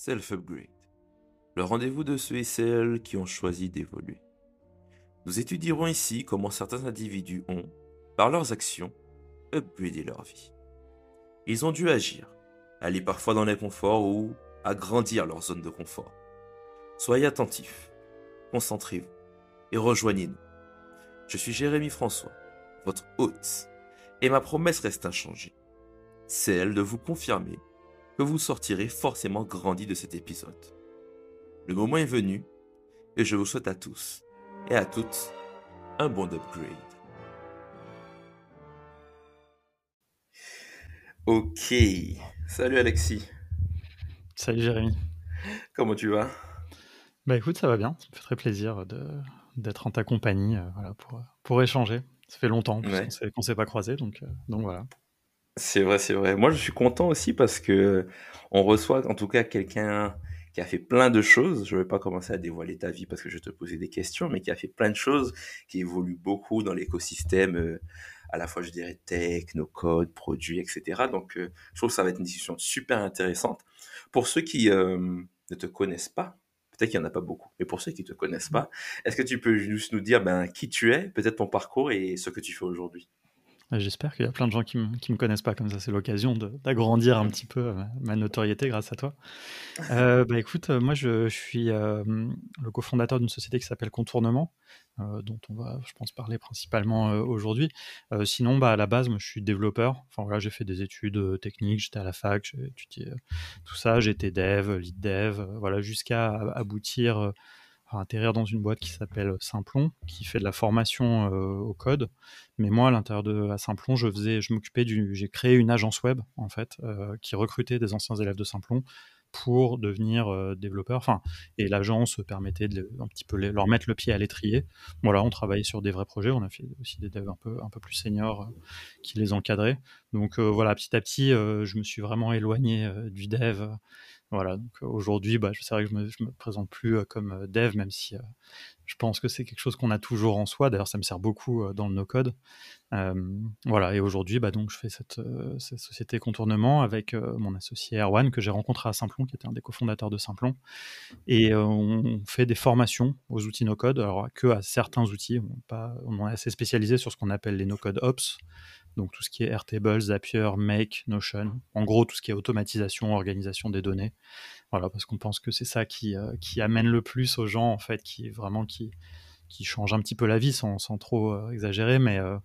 Self-Upgrade, le rendez-vous de ceux et celles qui ont choisi d'évoluer. Nous étudierons ici comment certains individus ont, par leurs actions, upgradé leur vie. Ils ont dû agir, aller parfois dans l'inconfort ou agrandir leur zone de confort. Soyez attentifs, concentrez-vous et rejoignez-nous. Je suis Jérémy François, votre hôte, et ma promesse reste inchangée, celle de vous confirmer que vous sortirez forcément grandi de cet épisode. Le moment est venu, et je vous souhaite à tous et à toutes un bon upgrade. Ok, salut Alexis. Salut Jérémy. Comment tu vas? Bah écoute, ça va bien. Ça me fait très plaisir d'être en ta compagnie euh, voilà, pour, pour échanger. Ça fait longtemps qu'on ne s'est pas croisés, donc, euh, donc voilà. C'est vrai, c'est vrai. Moi, je suis content aussi parce que on reçoit en tout cas quelqu'un qui a fait plein de choses. Je ne vais pas commencer à dévoiler ta vie parce que je vais te poser des questions, mais qui a fait plein de choses, qui évolue beaucoup dans l'écosystème, euh, à la fois, je dirais, tech, nos codes, produits, etc. Donc, euh, je trouve que ça va être une discussion super intéressante. Pour ceux qui ne te connaissent pas, peut-être qu'il n'y en a pas beaucoup, mais pour ceux qui ne te connaissent pas, est-ce que tu peux juste nous dire ben, qui tu es, peut-être ton parcours et ce que tu fais aujourd'hui? J'espère qu'il y a plein de gens qui ne me connaissent pas comme ça. C'est l'occasion d'agrandir un petit peu euh, ma notoriété grâce à toi. Euh, bah écoute, euh, moi je, suis le cofondateur d'une société qui s'appelle Contournement, dont on va, je pense, parler principalement aujourd'hui. sinon, bah, à la base, moi je suis développeur. Enfin voilà, j'ai fait des études techniques, j'étais à la fac, j'ai étudié tout ça. J'étais dev, lead dev, voilà, jusqu'à aboutir à atterrir dans une boîte qui s'appelle Simplon, qui fait de la formation euh, au code. Mais moi, à l'intérieur de Simplon, je faisais, je m'occupais du, j'ai créé une agence web en fait euh, qui recrutait des anciens élèves de Simplon pour devenir euh, développeur. Enfin, et l'agence permettait de un leur mettre le pied à l'étrier. Voilà, on travaillait sur des vrais projets. On a fait aussi des devs un peu un peu plus seniors qui les encadraient. Donc voilà, petit à petit, je me suis vraiment éloigné du dev voilà, donc aujourd'hui, bah, c'est vrai que je me, me présente plus comme dev, même si je pense que c'est quelque chose qu'on a toujours en soi. D'ailleurs, ça me sert beaucoup dans le no-code. voilà, et aujourd'hui, bah, je fais cette, société contournement avec mon associé Erwan, que j'ai rencontré à Simplon, qui était un des cofondateurs de Simplon. Et on fait des formations aux outils no-code, alors que à certains outils. On, on est assez spécialisé sur ce qu'on appelle les no-code ops donc tout ce qui est Airtable, Zapier, Make, Notion, en gros tout ce qui est automatisation, organisation des données. Voilà, parce qu'on pense que c'est ça qui, euh, qui amène le plus aux gens, en fait, qui vraiment qui, qui change un petit peu la vie sans, sans trop euh, exagérer, mais euh,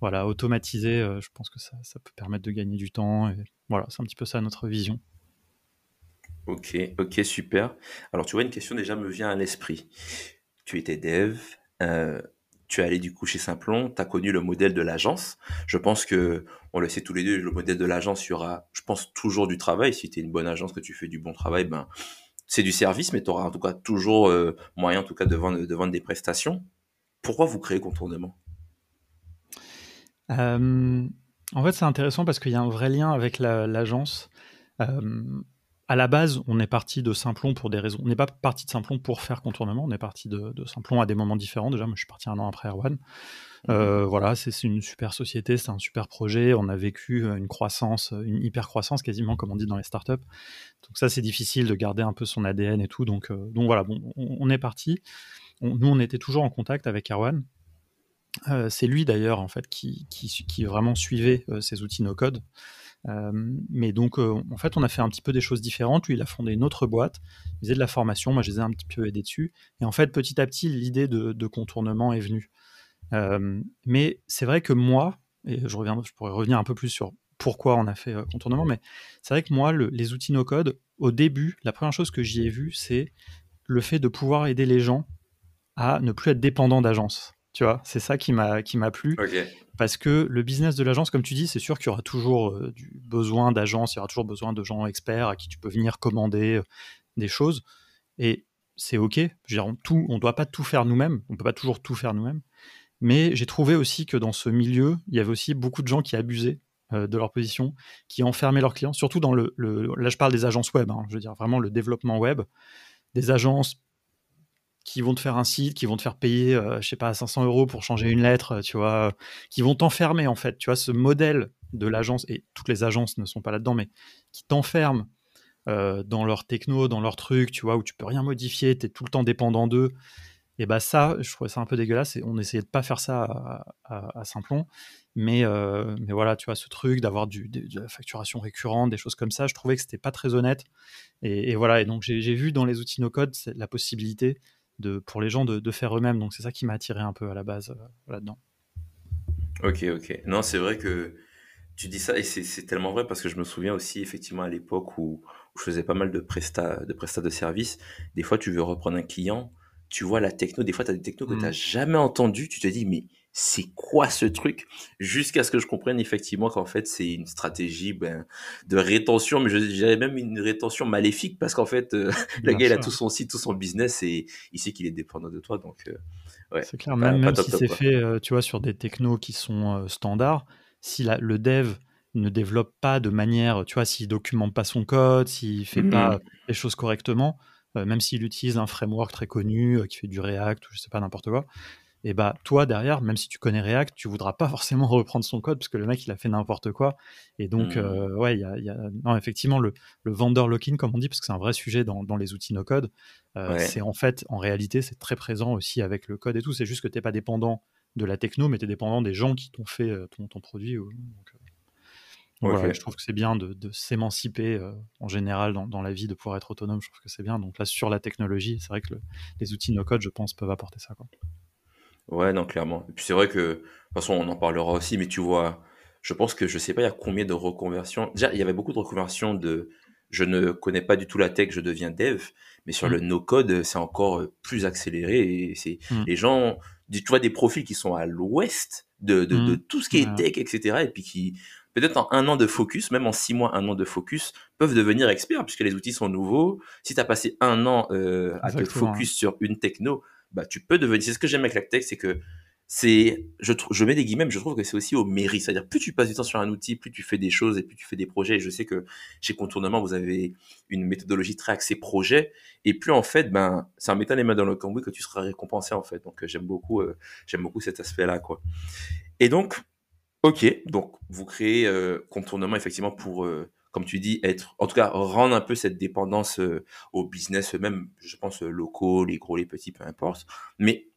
voilà, automatiser, je pense que ça, ça, peut permettre de gagner du temps. Et voilà, c'est un petit peu ça notre vision. Ok, ok, super. Alors tu vois, une question déjà me vient à l'esprit. Tu étais dev, tu es allé du coup chez Simplon, tu as connu le modèle de l'agence. Je pense que, on le sait tous les deux, le modèle de l'agence, il y aura, je pense, toujours du travail. Si tu es une bonne agence, que tu fais du bon travail, ben, c'est du service, mais tu auras en tout cas toujours euh, moyen en tout cas de vendre, de vendre des prestations. Pourquoi vous créez Contournement? Euh, En fait, c'est intéressant parce qu'il y a un vrai lien avec l'agence. Euh, à la base, on est parti de Simplon pour des raisons. On n'est pas parti de Simplon pour faire contournement, on est parti de, Simplon à des moments différents. Déjà, moi, je suis parti un an après Erwan. Mhm. Euh, voilà, c'est une super société, c'est un super projet. On a vécu euh, une croissance, une hyper croissance quasiment, comme on dit dans les startups. Donc ça, c'est difficile de garder un peu son ADN et tout. Donc, euh, donc voilà, bon, on, est parti. nous, on était toujours en contact avec Erwan. c'est lui d'ailleurs en fait qui, qui, vraiment suivait ces outils no code. Euh, mais donc, euh, en fait, on a fait un petit peu des choses différentes. Lui, il a fondé une autre boîte. Il faisait de la formation. Moi, je les ai un petit peu aidés dessus. Et en fait, petit à petit, l'idée de, contournement est venue. Euh, mais c'est vrai que moi, et je, pourrais revenir un peu plus sur pourquoi on a fait contournement, mais c'est vrai que moi, les outils no-code, au début, la première chose que j'y ai vue, c'est le fait de pouvoir aider les gens à ne plus être dépendants d'agences. Tu vois, c'est ça qui m'a qui m'a plu. Parce que le business de l'agence, comme tu dis, c'est sûr qu'il y aura toujours euh, du besoin d'agences, il y aura toujours besoin de gens experts à qui tu peux venir commander euh, des choses. Et c'est OK. Je on ne doit pas tout faire nous-mêmes. On ne peut pas toujours tout faire nous-mêmes. Mais j'ai trouvé aussi que dans ce milieu, il y avait aussi beaucoup de gens qui abusaient euh, de leur position, qui enfermaient leurs clients, surtout dans le. là, je parle des agences web, hein, je veux dire vraiment le développement web. Des agences qui vont te faire un site, qui vont te faire payer, euh, je sais pas, 500 euros pour changer une lettre, euh, tu vois, qui vont t'enfermer en fait. Tu vois, ce modèle de l'agence, et toutes les agences ne sont pas là-dedans, mais qui t'enferment dans leur techno, dans leur truc, tu vois, où tu peux rien modifier, tu es tout le temps dépendant d'eux. Et bah ça, je trouvais ça un peu dégueulasse. Et on essayait de pas faire ça à, à, Simplon. Mais, mais voilà, tu vois, ce truc d'avoir de, de, la facturation récurrente, des choses comme ça, je trouvais que c'était pas très honnête. Et, voilà, et donc j'ai vu dans les outils no-code la possibilité de, pour les gens de, de faire eux-mêmes. Donc c'est ça qui m'a attiré un peu à la base là-dedans. Ok, ok. Non, c'est vrai que tu dis ça et c'est tellement vrai parce que je me souviens aussi effectivement à l'époque où, je faisais pas mal de prestats de prestats de services. Des fois, tu veux reprendre un client, tu vois la techno, des fois tu as des technos que tu n'as jamais entendu, tu te dis mais c'est quoi ce truc? Jusqu'à ce que je comprenne effectivement qu'en fait c'est une stratégie ben, de rétention, mais je dirais même une rétention maléfique parce qu'en fait euh, le gars il a tout son site, tout son business et il sait qu'il est dépendant de toi. Donc euh, c'est clair, même, si c'est fait, euh, tu vois, sur des technos qui sont euh, standards, si le dev ne développe pas de manière, tu vois, s'il documente pas son code, s'il fait pas mmh. les choses correctement, même s'il utilise un framework très connu qui fait du React ou je sais pas n'importe quoi, et bah toi derrière, même si tu connais React, tu voudras pas forcément reprendre son code parce que le mec il a fait n'importe quoi. Et donc mmh. euh, ouais, il y a, non effectivement le, le vendor lock-in comme on dit parce que c'est un vrai sujet dans, dans les outils no code. Euh, c'est en fait en réalité c'est très présent aussi avec le code et tout. C'est juste que t'es pas dépendant de la techno, mais tu es dépendant des gens qui t'ont fait euh, ton, ton produit. Donc, voilà, je trouve que c'est bien de, de s'émanciper en général dans, dans, la vie, de pouvoir être autonome. Je trouve que c'est bien. Donc là, sur la technologie, c'est vrai que les outils no-code, je pense, peuvent apporter ça. Quoi. Ouais, non, clairement. Et puis c'est vrai que, de toute façon, on en parlera aussi, mais tu vois, je pense que je sais pas, il y a combien de reconversions. Déjà, il y avait beaucoup de reconversions de je ne connais pas du tout la tech, je deviens dev, mais sur le mmh. no-code, c'est encore euh, plus accéléré. Et c'est mmh. les gens, tu vois, des profils qui sont à l'ouest de, de, de, mmh. tout ce qui est tech, etc. Et puis qui, peut-être en un an de focus, même en six mois, un an de focus, peuvent devenir experts puisque les outils sont nouveaux. Si tu as passé un an euh, à te focus sur une techno, bah, tu peux devenir. C'est ce que j'aime avec la tech, c'est que c'est, je, je mets des guillemets, mais je trouve que c'est aussi au mérite. C'est-à-dire, plus tu passes du temps sur un outil, plus tu fais des choses et plus tu fais des projets. Et je sais que chez Contournement, vous avez une méthodologie très axée projet. Et plus, en fait, ben, c'est en mettant les mains dans le cambouis que tu seras récompensé, en fait. Donc, j'aime beaucoup, euh, j'aime beaucoup cet aspect-là, quoi. Et donc, ok, donc, vous créez euh, Contournement, effectivement, pour, euh, comme tu dis, être, en tout cas, rendre un peu cette dépendance euh, au business, même, je pense, euh, locaux, les gros, les petits, peu importe. Mais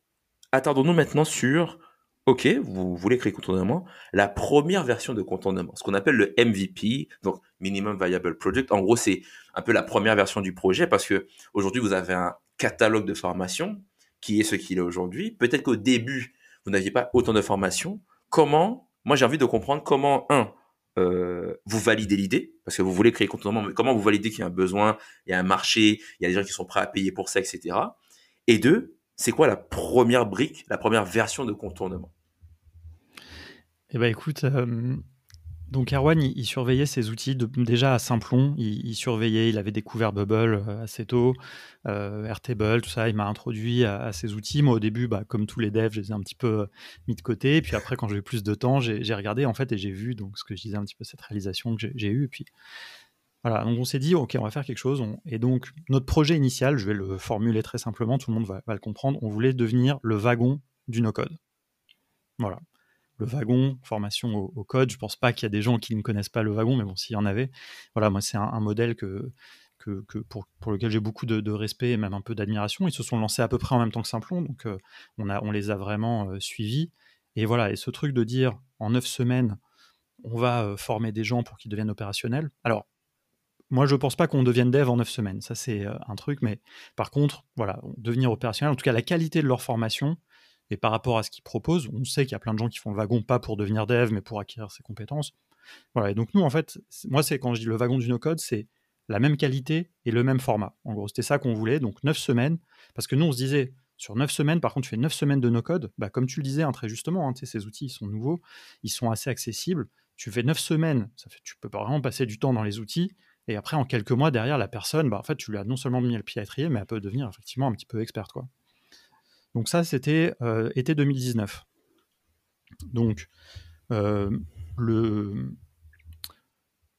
attendons-nous maintenant sur, ok, vous voulez créer contournement, la première version de contournement, ce qu'on appelle le MVP, donc Minimum Viable Project. En gros, c'est un peu la première version du projet parce que aujourd'hui, vous avez un catalogue de formation qui est ce qu'il est aujourd'hui. Peut-être qu'au début, vous n'aviez pas autant de formations. Comment, moi, j'ai envie de comprendre comment, un, euh, vous validez l'idée parce que vous voulez créer contournement, mais comment vous validez qu'il y a un besoin, il y a un marché, il y a des gens qui sont prêts à payer pour ça, etc. Et deux, c'est quoi la première brique, la première version de contournement Eh ben écoute, euh, donc Erwan, il, surveillait ses outils déjà à Simplon. Il, surveillait, il avait découvert Bubble euh, assez tôt, euh, tout ça. Il m'a introduit à, ces outils. Moi, au début, bah, comme tous les devs, je les ai un petit peu euh, mis de côté. Et puis après, quand j'ai eu plus de temps, j'ai regardé en fait et j'ai vu donc ce que je disais un petit peu cette réalisation que j'ai eue. Et puis voilà, donc on s'est dit, ok, on va faire quelque chose. Et donc notre projet initial, je vais le formuler très simplement, tout le monde va, va le comprendre. On voulait devenir le wagon du no-code. Voilà le wagon, formation au, code. Je pense pas qu'il y a des gens qui ne connaissent pas le wagon, mais bon, s'il y en avait, voilà, moi c'est un, modèle que, que, pour, pour, lequel j'ai beaucoup de, respect et même un peu d'admiration. Ils se sont lancés à peu près en même temps que Simplon, donc euh, on, a, on les a vraiment euh, suivis. Et voilà, et ce truc de dire en neuf semaines, on va euh, former des gens pour qu'ils deviennent opérationnels. Alors, moi, je pense pas qu'on devienne dev en neuf semaines. Ça, c'est un truc. Mais par contre, voilà, devenir opérationnel, en tout cas, la qualité de leur formation, et par rapport à ce qu'ils proposent, on sait qu'il y a plein de gens qui font le wagon pas pour devenir dev, mais pour acquérir ses compétences. Voilà. Et donc nous, en fait, moi, c'est quand je dis le wagon du no-code, c'est la même qualité et le même format. En gros, c'était ça qu'on voulait. Donc 9 semaines, parce que nous, on se disait, sur 9 semaines, par contre, tu fais 9 semaines de no-code, bah, comme tu le disais hein, très justement, hein, ces outils ils sont nouveaux, ils sont assez accessibles. Tu fais 9 semaines, ça tu peux vraiment passer du temps dans les outils. Et après, en quelques mois, derrière, la personne, bah, en fait, tu lui as non seulement mis le pied à étrier, mais elle peut devenir effectivement un petit peu experte. Quoi. Donc ça, c'était euh, été 2019. Donc euh, le,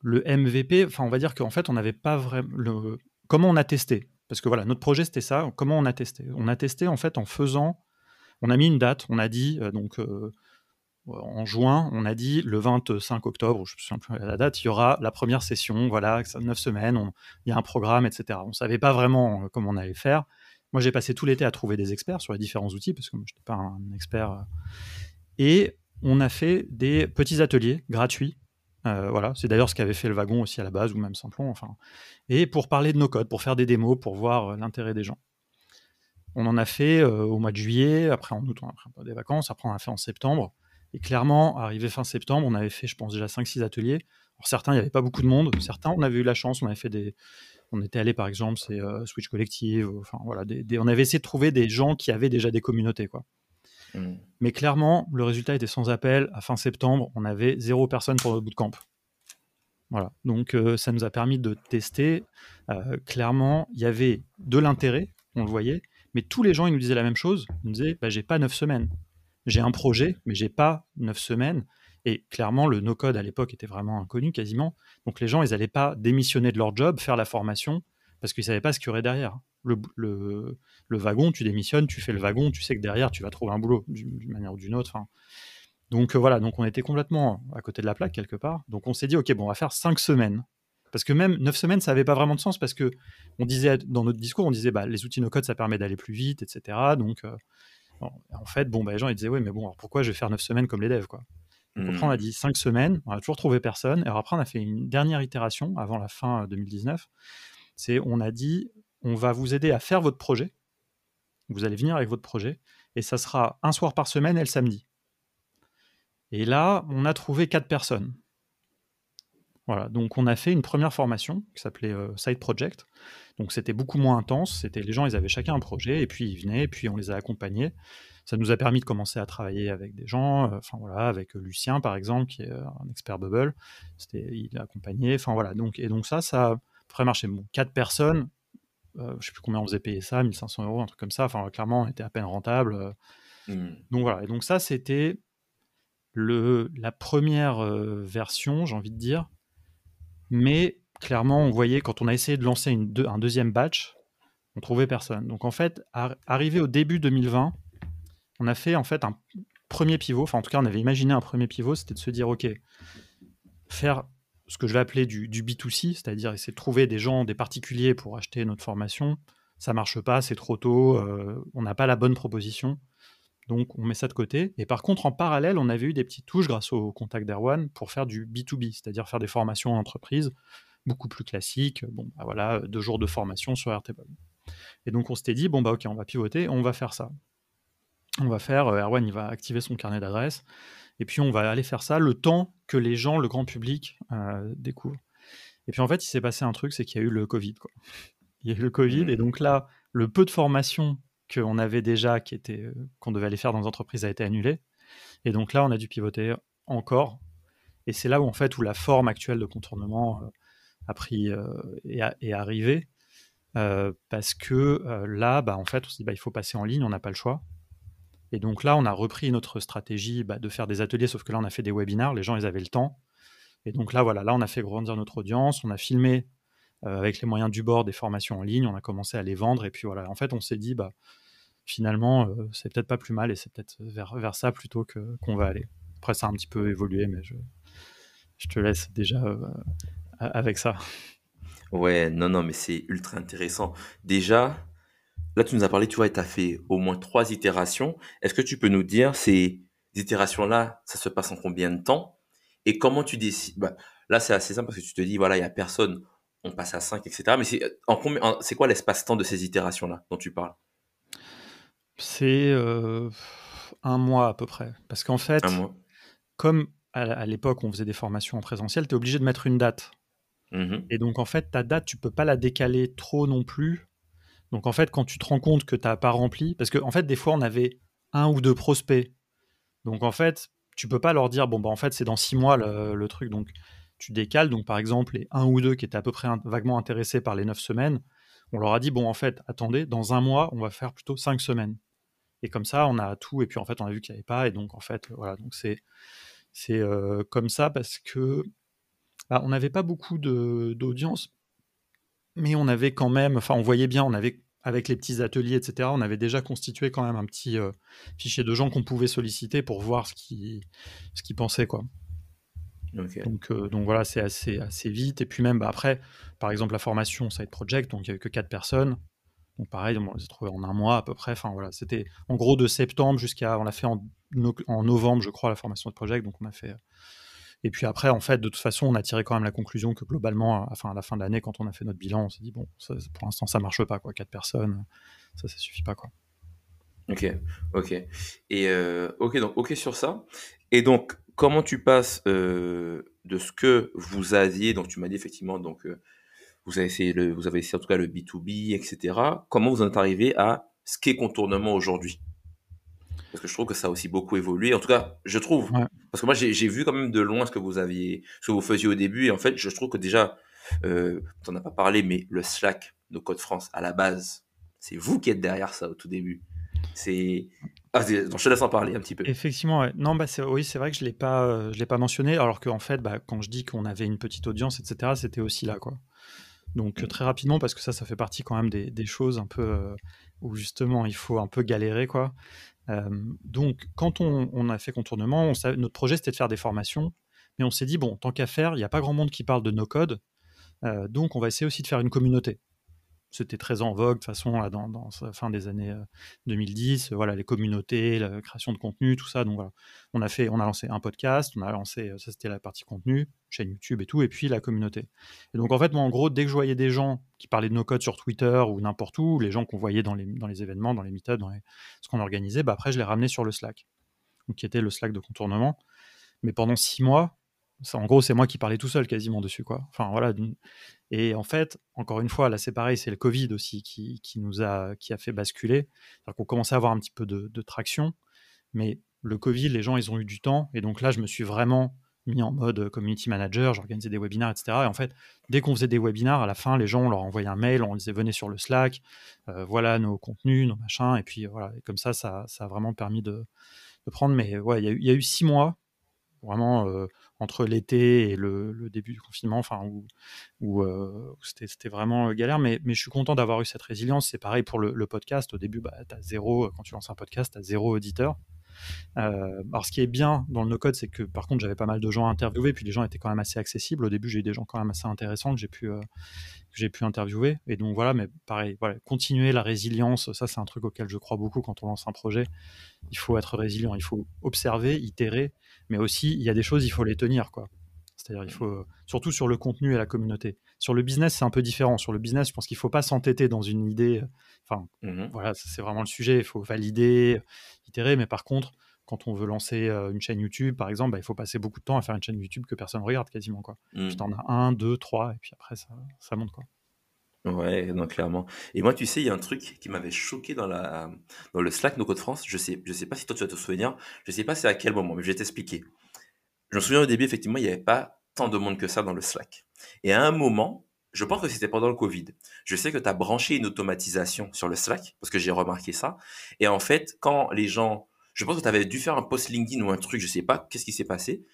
le MVP, enfin on va dire qu'en fait on n'avait pas vraiment... Le, comment on a testé? Parce que voilà, notre projet c'était ça, comment on a testé? On a testé en fait en faisant, on a mis une date, on a dit, euh, donc en juin, on a dit le 25 octobre, je ne me souviens plus la date, il y aura la première session, voilà, 9 semaines, il y a un programme, etc. On ne savait pas vraiment comment on allait faire. Moi, j'ai passé tout l'été à trouver des experts sur les différents outils, parce que je n'étais pas un expert. Et on a fait des petits ateliers gratuits. voilà, c'est d'ailleurs ce qu'avait fait le wagon aussi à la base, ou même Simplon, enfin. Et pour parler de nos codes, pour faire des démos, pour voir l'intérêt des gens. On en a fait au mois de juillet, après en août, on a pris des vacances, après on a fait en septembre. Et clairement, arrivé fin septembre, on avait fait, je pense, déjà 5-6 ateliers. Alors, certains, il n'y avait pas beaucoup de monde. Certains, on avait eu la chance, on avait fait des. On était allé, par exemple, c'est Switch Collective. Enfin, voilà, on avait essayé de trouver des gens qui avaient déjà des communautés, quoi. Mmh. Mais clairement, le résultat était sans appel. À fin septembre, on avait zéro personne pour notre bootcamp. Voilà. Donc, ça nous a permis de tester. clairement, il y avait de l'intérêt, on le voyait, mais tous les gens, ils nous disaient la même chose. Ils nous disaient, bah, j'ai pas neuf semaines. J'ai un projet, mais j'ai pas neuf semaines. Et clairement, le no-code à l'époque était vraiment inconnu quasiment. Donc les gens, ils n'allaient pas démissionner de leur job, faire la formation, parce qu'ils ne savaient pas ce qu'il y aurait derrière. Le, wagon, tu démissionnes, tu fais le wagon, tu sais que derrière, tu vas trouver un boulot d'une manière ou d'une autre. Donc euh, voilà, donc on était complètement à côté de la plaque quelque part. Donc on s'est dit, ok, bon, on va faire cinq semaines. Parce que même neuf semaines, ça n'avait pas vraiment de sens parce que on disait dans notre discours, on disait, bah, les outils no-code, ça permet d'aller plus vite, etc. Donc euh, en fait, bon, bah, les gens ils disaient, oui, mais bon, alors pourquoi je vais faire neuf semaines comme les devs, quoi? Donc après, on a mmh. dit cinq semaines, on a toujours trouvé personne. Et après, on a fait une dernière itération avant la fin 2019. C'est, on a dit, on va vous aider à faire votre projet. Vous allez venir avec votre projet. Et ça sera un soir par semaine et le samedi. Et là, on a trouvé quatre personnes. Voilà, donc on a fait une première formation qui s'appelait euh, Side Project. Donc c'était beaucoup moins intense. C'était les gens, ils avaient chacun un projet et puis ils venaient, et puis on les a accompagnés. Ça nous a permis de commencer à travailler avec des gens. Euh, enfin voilà, avec Lucien par exemple, qui est euh, un expert Bubble. C'était, il a accompagné. Enfin voilà, donc et donc ça, ça a très marché. Bon, quatre personnes. je je sais plus combien on faisait payer ça, 1500 euros, un truc comme ça. Enfin clairement, on était à peine rentable. Mmh. Donc voilà, et donc ça c'était le, la première version, j'ai envie de dire, mais clairement, on voyait quand on a essayé de lancer un deuxième batch, on trouvait personne. Donc en fait, arrivé au début 2020, on a fait en fait un premier pivot. Enfin, en tout cas, on avait imaginé un premier pivot, c'était de se dire, ok, faire ce que je vais appeler du, B2C, c'est-à-dire essayer de trouver des gens, des particuliers pour acheter notre formation. Ça marche pas, c'est trop tôt, euh, on n'a pas la bonne proposition. Donc on met ça de côté. Et par contre, en parallèle, on avait eu des petites touches grâce au contact d'Erwan pour faire du B2B, c'est-à-dire faire des formations en entreprise beaucoup plus classiques. Bon, bah voilà, deux jours de formation sur Airtable. Et donc on s'était dit, bon bah ok, on va pivoter, on va faire ça. On va faire, euh, Erwan, il va activer son carnet d'adresses, et puis on va aller faire ça le temps que les gens, le grand public, euh, découvrent. Et puis en fait, il s'est passé un truc, c'est qu'il y a eu le Covid. Quoi. Il y a eu le Covid, et donc là, le peu de formation qu'on avait déjà, qui était euh, qu'on devait aller faire dans les entreprises, a été annulé. Et donc là, on a dû pivoter encore. Et c'est là où en fait où la forme actuelle de contournement euh, a pris euh, et est arrivée. parce que là, bah, en fait, on s'est dit, bah, il faut passer en ligne, on n'a pas le choix. Et donc là, on a repris notre stratégie bah, de faire des ateliers, sauf que là, on a fait des webinars, les gens, ils avaient le temps. Et donc là, voilà, là, on a fait grandir notre audience, on a filmé avec les moyens du bord des formations en ligne, on a commencé à les vendre. Et puis voilà, en fait, on s'est dit, bah, finalement, euh, c'est peut-être pas plus mal et c'est peut-être vers, vers ça plutôt que, qu'on va aller. Après, ça a un petit peu évolué, mais je, je te laisse déjà euh, avec ça. Ouais, non, non, mais c'est ultra intéressant. Déjà, là, tu nous as parlé, tu vois, tu as fait au moins trois itérations. Est-ce que tu peux nous dire ces itérations-là, ça se passe en combien de temps? Et comment tu décides? Bah, Là, c'est assez simple parce que tu te dis, voilà, il n'y a personne, on passe à 5, etc. Mais c'est, en, c'est quoi l'espace-temps de ces itérations-là dont tu parles? C'est un mois à peu près. Parce qu'en fait, comme à, l'époque on faisait des formations en présentiel, tu es obligé de mettre une date. Mmh Et donc en fait, ta date, tu peux pas la décaler trop non plus. Donc en fait, quand tu te rends compte que tu n'as pas rempli, parce qu'en en fait, des fois, on avait un ou deux prospects. Donc en fait, tu peux pas leur dire, bon, bah en fait, c'est dans six mois le, truc. Donc tu décales. Donc par exemple, les un ou deux qui étaient à peu près vaguement intéressés par les neuf semaines, on leur a dit, bon, en fait, attendez, dans un mois, on va faire plutôt cinq semaines. Et comme ça, on a tout. Et puis en fait, on a vu qu'il n'y avait pas. Et donc en fait, voilà. Donc c'est c'est euh, comme ça parce que bah, on n'avait pas beaucoup d'audience, mais on avait quand même. Enfin, on voyait bien. On avait avec les petits ateliers, etc., on avait déjà constitué quand même un petit fichier de gens qu'on pouvait solliciter pour voir ce qu'ils ce pensaient. Quoi. Donc, donc voilà, c'est assez, assez vite. Et puis même bah, après, par exemple, la formation Side Project, donc il n'y avait que 4 personnes. Donc pareil, on les a trouvés en un mois à peu près. Enfin voilà, c'était en gros de septembre jusqu'à. On l'a fait en, en, novembre, je crois, la formation de Project. Donc on a fait et puis après, en fait, de toute façon, on a tiré quand même la conclusion que globalement, à, la fin de l'année, quand on a fait notre bilan, on s'est dit, bon, pour l'instant, ça marche pas, quoi. Quatre personnes, ça, ça suffit pas, quoi. Ok, ok. Et euh, ok, donc ok sur ça. Et donc, comment tu passes euh, de ce que vous aviez, donc tu m'as dit effectivement, donc euh, vous avez essayé en tout cas le B2B, etc. Comment vous en êtes arrivé à ce qu'est contournement aujourd'hui? Parce que je trouve que ça a aussi beaucoup évolué. En tout cas, je trouve. Parce que moi, j'ai vu quand même de loin ce que vous aviez, ce que vous faisiez au début. Et en fait, je trouve que déjà, euh, tu n'en as pas parlé, mais le Slack de Code France, à la base, c'est vous qui êtes derrière ça au tout début. C'est. Ah, je te laisse en parler un petit peu. Effectivement, non, bah oui, c'est vrai que je l'ai pas, euh, je l'ai pas mentionné, alors qu'en fait, bah, quand je dis qu'on avait une petite audience, etc., c'était aussi là, quoi. Donc mm. très rapidement, parce que ça, ça fait partie quand même des, choses un peu euh, où justement il faut un peu galérer, quoi donc, quand on, a fait contournement, notre projet c'était de faire des formations, mais on s'est dit, bon, tant qu'à faire, il n'y a pas grand monde qui parle de no-code, donc on va essayer aussi de faire une communauté c'était très en vogue de toute façon dans, dans, la fin des années 2010 voilà les communautés la création de contenu tout ça. Donc voilà. On a fait on a lancé un podcast on a lancé ça c'était la partie contenu chaîne YouTube et tout et puis la communauté. Et donc en fait moi en gros dès que je voyais des gens qui parlaient de nos codes sur Twitter ou n'importe où les gens qu'on voyait dans les, dans les événements dans les meetups dans ce qu'on organisait bah après je les ramenais sur le Slack donc qui était le Slack de contournement. Mais pendant six mois en gros, c'est moi qui parlais tout seul quasiment dessus, quoi. Enfin voilà. Et en fait, encore une fois, là c'est pareil, c'est le Covid aussi qui, nous a qui a fait basculer. cest commençait à avoir un petit peu de, traction, mais le Covid, les gens ils ont eu du temps, et donc là je me suis vraiment mis en mode community manager, j'organisais des webinaires, etc. Et en fait, dès qu'on faisait des webinaires, à la fin, les gens, on leur envoyait un mail, on disait venez sur le Slack, euh, voilà nos contenus, nos machins, et puis voilà, et comme ça, ça, a vraiment permis de, prendre. Mais ouais, il y, y, a eu six mois vraiment euh, entre l'été et le, début du confinement, enfin où, euh, c'était vraiment euh, galère. Mais, je suis content d'avoir eu cette résilience. C'est pareil pour le, podcast. Au début, bah, zéro quand tu lances un podcast, tu as zéro auditeur. Euh, alors, ce qui est bien dans le no-code, c'est que par contre, j'avais pas mal de gens à interviewer, puis les gens étaient quand même assez accessibles. Au début, j'ai eu des gens quand même assez intéressants que j'ai pu, euh, j'ai pu interviewer. Et donc voilà, mais pareil, voilà, continuer la résilience, ça, c'est un truc auquel je crois beaucoup quand on lance un projet. Il faut être résilient, il faut observer, itérer, mais aussi, il y a des choses, il faut les tenir, quoi. C'est-à-dire, il faut, surtout sur le contenu et la communauté. Sur le business, c'est un peu différent. Sur le business, je pense qu'il ne faut pas s'entêter dans une idée. Enfin, mmh voilà, c'est vraiment le sujet. Il faut valider, itérer. Mais par contre, quand on veut lancer euh, une chaîne YouTube, par exemple, bah, il faut passer beaucoup de temps à faire une chaîne YouTube que personne ne regarde quasiment. Quoi. Tu en as un, deux, trois, et puis après, ça, ça monte. Quoi. Ouais, non, clairement. Et moi, tu sais, il y a un truc qui m'avait choqué dans, la, dans le Slack No Code France. Je sais, je sais pas si toi tu vas te souvenir. Je sais pas c'est à quel moment, mais je vais t'expliquer. Je me souviens au début, effectivement, il n'y avait pas tant de monde que ça dans le Slack. Et à un moment, je pense que c'était pendant le Covid. Je sais que tu as branché une automatisation sur le Slack, parce que j'ai remarqué ça. Et en fait, quand les gens, je pense que tu avais dû faire un post LinkedIn ou un truc, je sais pas qu'est-ce qui s'est passé?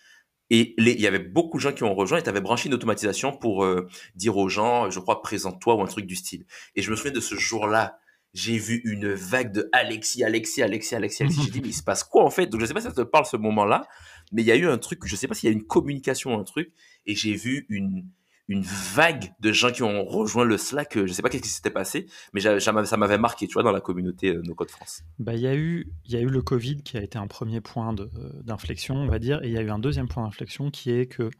Et il y avait beaucoup de gens qui ont rejoint et tu avais branché une automatisation pour euh, dire aux gens, je crois, présente-toi ou un truc du style. Et je me souviens de ce jour-là, j'ai vu une vague de Alexis, Alexis, Alexis, Alexis, Alexis. J'ai dit, mais il se passe quoi en fait? Donc je sais pas si ça te parle ce moment-là, mais il y a eu un truc, je sais pas s'il y a une communication ou un truc, et j'ai vu une, une vague de gens qui ont rejoint le Slack. Je sais pas qu'est-ce qui s'était passé, mais ça m'avait marqué, tu vois, dans la communauté euh, No Code France. Bah, il y a eu, il y a eu le Covid qui a été un premier point d'inflexion, on va dire, et il y a eu un deuxième point d'inflexion qui est que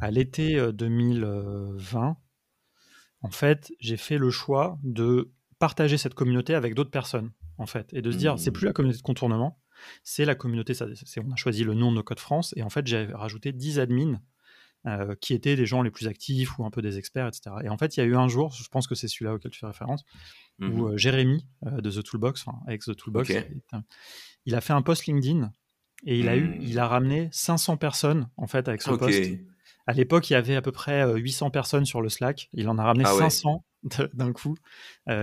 à l'été 2020, euh, en fait, j'ai fait le choix de partager cette communauté avec d'autres personnes, en fait, et de se dire, c'est plus la mmh. communauté de contournement, c'est la communauté, ça, on a choisi le nom No Code France, et en fait, j'ai rajouté 10 admins euh, qui étaient les gens les plus actifs ou un peu des experts, etc. Et en fait, il y a eu un jour, je pense que c'est celui-là auquel tu fais référence, où mmh euh, Jérémy euh, de The Toolbox, enfin, avec The Toolbox, il a fait un post LinkedIn et il a eu, mmh. il a ramené 500 personnes en fait avec son post. À l'époque, il y avait à peu près 800 personnes sur le Slack. Il en a ramené 500 ah d'un coup,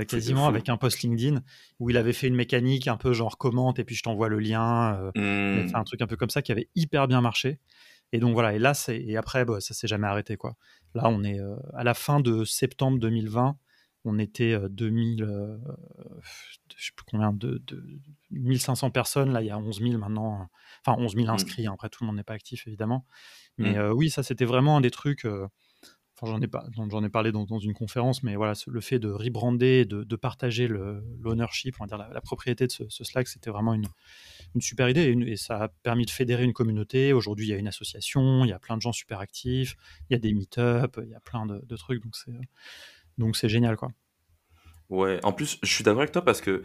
quasiment avec un post LinkedIn où il avait fait une mécanique un peu genre commente et puis je t'envoie le lien. Euh, mmh. un truc un peu comme ça qui avait hyper bien marché. Et donc voilà, et là, et après, bah, ça s'est jamais arrêté. quoi. Là, on est à la fin de septembre 2020. on était 2000, je sais plus combien, de, 1500 personnes. Là, il y a 11 000 maintenant. Enfin, 11 000 mmh. inscrits. Hein. Après, tout le monde n'est pas actif, évidemment. Mais mmh. oui, ça, c'était vraiment un des trucs. Enfin, j'en ai, pas, j'en ai parlé dans, une conférence, mais voilà, le fait de rebrander, de, de partager l'ownership, on va dire la, propriété de ce, Slack, c'était vraiment une, une, super idée et, ça a permis de fédérer une communauté. Aujourd'hui, il y a une association, il y a plein de gens super actifs, il y a des meet-up, il y a plein de, de trucs, donc c'est, donc c'est génial, quoi. Ouais, en plus, je suis d'accord avec toi parce que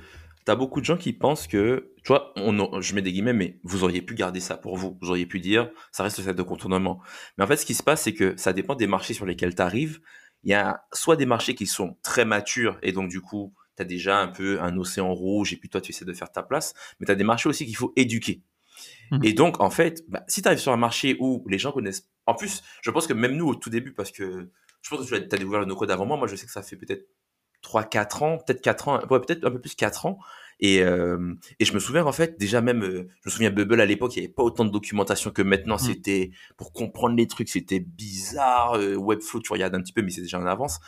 t'as beaucoup de gens qui pensent que, tu vois, on, je mets des guillemets, mais vous auriez pu garder ça pour vous. Vous auriez pu dire, ça reste le set de contournement. Mais en fait, ce qui se passe, c'est que ça dépend des marchés sur lesquels tu arrives. Il y a soit des marchés qui sont très matures et donc, du coup, tu as déjà un peu un océan rouge et puis toi, tu essaies de faire ta place. Mais tu as des marchés aussi qu'il faut éduquer. Mmh. Et donc, en fait, bah, si tu arrives sur un marché où les gens connaissent. En plus, je pense que même nous, au tout début, parce que je pense que tu as découvert le no-code avant moi, moi, je sais que ça fait peut-être 3, 4 ans, peut-être 4 ans, peut-être un peu plus 4 ans. Et, euh, et je me souviens en fait, déjà même, euh, je me souviens Bubble à l'époque, il n'y avait pas autant de documentation que maintenant. Mmh. C'était pour comprendre les trucs, c'était bizarre. Euh, Webflow, tu regardes un petit peu, mais c'est déjà en avance.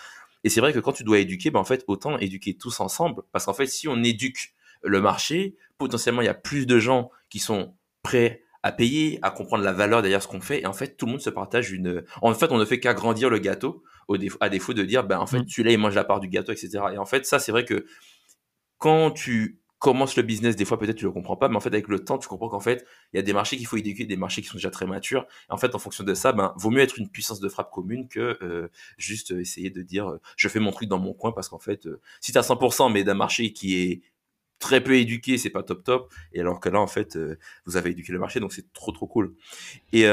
Et c'est vrai que quand tu dois éduquer, ben en fait, autant éduquer tous ensemble, parce qu'en fait, si on éduque le marché, potentiellement, il y a plus de gens qui sont prêts à payer, à comprendre la valeur derrière ce qu'on fait. Et en fait, tout le monde se partage une. En fait, on ne fait qu'agrandir le gâteau au à défaut de dire, ben en fait, mmh. celui-là, il mange la part du gâteau, etc. Et en fait, ça, c'est vrai que quand tu commences le business, des fois peut-être tu le comprends pas, mais en fait avec le temps tu comprends qu'en fait il y a des marchés qu'il faut éduquer, des marchés qui sont déjà très matures. Et en fait en fonction de ça, ben vaut mieux être une puissance de frappe commune que euh, juste essayer de dire euh, je fais mon truc dans mon coin parce qu'en fait euh, si tu as 100% mais d'un marché qui est très peu éduqué, c'est pas top top. Et alors que là en fait vous avez éduqué le marché donc c'est trop trop cool. Et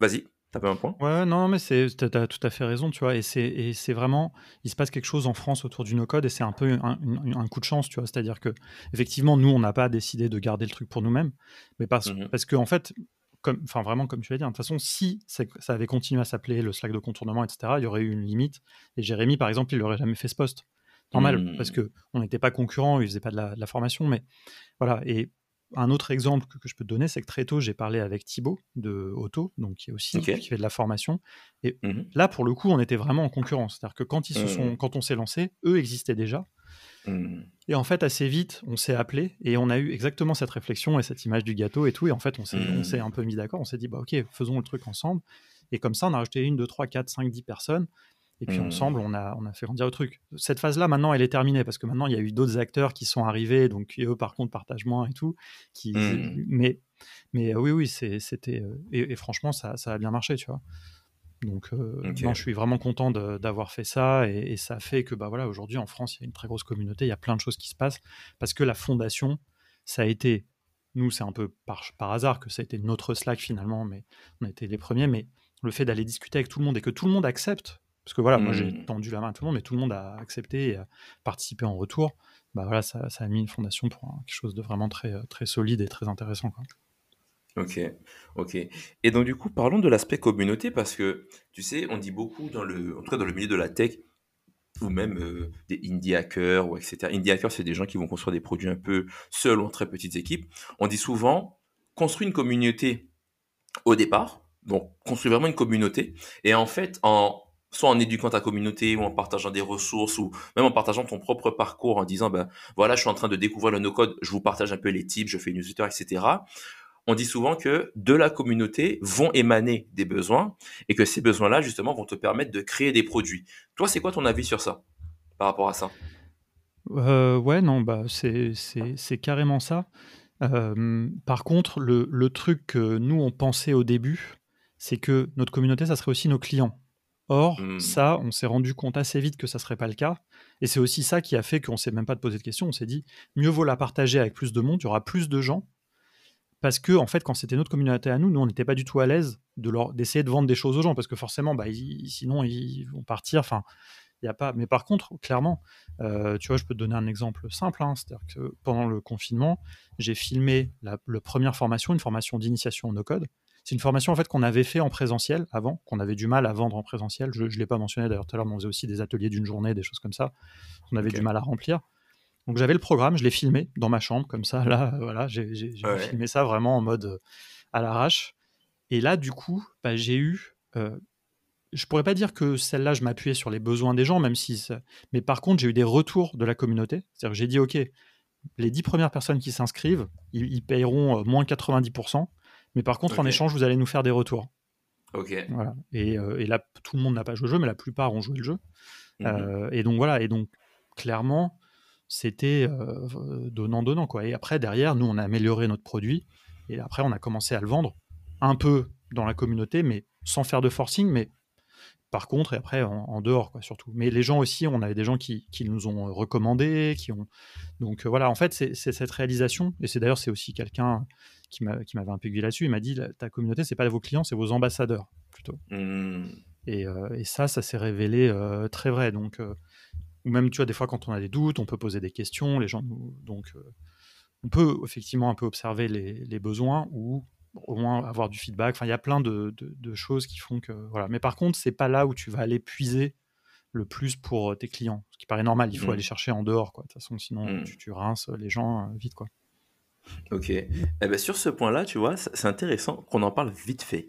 vas-y. T'as un point? Ouais, non, mais c'est, t'as tout à fait raison, tu vois. Et c'est, et c'est vraiment, il se passe quelque chose en France autour du no-code et c'est un peu un, coup de chance, tu vois. C'est-à-dire que, effectivement, nous, on n'a pas décidé de garder le truc pour nous-mêmes, mais parce, mmh parce que, en fait, comme, enfin, vraiment, comme tu l'as dit, hein, de toute façon, si ça avait continué à s'appeler le Slack de contournement, etc., il y aurait eu une limite. Et Jérémy, par exemple, il n'aurait jamais fait ce poste. Normal, parce mmh. que on n'était pas concurrents, il faisait pas de la, de la formation, mais voilà. Et un autre exemple que, je peux te donner, c'est que très tôt, j'ai parlé avec Thibaut de Auto, donc qui est aussi qui fait de la formation. Et mmh là, pour le coup, on était vraiment en concurrence. C'est-à-dire que quand, ils se sont, mmh. quand on s'est lancé, eux existaient déjà. Mmh. Et en fait, assez vite, on s'est appelé et on a eu exactement cette réflexion et cette image du gâteau et tout. Et en fait, on s'est un peu mis d'accord. On s'est dit, bah, ok, faisons le truc ensemble. Et comme ça, on a rajouté une, deux, trois, quatre, cinq, dix personnes. Et puis mmh. ensemble, on a, on a fait grandir le truc. Cette phase-là, maintenant, elle est terminée parce que maintenant, il y a eu d'autres acteurs qui sont arrivés, donc eux, par contre, partagent moins et tout. Qui, mmh. Mais, mais oui, oui, c'était. Euh, et, franchement, ça, ça, a bien marché, tu vois. Donc, euh, je suis vraiment content d'avoir fait ça et, ça fait que, bah voilà, aujourd'hui, en France, il y a une très grosse communauté, il y a plein de choses qui se passent parce que la fondation, ça a été. Nous, c'est un peu par, par hasard que ça a été notre Slack finalement, mais on a été les premiers. Mais le fait d'aller discuter avec tout le monde et que tout le monde accepte parce que voilà, moi j'ai mmh. tendu la main à tout le monde, mais tout le monde a accepté et a participé en retour. Bah voilà, ça, ça a mis une fondation pour quelque chose de vraiment très, euh, très solide et très intéressant. Quoi. Ok, ok. Et donc du coup, parlons de l'aspect communauté parce que tu sais, on dit beaucoup dans le, en tout cas dans le milieu de la tech ou même euh, des indie hackers ou etc. Indie hackers, c'est des gens qui vont construire des produits un peu seuls ou en très petites équipes. On dit souvent construire une communauté au départ, donc construire vraiment une communauté. Et en fait, en soit en éduquant ta communauté ou en partageant des ressources ou même en partageant ton propre parcours en disant ben voilà je suis en train de découvrir le no-code, je vous partage un peu les tips, je fais une newsletter, etc. On dit souvent que de la communauté vont émaner des besoins et que ces besoins-là justement vont te permettre de créer des produits. Toi, c'est quoi ton avis sur ça par rapport à ça? Euh, Ouais, non, bah c'est carrément ça. Euh, par contre, le, le truc que nous on pensait au début, c'est que notre communauté, ça serait aussi nos clients. Or, mmh. ça, on s'est rendu compte assez vite que ça serait pas le cas. Et c'est aussi ça qui a fait qu'on s'est même pas de poser de questions. On s'est dit, mieux vaut la partager avec plus de monde, il y aura plus de gens. Parce que, en fait, quand c'était notre communauté à nous, nous, on n'était pas du tout à l'aise de leur, d'essayer de vendre des choses aux gens. Parce que forcément, bah, sinon, ils vont partir. Enfin, il y a pas. Mais par contre, clairement, euh, tu vois, je peux te donner un exemple simple. Hein. C'est-à-dire que pendant le confinement, j'ai filmé la, la, première formation, une formation d'initiation au no-code. C'est une formation en fait qu'on avait fait en présentiel avant, qu'on avait du mal à vendre en présentiel. Je ne l'ai pas mentionné d'ailleurs tout à l'heure, mais on faisait aussi des ateliers d'une journée, des choses comme ça. On avait du mal à remplir. Donc j'avais le programme, je l'ai filmé dans ma chambre comme ça. Là, voilà, j'ai filmé ça vraiment en mode euh, à l'arrache. Et là, du coup, bah, j'ai eu euh, je pourrais pas dire que celle-là, je m'appuyais sur les besoins des gens, même si. Mais par contre, j'ai eu des retours de la communauté. C'est-à-dire que j'ai dit, OK, les 10 premières personnes qui s'inscrivent, ils, ils, payeront moins 90%. Mais par contre, en échange, vous allez nous faire des retours. Ok. Voilà. Et, et, là, tout le monde n'a pas joué au jeu, mais la plupart ont joué le jeu. Mmh et donc voilà. Et donc, clairement, c'était donnant-donnant. quoi. Et après, derrière, nous, on a amélioré notre produit. Et après, on a commencé à le vendre un peu dans la communauté, mais sans faire de forcing, mais par contre, et après en, dehors, quoi, surtout. Mais les gens aussi, on avait des gens qui, qui nous ont recommandé, qui ont. Donc voilà, en fait, c'est cette réalisation, et c'est d'ailleurs, c'est aussi quelqu'un qui m'avait un peu guidé là-dessus. Il m'a dit ta communauté, c'est pas vos clients, c'est vos ambassadeurs, plutôt. Mmh. Et, et, ça, ça s'est révélé très vrai. Donc, ou même, tu vois, des fois, quand on a des doutes, on peut poser des questions, les gens. Donc, on peut effectivement un peu observer les, les besoins ou au moins avoir du feedback. Enfin, il y a plein de, de, choses qui font que voilà. Mais par contre, c'est pas là où tu vas aller puiser le plus pour euh, tes clients. Ce qui paraît normal, il faut mmh. aller chercher en dehors, quoi. De toute façon, sinon mmh. tu, tu, rinces les gens euh, vite, quoi. Ok. Eh ben, sur ce point-là, tu vois, c'est intéressant qu'on en parle vite fait.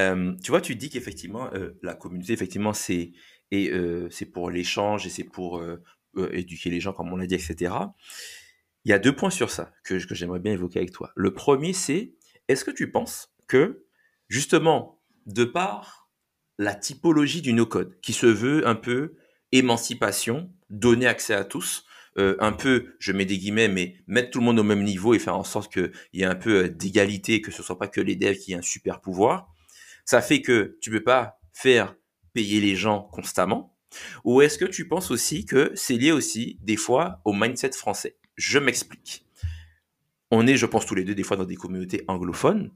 Euh, tu vois, tu dis qu'effectivement, la communauté, effectivement, c'est et c'est pour l'échange et c'est pour éduquer les gens, comme on l'a dit, etc. Il y a deux points sur ça que, que j'aimerais bien évoquer avec toi. Le premier, c'est est-ce que tu penses que, justement, de par la typologie du no-code, qui se veut un peu émancipation, donner accès à tous, euh, un peu, je mets des guillemets, mais mettre tout le monde au même niveau et faire en sorte qu'il y ait un peu euh, d'égalité, que ce soit pas que les devs qui aient un super pouvoir, ça fait que tu peux pas faire payer les gens constamment. Ou est-ce que tu penses aussi que c'est lié aussi des fois au mindset français? Je m'explique on est, je pense, tous les deux des fois dans des communautés anglophones.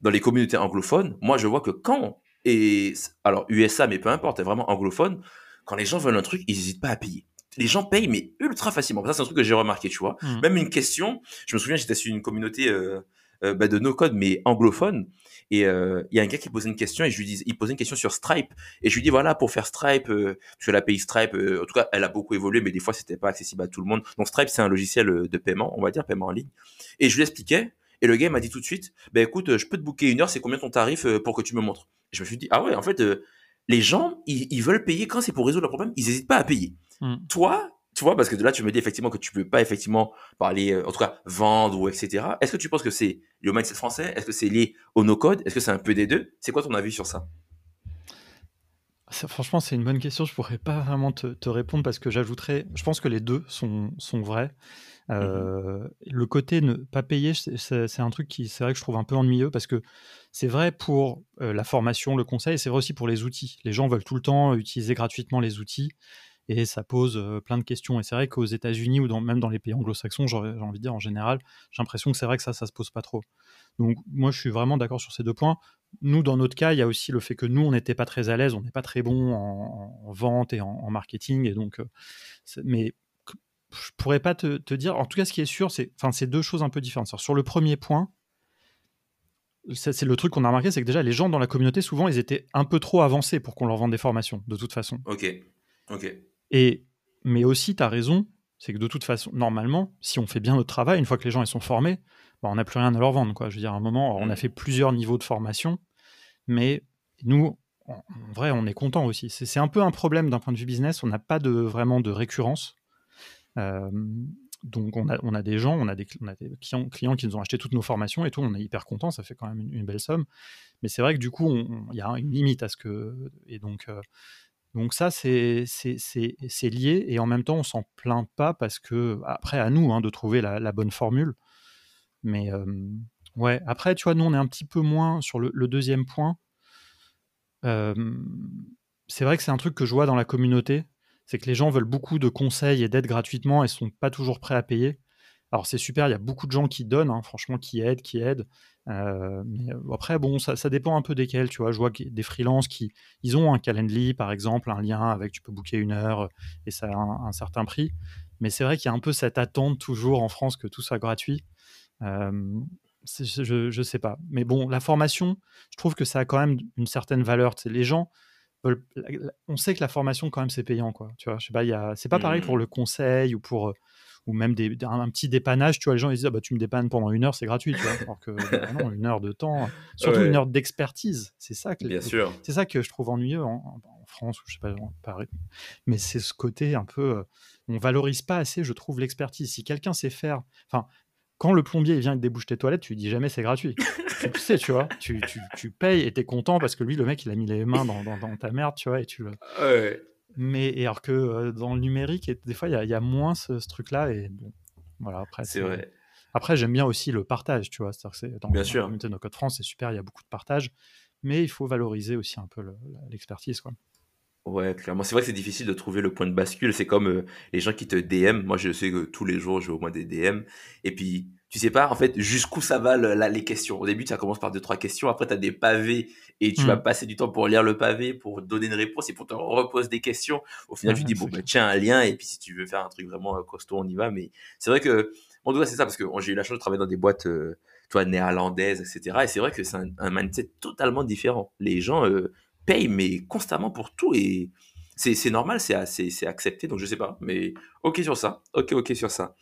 Dans les communautés anglophones, moi, je vois que quand, et alors USA, mais peu importe, vraiment anglophone, quand les gens veulent un truc, ils n'hésitent pas à payer. Les gens payent, mais ultra facilement. Ça, c'est un truc que j'ai remarqué, tu vois. Mmh. Même une question, je me souviens, j'étais sur une communauté euh, euh, bah, de no-code, mais anglophone. Et euh, il y a un gars qui posait une question et je lui dis, il posait une question sur Stripe et je lui dis voilà pour faire Stripe, euh, parce que l'API Stripe, euh, en tout cas elle a beaucoup évolué, mais des fois c'était pas accessible à tout le monde. Donc Stripe c'est un logiciel de paiement, on va dire paiement en ligne. Et je lui expliquais et le gars m'a dit tout de suite, ben écoute, je peux te booker une heure, c'est combien ton tarif pour que tu me montres? Et Je me suis dit ah ouais en fait les gens ils, ils, veulent payer quand c'est pour résoudre le problème, ils n'hésitent pas à payer. Mmh. Toi tu vois, parce que de là, tu me dis effectivement que tu peux pas effectivement parler, euh, en tout cas, vendre ou etc. Est-ce que tu penses que c'est au mindset français? Est-ce que c'est lié au no-code? Est-ce que c'est un peu des deux? C'est quoi ton avis sur ça, Franchement, c'est une bonne question. Je pourrais pas vraiment te, te répondre parce que j'ajouterais, je pense que les deux sont, sont vrais. Mmh euh, Le côté ne pas payer, c'est un truc qui, c'est vrai que je trouve un peu ennuyeux parce que c'est vrai pour euh, la formation, le conseil, c'est vrai aussi pour les outils. Les gens veulent tout le temps utiliser gratuitement les outils et ça pose plein de questions. Et c'est vrai qu'aux États-Unis ou même dans les pays anglo-saxons, j'ai envie de dire en général, j'ai l'impression que c'est vrai que ça, ça se pose pas trop. Donc moi, je suis vraiment d'accord sur ces deux points. Nous, dans notre cas, il y a aussi le fait que nous, on n'était pas très à l'aise, on n'est pas très bon en, vente et en, marketing, et donc, mais je pourrais pas te, te, dire. En tout cas, ce qui est sûr, c'est, enfin, c'est deux choses un peu différentes. sur le premier point, c'est le truc qu'on a remarqué, c'est que déjà les gens dans la communauté, souvent, ils étaient un peu trop avancés pour qu'on leur vende des formations, de toute façon. Ok. Ok. Et, mais aussi, tu as raison, c'est que de toute façon, normalement, si on fait bien notre travail, une fois que les gens ils sont formés, bah, on n'a plus rien à leur vendre. Quoi. Je veux dire, à un moment, on a mm. fait plusieurs niveaux de formation, mais nous, en vrai, on est content aussi. C'est un peu un problème d'un point de vue business. On n'a pas de, vraiment de récurrence. Euh, donc, on a, on a, des gens, on a des, on a des clients, clients, qui nous ont acheté toutes nos formations et tout. On est hyper content. Ça fait quand même une, belle somme. Mais c'est vrai que du coup, il y a une limite à ce que. Et donc, euh, donc ça, c'est lié et en même temps, on s'en plaint pas parce que, après, à nous hein, de trouver la, bonne formule. Mais après, tu vois, nous, on est un petit peu moins sur le, deuxième point. c'est vrai que c'est un truc que je vois dans la communauté, c'est que les gens veulent beaucoup de conseils et d'aide gratuitement et sont pas toujours prêts à payer. Alors c'est super, il y a beaucoup de gens qui donnent, hein, franchement, qui aident, qui aident. Euh, mais euh, après, bon, ça, ça, dépend un peu desquels, tu vois. Je vois des freelances qui, ils ont un Calendly, par exemple, un lien avec, tu peux booker une heure et ça a un, certain prix. Mais c'est vrai qu'il y a un peu cette attente toujours en France que tout soit gratuit. Euh, je, je sais pas. Mais bon, la formation, je trouve que ça a quand même une certaine valeur. les gens on sait que la formation, quand même, c'est payant, quoi. Tu vois, je sais pas, c'est pas pareil pour mmh. le conseil ou pour ou même des, un, petit dépannage. Tu vois, les gens ils disent ah, bah, tu me dépannes pendant une heure, c'est gratuit. Tu vois, alors que bah, non, une heure de temps, surtout une heure d'expertise. C'est ça que Bien sûr. C'est ça que je trouve ennuyeux en, France ou je sais pas, Paris. Mais c'est ce côté un peu, euh, on valorise pas assez, je trouve, l'expertise. Si quelqu'un sait faire, enfin, quand le plombier vient et te débouche tes toilettes, tu lui dis jamais c'est gratuit. tu sais, tu vois, tu, tu, tu payes et t'es content parce que lui, le mec, il a mis les mains dans, dans, ta merde, tu vois, et tu le. Ouais. Mais et alors que euh, dans le numérique, et des fois, il y, y, a moins ce, ce truc-là. Et bon, voilà, après. C'est vrai. Après, j'aime bien aussi le partage, tu vois. C'est-à-dire que dans, bien sûr. Dans No Code France, c'est super, il y a beaucoup de partage. Mais il faut valoriser aussi un peu l'expertise, quoi. Ouais, clairement. C'est vrai que c'est difficile de trouver le point de bascule. C'est comme euh, les gens qui te DM. Moi, je sais que tous les jours, j'ai au moins des DM. Et puis, tu sais pas, en fait, jusqu'où ça va les questions. Au début, ça commence par deux, trois questions. Après, tu as des pavés et tu vas mm. passer du temps pour lire le pavé, pour donner une réponse et pour te reposer des questions. Au final, tu dis, bon, bah, tiens, un lien. Et puis, si tu veux faire un truc vraiment euh, costaud, on y va. Mais c'est vrai que, en tout cas, c'est ça parce que j'ai eu la chance de travailler dans des boîtes, euh, toi, néerlandaises, etc. Et c'est vrai que c'est un, mindset totalement différent. Les gens, paye, mais constamment pour tout. Et c'est normal, c'est accepté, donc je sais pas. Mais ok sur ça. Ok, ok sur ça.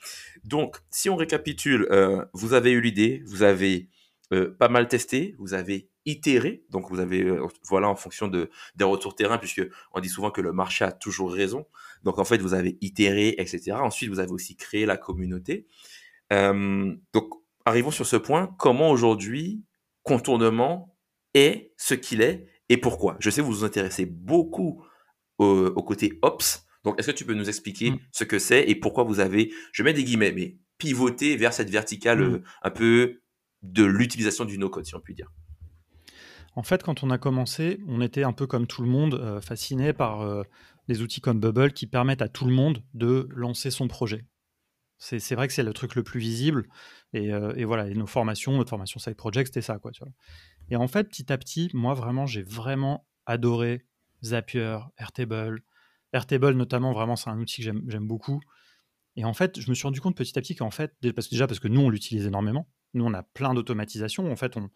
Donc, si on récapitule, euh, vous avez eu l'idée, vous avez euh, pas mal testé, vous avez itéré, donc vous avez, euh, voilà, en fonction de, des retours terrain, puisque on dit souvent que le marché a toujours raison. Donc, en fait, vous avez itéré, etc. Ensuite, vous avez aussi créé la communauté. donc, arrivons sur ce point. Comment aujourd'hui, contournement est ce qu'il est et pourquoi? Je sais que vous vous intéressez beaucoup au, côté Ops. Donc, est-ce que tu peux nous expliquer mm. ce que c'est et pourquoi vous avez, je mets des guillemets, mais pivoté vers cette verticale mm. euh, un peu de l'utilisation du no-code, si on peut dire En fait, quand on a commencé, on était un peu comme tout le monde, euh, fasciné par euh, des outils comme Bubble qui permettent à tout le monde de lancer son projet. C'est vrai que c'est le truc le plus visible. Et, et, voilà, et nos formations, notre formation Side Project, c'était ça. Quoi, tu vois. Et en fait, petit à petit, moi vraiment, j'ai vraiment adoré Zapier, Airtable. Airtable notamment, vraiment, c'est un outil que j'aime beaucoup. Et en fait, je me suis rendu compte petit à petit qu'en fait, déjà parce que nous, on l'utilise énormément. Nous, on a plein d'automatisation. En fait, on,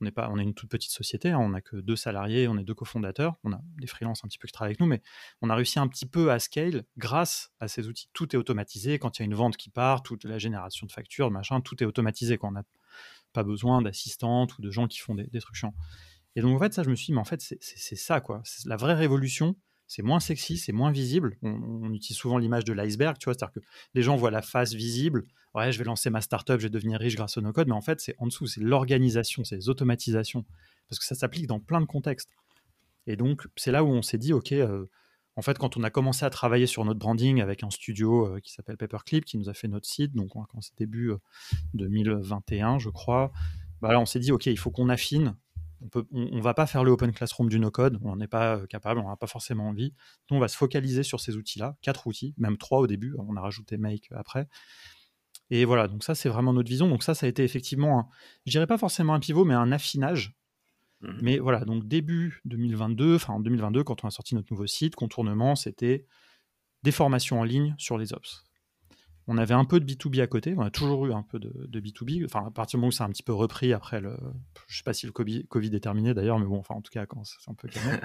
on, est pas, on est une toute petite société. Hein. on n'a que deux salariés, on est deux cofondateurs. On a des freelances un petit peu qui travaillent avec nous, mais on a réussi un petit peu à scale grâce à ces outils. Tout est automatisé. Quand il y a une vente qui part, toute la génération de factures, machin, tout est automatisé. Quand on a pas besoin d'assistantes ou de gens qui font des, trucs chiants. Et donc en fait, ça, je me suis dit, mais en fait, c'est ça, quoi. La vraie révolution, c'est moins sexy, c'est moins visible. On, utilise souvent l'image de l'iceberg, tu vois, c'est-à-dire que les gens voient la face visible. Ouais, je vais lancer ma startup, je vais devenir riche grâce au no-code, mais en fait, c'est en dessous, c'est l'organisation, c'est les automatisations, parce que ça s'applique dans plein de contextes. Et donc, c'est là où on s'est dit, ok, euh, en fait, quand on a commencé à travailler sur notre branding avec un studio euh, qui s'appelle Paperclip, qui nous a fait notre site, donc quand c'est début 2021, euh, je crois, bah là, on s'est dit, OK, il faut qu'on affine. On ne va pas faire le open classroom du no-code, on n'en est pas euh, capable, on n'a pas forcément envie. Donc, on va se focaliser sur ces outils-là, quatre outils, même trois au début, on a rajouté Make après. Et voilà, donc ça, c'est vraiment notre vision. Donc ça, ça a été effectivement, un, je dirais pas forcément un pivot, mais un affinage Mmh. Mais voilà, donc début 2022, enfin en 2022, quand on a sorti notre nouveau site, Contournement, c'était des formations en ligne sur les ops. On avait un peu de B2B à côté, on a toujours eu un peu de, B2B, enfin à partir du moment où ça a un petit peu repris après le. Je sais pas si le COVID, est terminé d'ailleurs, mais bon, enfin en tout cas, quand c'est un peu calmé.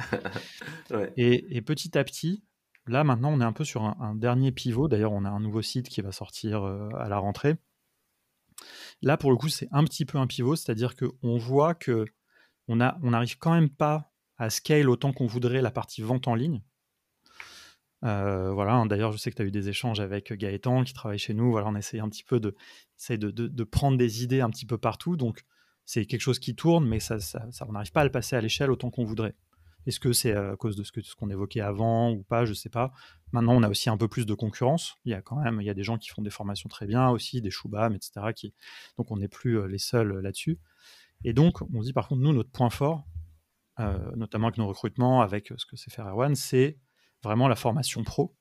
et, petit à petit, là maintenant, on est un peu sur un, dernier pivot. D'ailleurs, on a un nouveau site qui va sortir euh, à la rentrée. Là, pour le coup, c'est un petit peu un pivot, c'est-à-dire qu'on voit que on n'arrive quand même pas à scale autant qu'on voudrait la partie vente en ligne. Euh, voilà, hein, d'ailleurs, je sais que tu as eu des échanges avec Gaëtan qui travaille chez nous. Voilà, on essaye un petit peu de, de, prendre des idées un petit peu partout. Donc, c'est quelque chose qui tourne, mais ça, on n'arrive pas à le passer à l'échelle autant qu'on voudrait. Est-ce que c'est à cause de ce, qu'on évoquait avant ou pas? Je sais pas. Maintenant, on a aussi un peu plus de concurrence. Il y a quand même, il y a des gens qui font des formations très bien aussi, des Shubham, etc. Qui, donc, on n'est plus euh, les seuls là-dessus. Et donc, on dit par contre, nous, notre point fort, euh, notamment avec nos recrutements, avec ce que c'est faire Erwan, c'est vraiment la formation pro.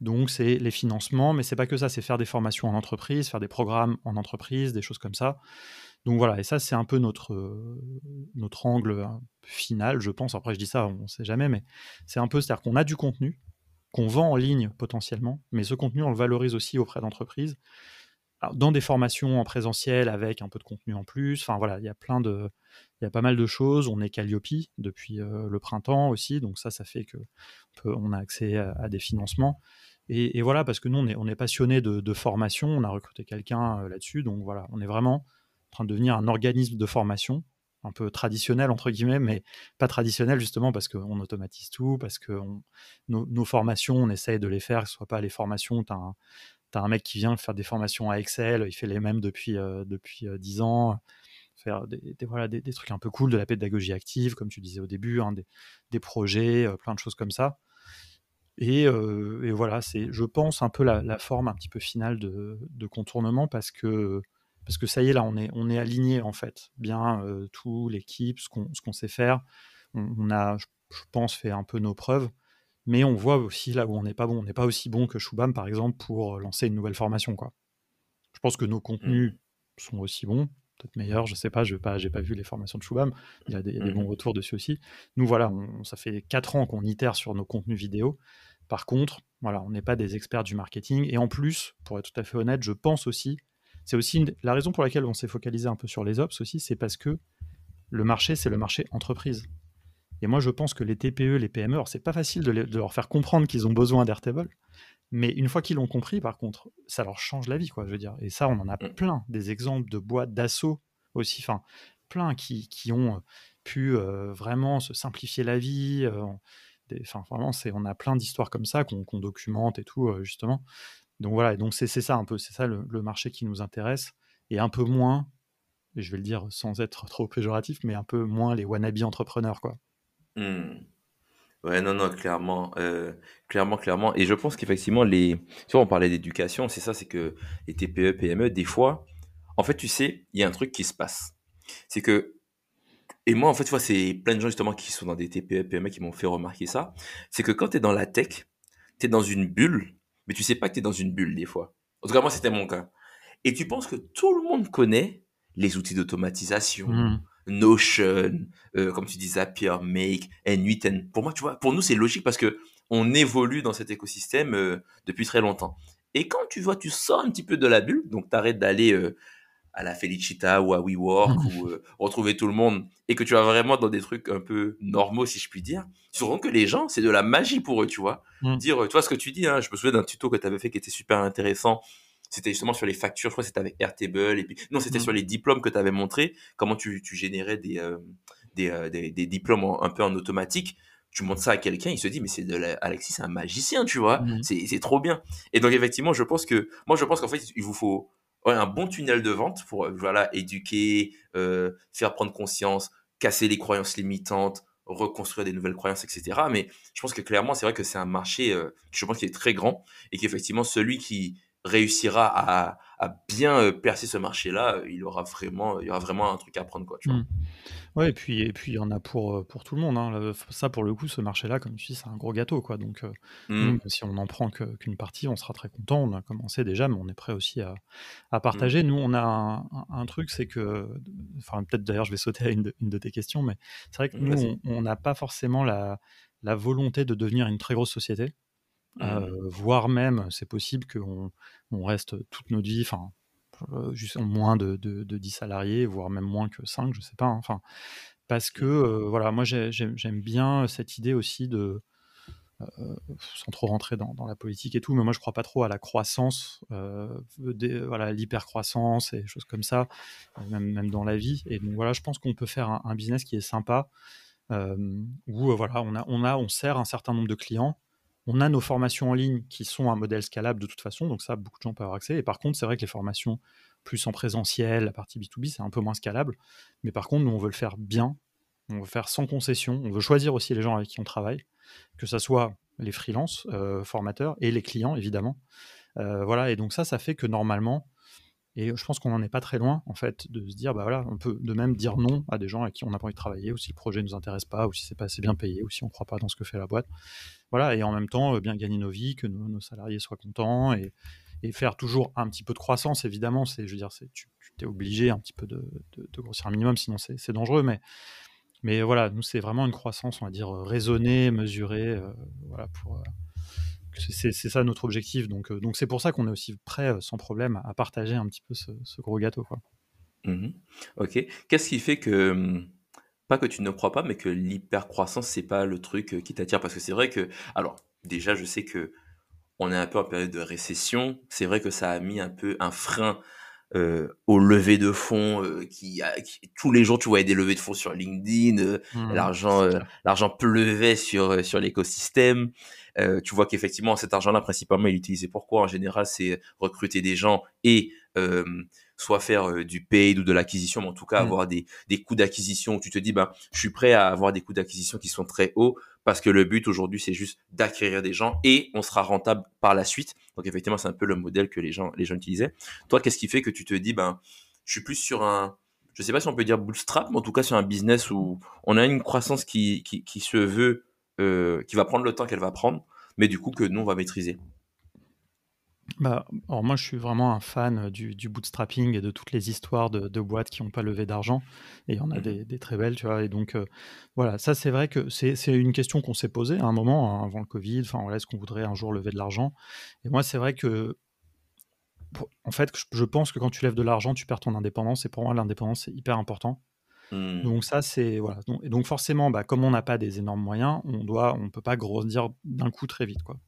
Donc, c'est les financements, mais c'est pas que ça, c'est faire des formations en entreprise, faire des programmes en entreprise, des choses comme ça. Donc voilà, et ça, c'est un peu notre, euh, notre angle hein, final, je pense. Après, je dis ça, on ne sait jamais, mais c'est un peu, c'est-à-dire qu'on a du contenu, qu'on vend en ligne potentiellement, mais ce contenu, on le valorise aussi auprès d'entreprises dans des formations en présentiel avec un peu de contenu en plus. Enfin voilà, il y a plein de, il y a pas mal de choses. On est Calliope depuis euh, le printemps aussi, donc ça, ça fait que on, a accès à, des financements. Et, voilà, parce que nous, on est, on est passionné de, formation, on a recruté quelqu'un euh, là-dessus, donc voilà, on est vraiment en train de devenir un organisme de formation, un peu traditionnel, entre guillemets, mais pas traditionnel justement parce qu'on automatise tout, parce que nos, formations, on essaye de les faire, que ce soit pas les formations, tu as, un mec qui vient faire des formations à Excel, il fait les mêmes depuis, euh, depuis 10 ans, faire des, voilà, des, trucs un peu cool, de la pédagogie active, comme tu disais au début, hein, des, projets, plein de choses comme ça. Et, voilà, c'est, je pense, un peu la, forme un petit peu finale de, contournement parce que, parce que ça y est, là, on est, on est aligné en fait. Bien, tout, l'équipe, ce qu'on, ce qu'on sait faire. On, a, je, pense, fait un peu nos preuves. Mais on voit aussi là où on n'est pas bon. On n'est pas aussi bon que Shubham, par exemple, pour lancer une nouvelle formation. Quoi. Je pense que nos contenus mmh. sont aussi bons, peut-être meilleurs, je sais pas, je n'ai pas, pas vu les formations de Shubham, il y a des, bons mmh retours dessus aussi. Nous, voilà, ça fait 4 ans qu'on itère sur nos contenus vidéo. Par contre, voilà, on n'est pas des experts du marketing. Et en plus, pour être tout à fait honnête, je pense aussi, c'est aussi la raison pour laquelle on s'est focalisé un peu sur les ops aussi, c'est parce que le marché, c'est le marché entreprise. Et moi, je pense que les TPE, les PME, c'est pas facile de, leur faire comprendre qu'ils ont besoin d'Airtable, mais une fois qu'ils l'ont compris, par contre, ça leur change la vie, quoi, je veux dire. Et ça, on en a mm. plein, des exemples de boîtes d'assaut aussi, enfin, plein qui, ont euh, pu euh, vraiment se simplifier la vie, euh, Enfin, vraiment, c'est, on a plein d'histoires comme ça qu'on, documente et tout, euh, justement. Donc voilà, donc c'est, ça un peu, c'est ça le, marché qui nous intéresse, et un peu moins, et je vais le dire sans être trop péjoratif, mais un peu moins les wannabe entrepreneurs, quoi. Mmh. Ouais, non, non, clairement, euh, clairement, clairement. Et je pense qu'effectivement, les, tu vois, on parlait d'éducation, c'est ça, c'est que les TPE, PME, des fois, en fait, tu sais, il y a un truc qui se passe. C'est que et moi, en fait, tu vois, c'est plein de gens justement qui sont dans des TPE, PME qui m'ont fait remarquer ça. C'est que quand tu es dans la tech, tu es dans une bulle, mais tu sais pas que tu es dans une bulle des fois. En tout cas, moi, c'était mon cas. Et tu penses que tout le monde connaît les outils d'automatisation, mmh. Notion, euh, comme tu dis, Zapier, Make, N8. Pour moi, tu vois, pour nous, c'est logique parce que on évolue dans cet écosystème euh, depuis très longtemps. Et quand tu vois, tu sors un petit peu de la bulle, donc tu arrêtes d'aller euh, à la Felicita ou à WeWork ou retrouver tout le monde et que tu vas vraiment dans des trucs un peu normaux si je puis dire, tu que les gens, c'est de la magie pour eux, tu vois. Mm. Dire, tu vois ce que tu dis, hein, je me souviens d'un tuto que tu avais fait qui était super intéressant. C'était justement sur les factures, je crois que c'était avec Airtable et puis non, c'était mm. sur les diplômes que tu avais montré comment tu, tu générais des, euh, euh, des, des, diplômes un peu en automatique? Tu montres ça à quelqu'un, il se dit mais c'est de Alexis, c'est un magicien, tu vois, mm. c'est trop bien. Et donc effectivement, je pense que moi je pense qu'en fait il vous faut un bon tunnel de vente pour euh, voilà éduquer, euh, faire prendre conscience, casser les croyances limitantes, reconstruire des nouvelles croyances, etc. Mais je pense que clairement, c'est vrai que c'est un marché, euh, je pense, qui est très grand et qu'effectivement, celui qui réussira à, bien percer ce marché-là, il aura vraiment, il y aura vraiment un truc à prendre, quoi. Tu vois. Mmh. Ouais, et puis et puis il y en a pour, euh, pour tout le monde, hein. ça pour le coup, ce marché-là, comme tu dis, c'est un gros gâteau, quoi. Donc, euh, mmh. si on n'en prend qu'une partie, on sera très content. On a commencé déjà, mais on est prêt aussi à, mmh. partager. Nous, on a un, truc, c'est que, enfin, peut-être d'ailleurs, je vais sauter à une de, tes questions, mais c'est vrai que nous, on n'a pas forcément la, la volonté de devenir une très grosse société. Euh, voire même, c'est possible qu'on on reste toute notre vie, enfin, euh, juste moins de, de, 10 salariés, voire même moins que 5, je sais pas. Hein, parce que euh, voilà, moi j'aime bien cette idée aussi de, euh, sans trop rentrer dans, dans, la politique et tout, mais moi je crois pas trop à la croissance, voilà, l'hypercroissance et choses comme ça, même, même dans la vie. Et donc voilà, je pense qu'on peut faire un, un, business qui est sympa, où voilà, on a, on a, on sert un certain nombre de clients on a nos formations en ligne qui sont un modèle scalable de toute façon, donc ça, beaucoup de gens peuvent avoir accès. Et par contre, c'est vrai que les formations plus en présentiel, la partie B2B, c'est un peu moins scalable. Mais par contre, nous, on veut le faire bien, on veut faire sans concession, on veut choisir aussi les gens avec qui on travaille, que ce soit les freelances, euh, formateurs, et les clients, évidemment. Euh, voilà, et donc ça, ça fait que normalement, et je pense qu'on n'en est pas très loin, en fait, de se dire, bah voilà, on peut de même dire non à des gens avec qui on n'a pas envie de travailler, ou si le projet ne nous intéresse pas, ou si c'est pas assez bien payé, ou si on ne croit pas dans ce que fait la boîte. Voilà, et en même temps, euh, bien gagner nos vies, que nos, salariés soient contents, et, faire toujours un petit peu de croissance, évidemment. C'est, je veux dire, c'est, tu, tu es obligé un petit peu de, grossir un minimum, sinon c'est, dangereux, mais, mais voilà, nous, c'est vraiment une croissance, on va dire, raisonnée, mesurée, euh, voilà, pour. Euh, c'est ça notre objectif. Donc, donc c'est pour ça qu'on est aussi prêt, sans problème, à partager un petit peu ce, gros gâteau. Quoi. Mmh ok. Qu'est-ce qui fait que mmh, pas que tu ne crois pas, mais que l'hypercroissance, c'est pas le truc euh, qui t'attire? Parce que c'est vrai que, alors, déjà, je sais que on est un peu en période de récession. C'est vrai que ça a mis un peu un frein euh, au lever de fonds euh, qui, a, tous les jours tu voyais des levées de fonds sur LinkedIn euh, mmh, l'argent l'argent pleuvait sur sur l'écosystème. Tu vois qu'effectivement cet argent-là principalement il est utilisé pourquoi en général c'est recruter des gens et soit faire du paid ou de l'acquisition, mais en tout cas mmh. avoir des, des coûts d'acquisition où tu te dis, ben, je suis prêt à avoir des coûts d'acquisition qui sont très hauts parce que le but aujourd'hui, c'est juste d'acquérir des gens et on sera rentable par la suite. Donc effectivement, c'est un peu le modèle que les gens, les gens utilisaient. Toi, qu'est-ce qui fait que tu te dis, ben, je suis plus sur un, je sais pas si on peut dire bootstrap, mais en tout cas sur un business où on a une croissance qui, qui, qui se veut, euh, qui va prendre le temps qu'elle va prendre, mais du coup que nous on va maîtriser? Bah, alors moi, je suis vraiment un fan du, bootstrapping et de toutes les histoires de, boîtes qui n'ont pas levé d'argent. Et il y en a mmh des, très belles, tu vois. Et donc, euh, voilà, ça, c'est vrai que c'est une question qu'on s'est posée à un moment, hein, avant le Covid. Enfin, voilà, est-ce qu'on voudrait un jour lever de l'argent? Et moi, c'est vrai que, en fait, je pense que quand tu lèves de l'argent, tu perds ton indépendance. Et pour moi, l'indépendance, c'est hyper important. Mmh. Donc ça, c'est voilà. Donc, et donc forcément, bah, comme on n'a pas des énormes moyens, on doit, on peut pas grossir d'un coup très vite, quoi.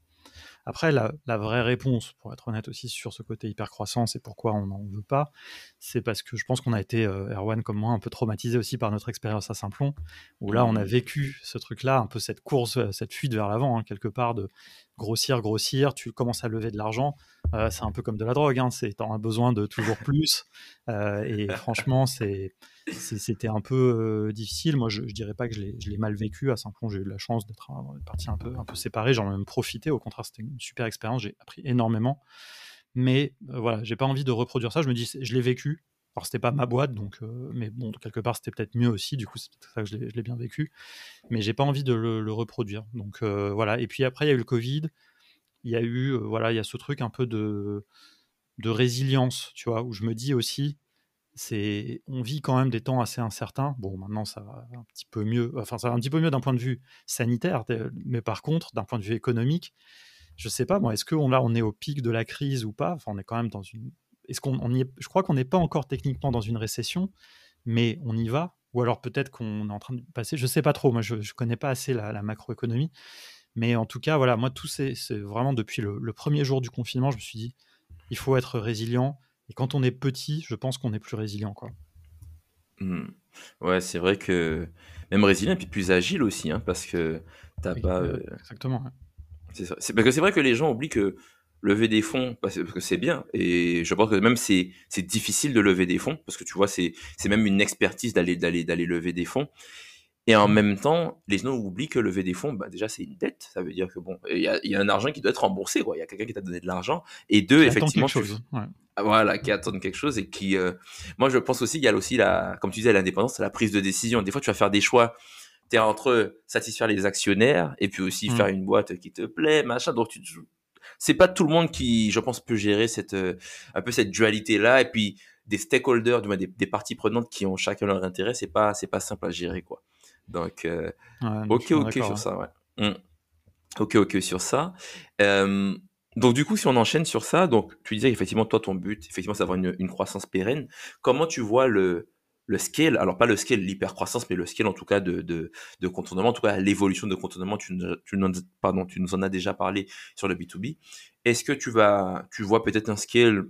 Après, la, vraie réponse, pour être honnête aussi sur ce côté hyper-croissance et pourquoi on n'en veut pas, c'est parce que je pense qu'on a été, euh, Erwan comme moi, un peu traumatisé aussi par notre expérience à Simplon, où là, on a mmh. vécu ce truc-là, un peu cette course, euh, cette fuite vers l'avant, hein, quelque part, de grossir, grossir, tu commences à lever de l'argent. Euh, c'est un peu comme de la drogue, hein, c'est as besoin de toujours plus. et franchement, c'est c'était un peu euh, difficile. Moi, je, ne dirais pas que je l'ai mal vécu. À Saint-Plon, j'ai eu la chance d'être parti un peu, un peu séparé. J'en ai même profité. Au contraire, c'était une super expérience. J'ai appris énormément. Mais euh, voilà, j'ai pas envie de reproduire ça. Je me dis, je l'ai vécu. Alors, c'était pas ma boîte, donc, euh, mais bon, quelque part, c'était peut-être mieux aussi. Du coup, c'est ça que je l'ai bien vécu. Mais j'ai pas envie de le, reproduire. Donc, voilà. Et puis après, il y a eu le Covid. Il y a eu, voilà, il y a ce truc un peu de, de résilience, tu vois, où je me dis aussi, c'est on vit quand même des temps assez incertains. Bon, maintenant ça va un petit peu mieux, enfin ça un petit peu mieux d'un point de vue sanitaire, mais par contre, d'un point de vue économique, je sais pas moi, est-ce qu'on là on est au pic de la crise ou pas? Enfin, on est quand même dans une est-ce qu'on on est... je crois qu'on n'est pas encore techniquement dans une récession, mais on y va? Ou alors peut-être qu'on est en train de passer, je sais pas trop, moi je, ne connais pas assez la, macroéconomie, mais en tout cas voilà, moi tout c'est vraiment depuis le premier jour du confinement, je me suis dit il faut être résilient, et quand on est petit, je pense qu'on est plus résilient, quoi. Mmh. Ouais, c'est vrai que même résilient puis plus agile aussi, hein, parce que t'as pas. Euh, exactement. C'est parce que c'est vrai que les gens oublient que lever des fonds, parce que c'est bien, et je pense que même c'est c'est difficile de lever des fonds, parce que tu vois, c'est c'est même une expertise d'aller d'aller d'aller lever des fonds. Et en même temps, les gens oublient que lever des fonds, bah déjà, c'est une dette. Ça veut dire que bon, il y a, y a, un argent qui doit être remboursé. Il y a quelqu'un qui t'a donné de l'argent. Et deux, effectivement. Quelque chose. Ouais. Ah, voilà, qui attendent quelque chose et qui. Euh, moi, je pense aussi, il y a aussi la, comme tu disais, l'indépendance, la prise de décision. Des fois, tu vas faire des choix. Tu es entre satisfaire les actionnaires et puis aussi mmh. faire une boîte qui te plaît, machin. Donc, tu, c'est pas tout le monde qui, je pense, peut gérer cette, euh, un peu cette dualité là. Et puis, des stakeholders, des, des parties prenantes qui ont chacun leur intérêt, c'est pas, c'est pas simple à gérer, quoi. Donc, euh, ok, ok sur ça, ouais. Mmh. Ok, ok sur ça. Euh, donc du coup, si on enchaîne sur ça, donc tu disais effectivement toi ton but, effectivement, c'est d'avoir une, une, croissance pérenne. Comment tu vois le le scale, alors pas le scale l'hypercroissance, mais le scale en tout cas de, de, de contournement, en tout cas l'évolution de contournement, tu, tu, pardon, tu nous en as déjà parlé sur le B2B. Est-ce que tu vas, tu vois peut-être un scale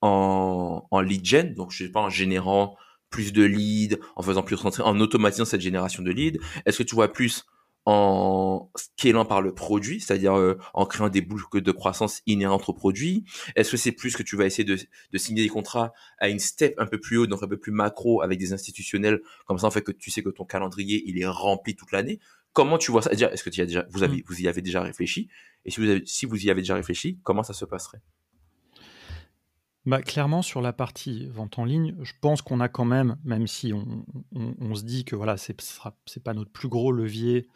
en, en lead gen, donc je sais pas, en générant plus de leads, en faisant plus rentrer, en automatisant cette génération de leads. Est-ce que tu vois plus en scalant par le produit, c'est-à-dire euh, en créant des boucles de croissance inhérentes au produit? Est-ce que c'est plus que tu vas essayer de, de, signer des contrats à une step un peu plus haut, donc un peu plus macro avec des institutionnels, comme ça en fait que tu sais que ton calendrier il est rempli toute l'année. Comment tu vois ça? Est-ce que tu as déjà, vous, avez, mmh. vous y avez déjà réfléchi? Et si vous, avez, si vous y avez déjà réfléchi, comment ça se passerait? Bah, clairement, sur la partie vente en ligne, je pense qu'on a quand même, même si on, se dit que voilà, c'est pas notre plus gros levier.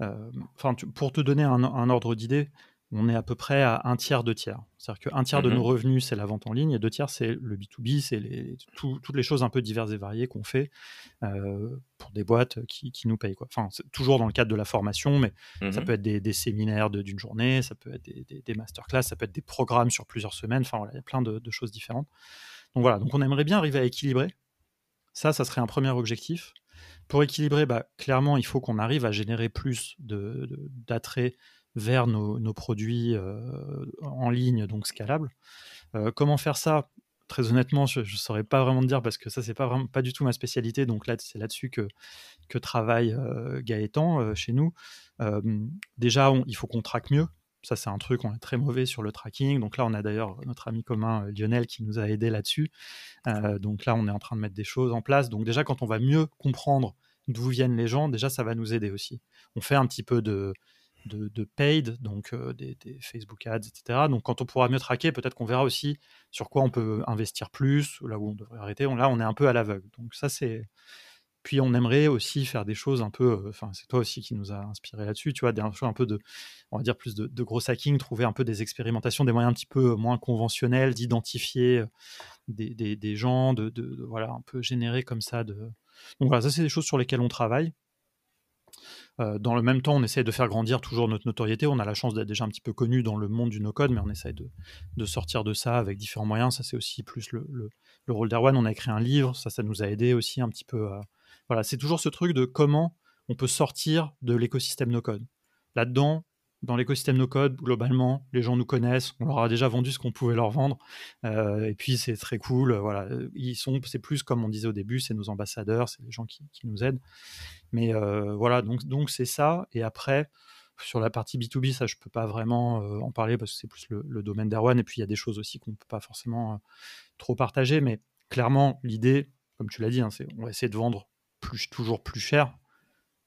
Euh, enfin, pour te donner un ordre d'idée, on est à peu près à un tiers, deux tiers. C'est-à-dire qu'un tiers de nos mmh revenus, c'est la vente en ligne, et deux tiers, c'est le B2B, c'est les, toutes les choses un peu diverses et variées qu'on fait euh, pour des boîtes qui, qui, nous payent. Quoi. Enfin, c'est toujours dans le cadre de la formation, mais ça mmh peut être des, des séminaires d'une journée, ça peut être des, des, masterclass, ça peut être des programmes sur plusieurs semaines, enfin voilà, il y a plein de, de, choses différentes. Donc voilà, donc on aimerait bien arriver à équilibrer. Ça, ça serait un premier objectif. Pour équilibrer, bah, clairement, il faut qu'on arrive à générer plus d'attrait vers nos, produits en ligne, donc scalables. comment faire ça? Très honnêtement, je ne saurais pas vraiment te dire parce que ça, c'est pas pas du tout ma spécialité. Donc là, c'est là-dessus que, travaille Gaëtan chez nous. déjà, il faut qu'on traque mieux. Ça, c'est un truc, on est très mauvais sur le tracking. Donc là, on a d'ailleurs notre ami commun Lionel qui nous a aidé là-dessus. donc là, on est en train de mettre des choses en place. Donc déjà, quand on va mieux comprendre d'où viennent les gens, déjà, ça va nous aider aussi. On fait un petit peu de, de, paid, donc des, Facebook Ads, etc. Donc quand on pourra mieux traquer, peut-être qu'on verra aussi sur quoi on peut investir plus, là où on devrait arrêter. là, on est un peu à l'aveugle. Donc ça, c'est... Puis on aimerait aussi faire des choses un peu, enfin c'est toi aussi qui nous a inspiré là-dessus, tu vois, des choses un peu de, on va dire plus de, gros hacking, trouver un peu des expérimentations, des moyens un petit peu moins conventionnels d'identifier des, des, gens, de, de, voilà un peu générer comme ça. De... Donc voilà, ça c'est des choses sur lesquelles on travaille. Euh, dans le même temps, on essaie de faire grandir toujours notre notoriété. On a la chance d'être déjà un petit peu connu dans le monde du no-code, mais on essaie de, sortir de ça avec différents moyens. Ça, c'est aussi plus le, rôle d'Erwan. On a écrit un livre, ça, ça nous a aidé aussi un petit peu. Voilà, c'est toujours ce truc de comment on peut sortir de l'écosystème no-code. Là-dedans, dans l'écosystème no code, globalement, les gens nous connaissent, on leur a déjà vendu ce qu'on pouvait leur vendre, euh, et puis c'est très cool. Voilà, ils sont, c'est plus comme on disait au début, c'est nos ambassadeurs, c'est les gens qui, nous aident. Mais euh, voilà, donc c'est ça. Et après, sur la partie B2B, ça je peux pas vraiment euh, en parler parce que c'est plus le, domaine d'Erwan, et puis il y a des choses aussi qu'on peut pas forcément trop partager. Mais clairement, l'idée, comme tu l'as dit, hein, c'est on va essayer de vendre toujours plus cher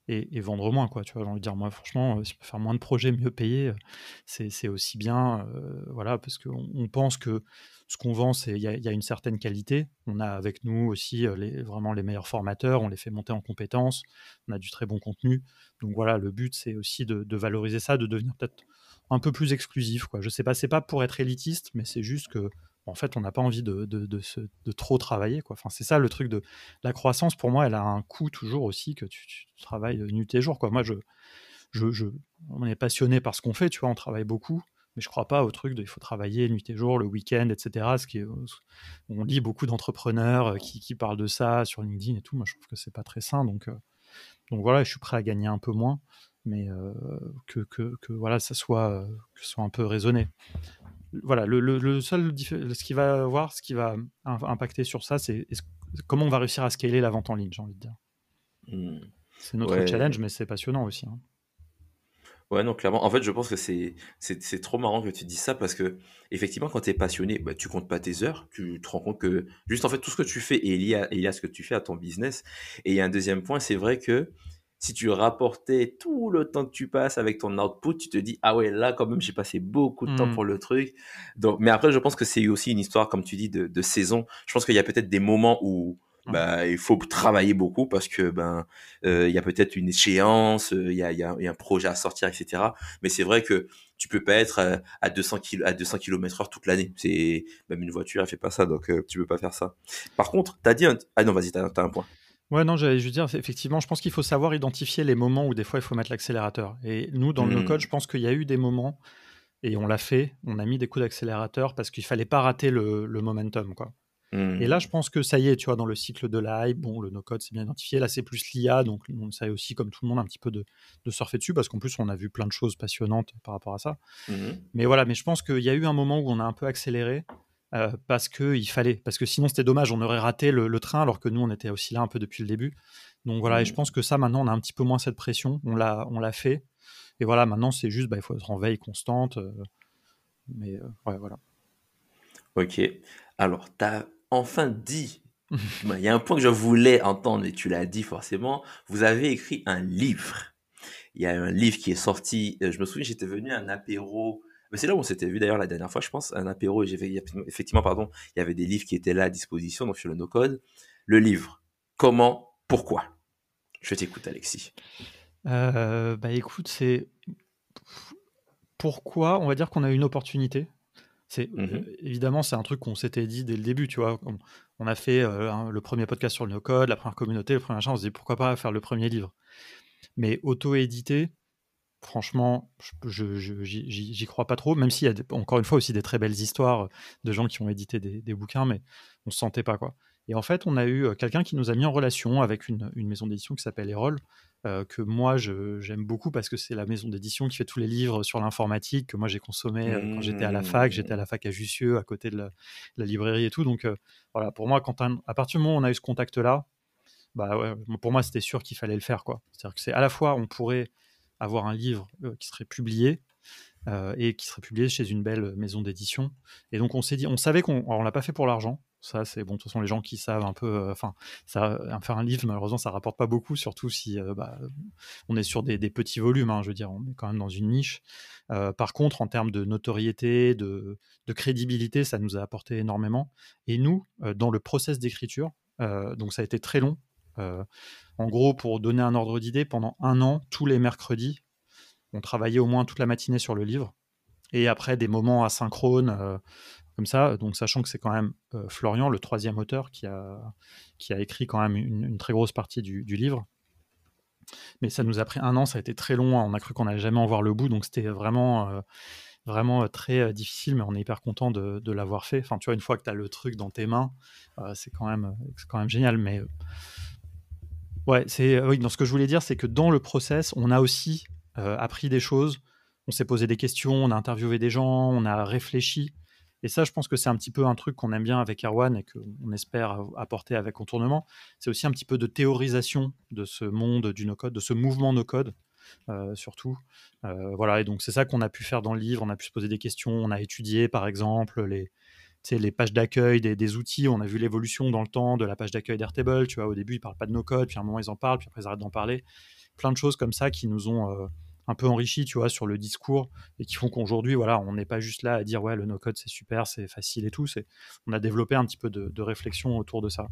et, vendre moins, quoi. Tu vois, j'ai envie de dire, moi, franchement, euh, si on peut faire moins de projets, mieux payés, euh, c'est aussi bien, euh, voilà, parce qu'on on pense que ce qu'on vend, c'est il y, a une certaine qualité. On a avec nous aussi vraiment les meilleurs formateurs, on les fait monter en compétences, on a du très bon contenu. Donc voilà, le but, c'est aussi de, de, valoriser ça, de devenir peut-être un peu plus exclusif, quoi. Je sais pas, c'est pas pour être élitiste, mais c'est juste que en fait, on n'a pas envie de, de, trop travailler. Quoi. Enfin, c'est ça le truc de la croissance. Pour moi, elle a un coût toujours aussi que tu, travailles nuit et jour. Moi, je, je, on est passionné par ce qu'on fait. Tu vois, on travaille beaucoup, mais je crois pas au truc de il faut travailler nuit et jour, le week-end, etc. Ce qui on lit beaucoup d'entrepreneurs euh, qui, parlent de ça sur LinkedIn et tout. Moi, je trouve que c'est pas très sain. Donc, euh, donc voilà, je suis prêt à gagner un peu moins, mais euh, que, que, que, voilà, ça soit, que soit un peu raisonné voilà, le, seul ce qui va voir, ce qui va impacter sur ça, c'est comment on va réussir à scaler la vente en ligne, j'ai envie de dire. Hmm. C'est notre challenge, mais c'est passionnant aussi. Hein. Ouais, non, clairement. En fait, je pense que c'est, c'est, trop marrant que tu dises ça parce que, effectivement, quand tu es passionné, bah, tu comptes pas tes heures. Tu te rends compte que, juste en fait, tout ce que tu fais est lié à, est lié à ce que tu fais à ton business. Et il y a un deuxième point, c'est vrai que si tu rapportais tout le temps que tu passes avec ton output, tu te dis ah ouais là quand même j'ai passé beaucoup de temps hmm. pour le truc. Donc mais après je pense que c'est aussi une histoire comme tu dis de, saison. Je pense qu'il y a peut-être des moments où bah, il faut travailler beaucoup parce que ben euh, il y a peut-être une échéance, euh, il y, a, y, a, un projet à sortir etc. Mais c'est vrai que tu peux pas être euh, à 200 km à 200 km/h toute l'année. C'est même une voiture elle fait pas ça donc tu peux pas faire ça. Par contre tu as dit un... ah non vas-y t'as as un point. Ouais, non, j'allais juste dire, effectivement, je pense qu'il faut savoir identifier les moments où des fois il faut mettre l'accélérateur. Et nous, dans le no-code, mmh. je pense qu'il y a eu des moments, et on l'a fait, on a mis des coups d'accélérateur parce qu'il fallait pas rater le, momentum, quoi. Et là, mmh. je pense que ça y est, tu vois, dans le cycle de la hype, bon, le no-code, c'est bien identifié. Là, c'est plus l'IA, donc on essaie aussi, comme tout le monde, un petit peu de, surfer dessus, parce qu'en plus, on a vu plein de choses passionnantes par rapport à ça. Mmh. Mais voilà, mais je pense qu'il y a eu un moment où on a un peu accéléré. Euh, parce qu'il fallait, parce que sinon c'était dommage, on aurait raté le, train alors que nous on était aussi là un peu depuis le début. Donc voilà, et je mmh. pense que ça maintenant on a un petit peu moins cette pression, on l'a, on l'a fait, et voilà, maintenant c'est juste, bah, il faut être en veille constante, euh, mais euh, ouais, voilà. Ok, alors tu as enfin dit, il y a un point que je voulais entendre et tu l'as dit forcément, vous avez écrit un livre. Il y a un livre qui est sorti, je me souviens, j'étais venu à un apéro mais c'est là où on s'était vu d'ailleurs la dernière fois, je pense, un apéro, et j'ai effectivement, pardon, il y avait des livres qui étaient là à disposition, donc sur le no-code. Le livre, comment, pourquoi? Je t'écoute, Alexis. Euh, bah écoute, c'est pourquoi, on va dire qu'on a une opportunité. C'est mmh euh, évidemment c'est un truc qu'on s'était dit dès le début, tu vois. On, a fait euh, le premier podcast sur le no-code, la première communauté, le premier machin, on se dit pourquoi pas faire le premier livre. Mais auto-édité, franchement, je, j'y crois pas trop, même s'il y a encore une fois aussi des très belles histoires de gens qui ont édité des, bouquins, mais on se sentait pas quoi. Et en fait, on a eu euh, quelqu'un qui nous a mis en relation avec une, maison d'édition qui s'appelle Erol, que moi j'aime beaucoup parce que c'est la maison d'édition qui fait tous les livres sur l'informatique que moi j'ai consommé quand j'étais à la fac. J'étais à la fac à Jussieu, à côté de la, librairie et tout. Donc voilà, pour moi, quand à partir du moment où on a eu ce contact-là, bah pour moi c'était sûr qu'il fallait le faire. quoi. C'est-à-dire que c'est à la fois on pourrait avoir un livre qui serait publié et qui serait publié chez une belle maison d'édition. Et donc on s'est dit, on savait qu'on, on l'a pas fait pour l'argent. Ça, c'est bon. De toute façon, les gens qui savent un peu, euh, enfin, ça, faire un livre, malheureusement, ça rapporte pas beaucoup, surtout si euh, bah, on est sur des, petits volumes. Hein, je veux dire, on est quand même dans une niche. Euh, par contre, en termes de notoriété, de, crédibilité, ça nous a apporté énormément. Et nous, dans le process d'écriture, donc ça a été très long. En gros, pour donner un ordre d'idée, pendant un an, tous les mercredis, on travaillait au moins toute la matinée sur le livre. Et après, des moments asynchrones, comme ça. Donc, sachant que c'est quand même euh, Florian, le troisième auteur, qui a, qui a écrit quand même une, très grosse partie du, livre. Mais ça nous a pris un an, ça a été très long. On a cru qu'on n'allait jamais en voir le bout, donc c'était vraiment, euh, vraiment euh, très difficile, mais on est hyper content de, l'avoir fait. Enfin, tu vois, une fois que tu as le truc dans tes mains, c'est quand, même, quand même génial. Mais ouais, c'est oui, dans ce que je voulais dire, c'est que dans le process, on a aussi appris des choses. On s'est posé des questions, on a interviewé des gens, on a réfléchi. Et ça, je pense que c'est un petit peu un truc qu'on aime bien avec Erwan et qu'on espère apporter avec Contournement. C'est aussi un petit peu de théorisation de ce monde du no-code, de ce mouvement no-code. Euh, surtout. Euh, voilà, et donc c'est ça qu'on a pu faire dans le livre. On a pu se poser des questions. On a étudié, par exemple, les, les pages d'accueil des, outils. On a vu l'évolution dans le temps de la page d'accueil d'Airtable. Tu vois, au début, ils parlent pas de no-code, puis à un moment, ils en parlent, puis après, ils arrêtent d'en parler. Plein de choses comme ça qui nous ont euh, un peu enrichi, tu vois, sur le discours et qui font qu'aujourd'hui, voilà, on n'est pas juste là à dire ouais, le no-code c'est super, c'est facile et tout. C'est, on a développé un petit peu de, réflexion autour de ça.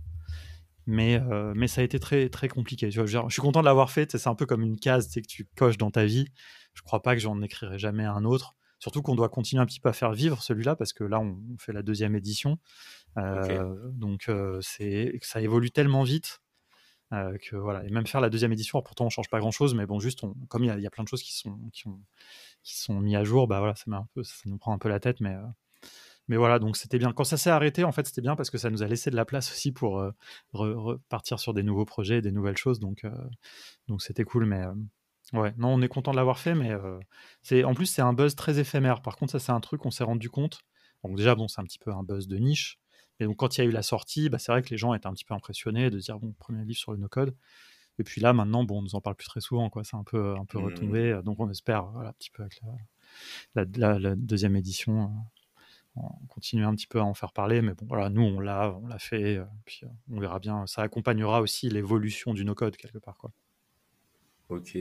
Mais, euh, mais ça a été très, très compliqué. Je, suis content de l'avoir fait. C'est un peu comme une case que tu coches dans ta vie. Je crois pas que j'en écrirai jamais un autre. Surtout qu'on doit continuer un petit peu à faire vivre celui-là parce que là, on, fait la deuxième édition. Euh, donc, euh, c'est, ça évolue tellement vite euh, que voilà, et même faire la deuxième édition, pourtant on change pas grand chose, mais bon, juste comme il y, a plein de choses qui sont, qui, ont, qui sont mis à jour, bah voilà, ça, met un peu, ça, nous prend un peu la tête, mais, euh, mais voilà, donc c'était bien. Quand ça s'est arrêté, en fait, c'était bien parce que ça nous a laissé de la place aussi pour euh, repartir sur des nouveaux projets, des nouvelles choses, donc donc c'était cool, mais ouais, non, on est content de l'avoir fait, mais c'est en plus c'est un buzz très éphémère. Par contre, ça c'est un truc on s'est rendu compte. Donc déjà, bon, c'est un petit peu un buzz de niche, et donc, quand il y a eu la sortie, bah, c'est vrai que les gens étaient un petit peu impressionnés de dire, bon, premier livre sur le no-code. Et puis là, maintenant, bon, on nous en parle plus très souvent, quoi. C'est un peu, un peu mmh. retombé. Donc, on espère, voilà, un petit peu avec la, deuxième édition, euh, continuer un petit peu à en faire parler. Mais bon, voilà, nous, on l'a, on l'a fait. Euh, puis, euh, on verra bien. Ça accompagnera aussi l'évolution du no-code quelque part, quoi. Ok.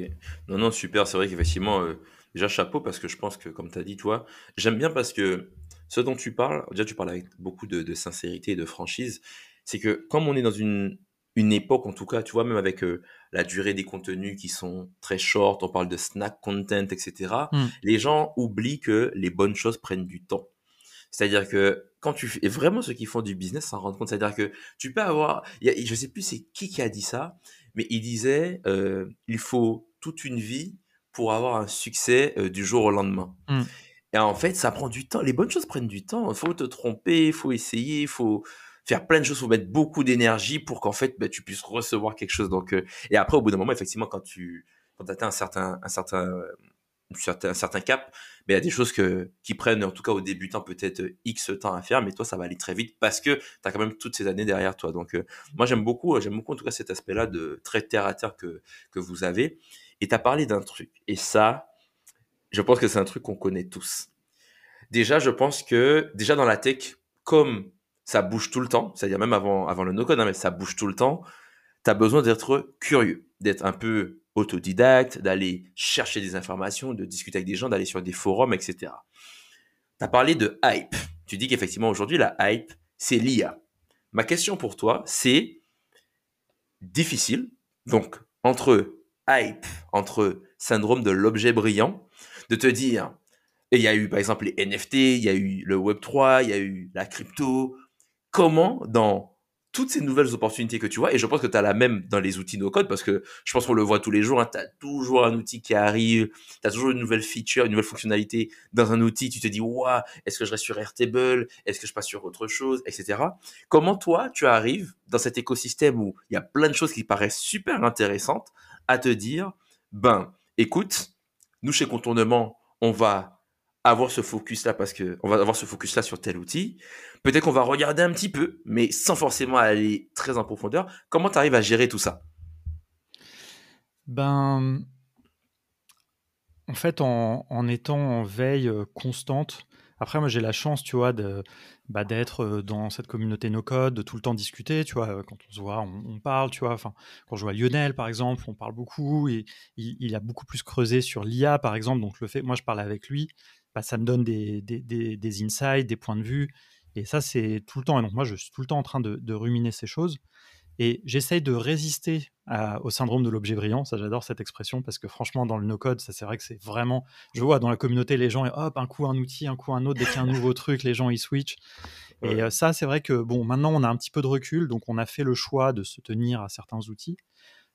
Non, non, super. C'est vrai qu'effectivement, déjà chapeau parce que je pense que, comme tu as dit, toi, j'aime bien parce que ce dont tu parles, déjà tu parles avec beaucoup de, sincérité et de franchise, c'est que comme on est dans une, une époque, en tout cas, tu vois, même avec euh, la durée des contenus qui sont très short, on parle de snack content, etc., hmm. les gens oublient que les bonnes choses prennent du temps. C'est-à-dire que quand tu fais, et vraiment ceux qui font du business s'en rendent compte, c'est-à-dire que tu peux avoir, y a, je sais plus c'est qui qui a dit ça, mais il disait, euh, il faut toute une vie pour avoir un succès euh, du jour au lendemain. Hmm. Et en fait, ça prend du temps. Les bonnes choses prennent du temps. Il faut te tromper, il faut essayer, il faut faire plein de choses, il faut mettre beaucoup d'énergie pour qu'en fait, bah, tu puisses recevoir quelque chose. Donc, euh, et après, au bout d'un moment, effectivement, quand tu quand atteins un certain, un certain, certain, un certain cap, mais il y a des choses que, qui prennent, en tout cas au débutant, peut-être X temps à faire, mais toi, ça va aller très vite parce que tu as quand même toutes ces années derrière toi. Donc, euh, moi, j'aime beaucoup, j'aime beaucoup en tout cas cet aspect-là de très terre à terre que, que vous avez. Et tu as parlé d'un truc. Et ça, je pense que c'est un truc qu'on connaît tous. Déjà, je pense que déjà dans la tech, comme ça bouge tout le temps, c'est-à-dire même avant, avant le no-code, hein, mais ça bouge tout le temps, tu as besoin d'être curieux, d'être un peu autodidacte, d'aller chercher des informations, de discuter avec des gens, d'aller sur des forums, etc. Tu as parlé de hype. Tu dis qu'effectivement aujourd'hui, la hype, c'est l'IA. Ma question pour toi, c'est difficile. Donc, entre hype, entre syndrome de l'objet brillant, de te dire, et il y a eu par exemple les NFT, il y a eu le Web3, il y a eu la crypto, comment dans toutes ces nouvelles opportunités que tu vois, et je pense que tu as la même dans les outils no-code, parce que je pense qu'on le voit tous les jours, hein, tu as toujours un outil qui arrive, tu as toujours une nouvelle feature, une nouvelle fonctionnalité dans un outil, tu te dis, waouh, est-ce que je reste sur Airtable, est-ce que je passe sur autre chose, etc. Comment toi, tu arrives dans cet écosystème où il y a plein de choses qui paraissent super intéressantes à te dire, ben, écoute, nous chez Contournement, on va avoir ce focus là parce que on va avoir ce focus là sur tel outil. Peut-être qu'on va regarder un petit peu, mais sans forcément aller très en profondeur. Comment tu arrives à gérer tout ça? Ben, en fait, en, en étant en veille euh, constante, après, moi, j'ai la chance, tu vois, de, bah, d'être euh, dans cette communauté no-code, de tout le temps discuter, tu vois. Quand on se voit, on, parle, tu vois. Enfin, quand je vois Lionel, par exemple, on parle beaucoup et il, a beaucoup plus creusé sur l'IA, par exemple. Donc, le fait, moi, je parle avec lui, bah, ça me donne des, des, des, insights, des points de vue. Et ça, c'est tout le temps. Et donc, moi, je suis tout le temps en train de, de ruminer ces choses. Et j'essaye de résister au syndrome de l'objet brillant. Ça, j'adore cette expression parce que franchement, dans le no-code, ça, c'est vrai que c'est vraiment. Je vois dans la communauté, les gens, hop, un coup un outil, un coup un autre, dès qu'il y a un nouveau truc, les gens ils switchent. Et euh, ça, c'est vrai que bon, maintenant, on a un petit peu de recul, donc on a fait le choix de se tenir à certains outils.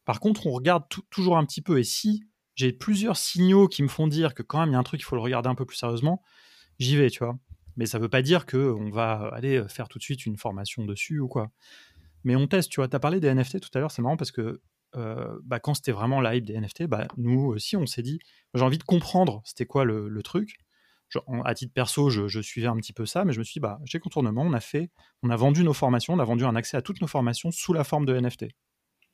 Par contre, on regarde toujours un petit peu. Et si j'ai plusieurs signaux qui me font dire que quand même il y a un truc, il faut le regarder un peu plus sérieusement, j'y vais, tu vois. Mais ça ne veut pas dire qu'on va aller faire tout de suite une formation dessus ou quoi. Mais on teste, tu vois. Tu as parlé des NFT tout à l'heure, c'est marrant parce que euh, bah, quand c'était vraiment la hype des NFT, bah, nous aussi, on s'est dit, j'ai envie de comprendre c'était quoi le, truc. à titre perso, je, suivais un petit peu ça, mais je me suis dit, bah, chez Contournement, on a fait, on a vendu nos formations, on a vendu un accès à toutes nos formations sous la forme de NFT.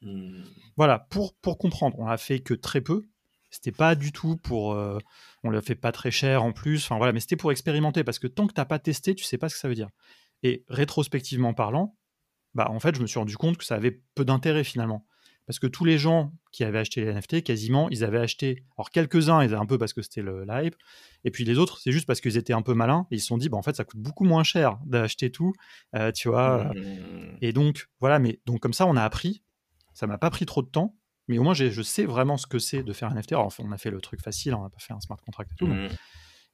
Mmh. Voilà, pour, pour comprendre. On a fait que très peu. C'était pas du tout pour. Euh, on l'a fait pas très cher en plus. Enfin voilà, mais c'était pour expérimenter parce que tant que t'as pas testé, tu sais pas ce que ça veut dire. Et rétrospectivement parlant, bah, en fait, je me suis rendu compte que ça avait peu d'intérêt finalement. Parce que tous les gens qui avaient acheté les NFT, quasiment, ils avaient acheté. Alors, quelques-uns, ils avaient un peu parce que c'était le, hype. Et puis les autres, c'est juste parce qu'ils étaient un peu malins. Et ils se sont dit, bah, en fait, ça coûte beaucoup moins cher d'acheter tout. Euh, tu vois. Mmh. Et donc, voilà. Mais donc, comme ça, on a appris. Ça m'a pas pris trop de temps. Mais au moins, je sais vraiment ce que c'est de faire un NFT. Alors, on a fait le truc facile, on n'a pas fait un smart contract et tout. Mmh.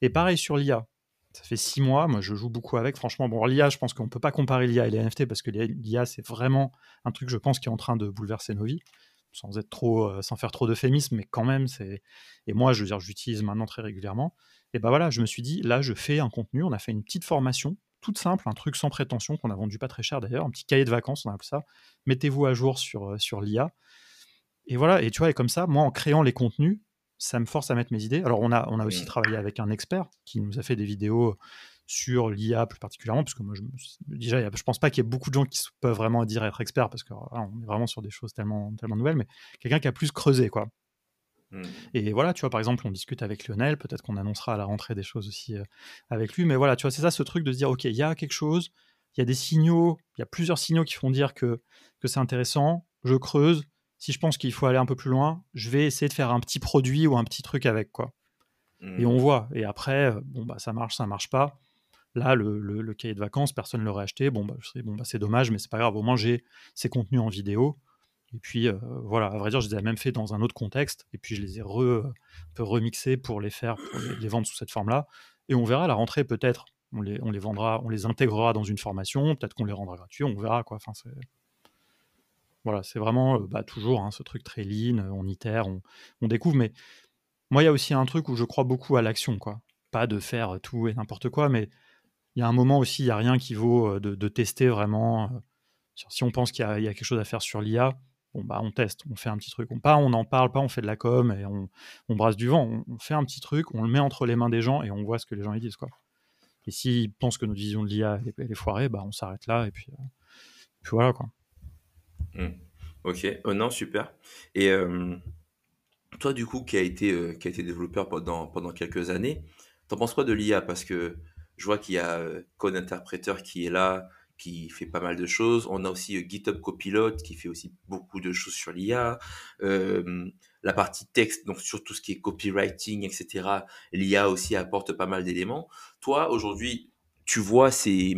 Et pareil sur l'IA. Ça fait six mois, moi je joue beaucoup avec. Franchement, bon, l'IA, je pense qu'on ne peut pas comparer l'IA et les NFT parce que l'IA, c'est vraiment un truc, je pense, qui est en train de bouleverser nos vies, sans être trop, euh, sans faire trop d'euphémisme, mais quand même, c'est. Et moi, je veux dire, j'utilise maintenant très régulièrement. Et ben voilà, je me suis dit, là, je fais un contenu. On a fait une petite formation, toute simple, un truc sans prétention qu'on a vendu pas très cher d'ailleurs, un petit cahier de vacances, on appelle ça. Mettez-vous à jour sur, euh, sur l'IA. Et voilà, et tu vois, et comme ça, moi, en créant les contenus, ça me force à mettre mes idées. Alors, on a, on a aussi mmh. travaillé avec un expert qui nous a fait des vidéos sur l'IA plus particulièrement, parce que moi, je, déjà, je pense pas qu'il y ait beaucoup de gens qui peuvent vraiment dire être experts, parce qu'on est vraiment sur des choses tellement, tellement nouvelles, mais quelqu'un qui a plus creusé, quoi. Mmh. Et voilà, tu vois, par exemple, on discute avec Lionel, peut-être qu'on annoncera à la rentrée des choses aussi euh, avec lui, mais voilà, tu vois, c'est ça ce truc de se dire, ok, il y a quelque chose, il y a des signaux, il y a plusieurs signaux qui font dire que, que c'est intéressant, je creuse, si je pense qu'il faut aller un peu plus loin, je vais essayer de faire un petit produit ou un petit truc avec quoi. Et on mmh. voit. Et après, euh, bon bah ça marche, ça marche pas. Là, le, cahier de vacances, personne ne l'aurait acheté. Bon bah, bon bah c'est dommage, mais c'est pas grave. Au moins j'ai ces contenus en vidéo. Et puis euh, voilà, à vrai dire, je les ai même fait dans un autre contexte. Et puis je les ai re, un peu remixés pour les faire, pour les, vendre sous cette forme-là. Et on verra à la rentrée peut-être. On les, on les vendra, on les intégrera dans une formation. Peut-être qu'on les rendra gratuits. On verra quoi. Enfin c'est voilà, c'est vraiment bah, toujours hein, ce truc très lean, on itère, on, découvre. Mais moi, il y a aussi un truc où je crois beaucoup à l'action, quoi. Pas de faire tout et n'importe quoi, mais il y a un moment aussi, il n'y a rien qui vaut de, tester vraiment. si on pense qu'il y, a quelque chose à faire sur l'IA, bon, bah, on teste, on fait un petit truc. On, pas on en parle, pas on fait de la com et on, brasse du vent. On, fait un petit truc, on le met entre les mains des gens et on voit ce que les gens y disent, quoi. Et s'ils pensent que notre vision de l'IA est, foirée, bah, on s'arrête là et puis, puis voilà, quoi. Mmh. Ok, oh non, super. Et toi, du coup, qui a été, euh, qui a été développeur pendant, pendant quelques années, t'en penses quoi de l'IA Parce que je vois qu'il y a euh, Code Interpreter qui est là, qui fait pas mal de choses. On a aussi euh, GitHub Copilot qui fait aussi beaucoup de choses sur l'IA. la partie texte, donc sur tout ce qui est copywriting, etc. L'IA aussi apporte pas mal d'éléments. Toi, aujourd'hui, tu vois ces,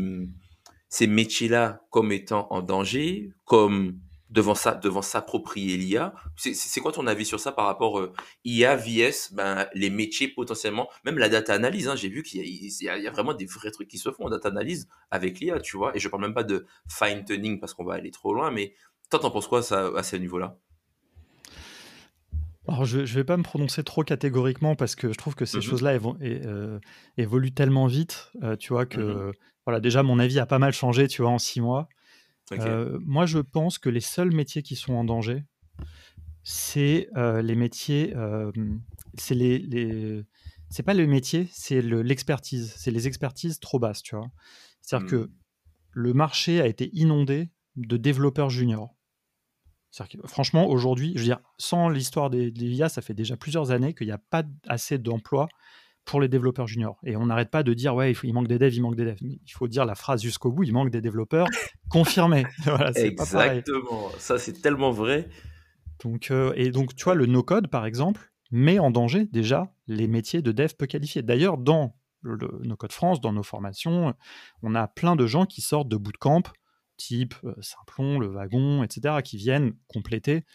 ces métiers-là comme étant en danger, comme devant ça, devant s'approprier l'IA. C'est quoi ton avis sur ça par rapport euh, IA, VS, ben, les métiers potentiellement, même la data analyse. Hein, J'ai vu qu'il y, y, a vraiment des vrais trucs qui se font en data analyse avec l'IA, tu vois. Et je parle même pas de fine tuning parce qu'on va aller trop loin, mais toi, t'en penses quoi ça, à ce niveau-là? Alors, je ne vais pas me prononcer trop catégoriquement parce que je trouve que ces mmh choses-là euh, évoluent tellement vite, euh, tu vois, que mmh voilà, déjà mon avis a pas mal changé, tu vois, en six mois. Euh, moi, je pense que les seuls métiers qui sont en danger, c'est les métiers, c'est les, les c'est pas le métier, c'est l'expertise. c'est les expertises trop basses, tu vois. C'est-à-dire que mmh. le marché a été inondé de développeurs juniors. Que, franchement, aujourd'hui, je veux dire, sans l'histoire des, des, IA, ça fait déjà plusieurs années qu'il n'y a pas assez d'emplois pour les développeurs juniors. Et on n'arrête pas de dire, ouais, il, faut, il, manque des devs, il manque des devs. Mais il faut dire la phrase jusqu'au bout, il manque des développeurs confirmés. Exactement. ça, c'est tellement vrai. Donc, euh, et donc, tu vois, le no-code, par exemple, met en danger déjà les métiers de dev peu qualifiés. D'ailleurs, dans le, no-code France, dans nos formations, on a plein de gens qui sortent de bootcamp, type euh, Simplon, le wagon, etc., qui viennent compléter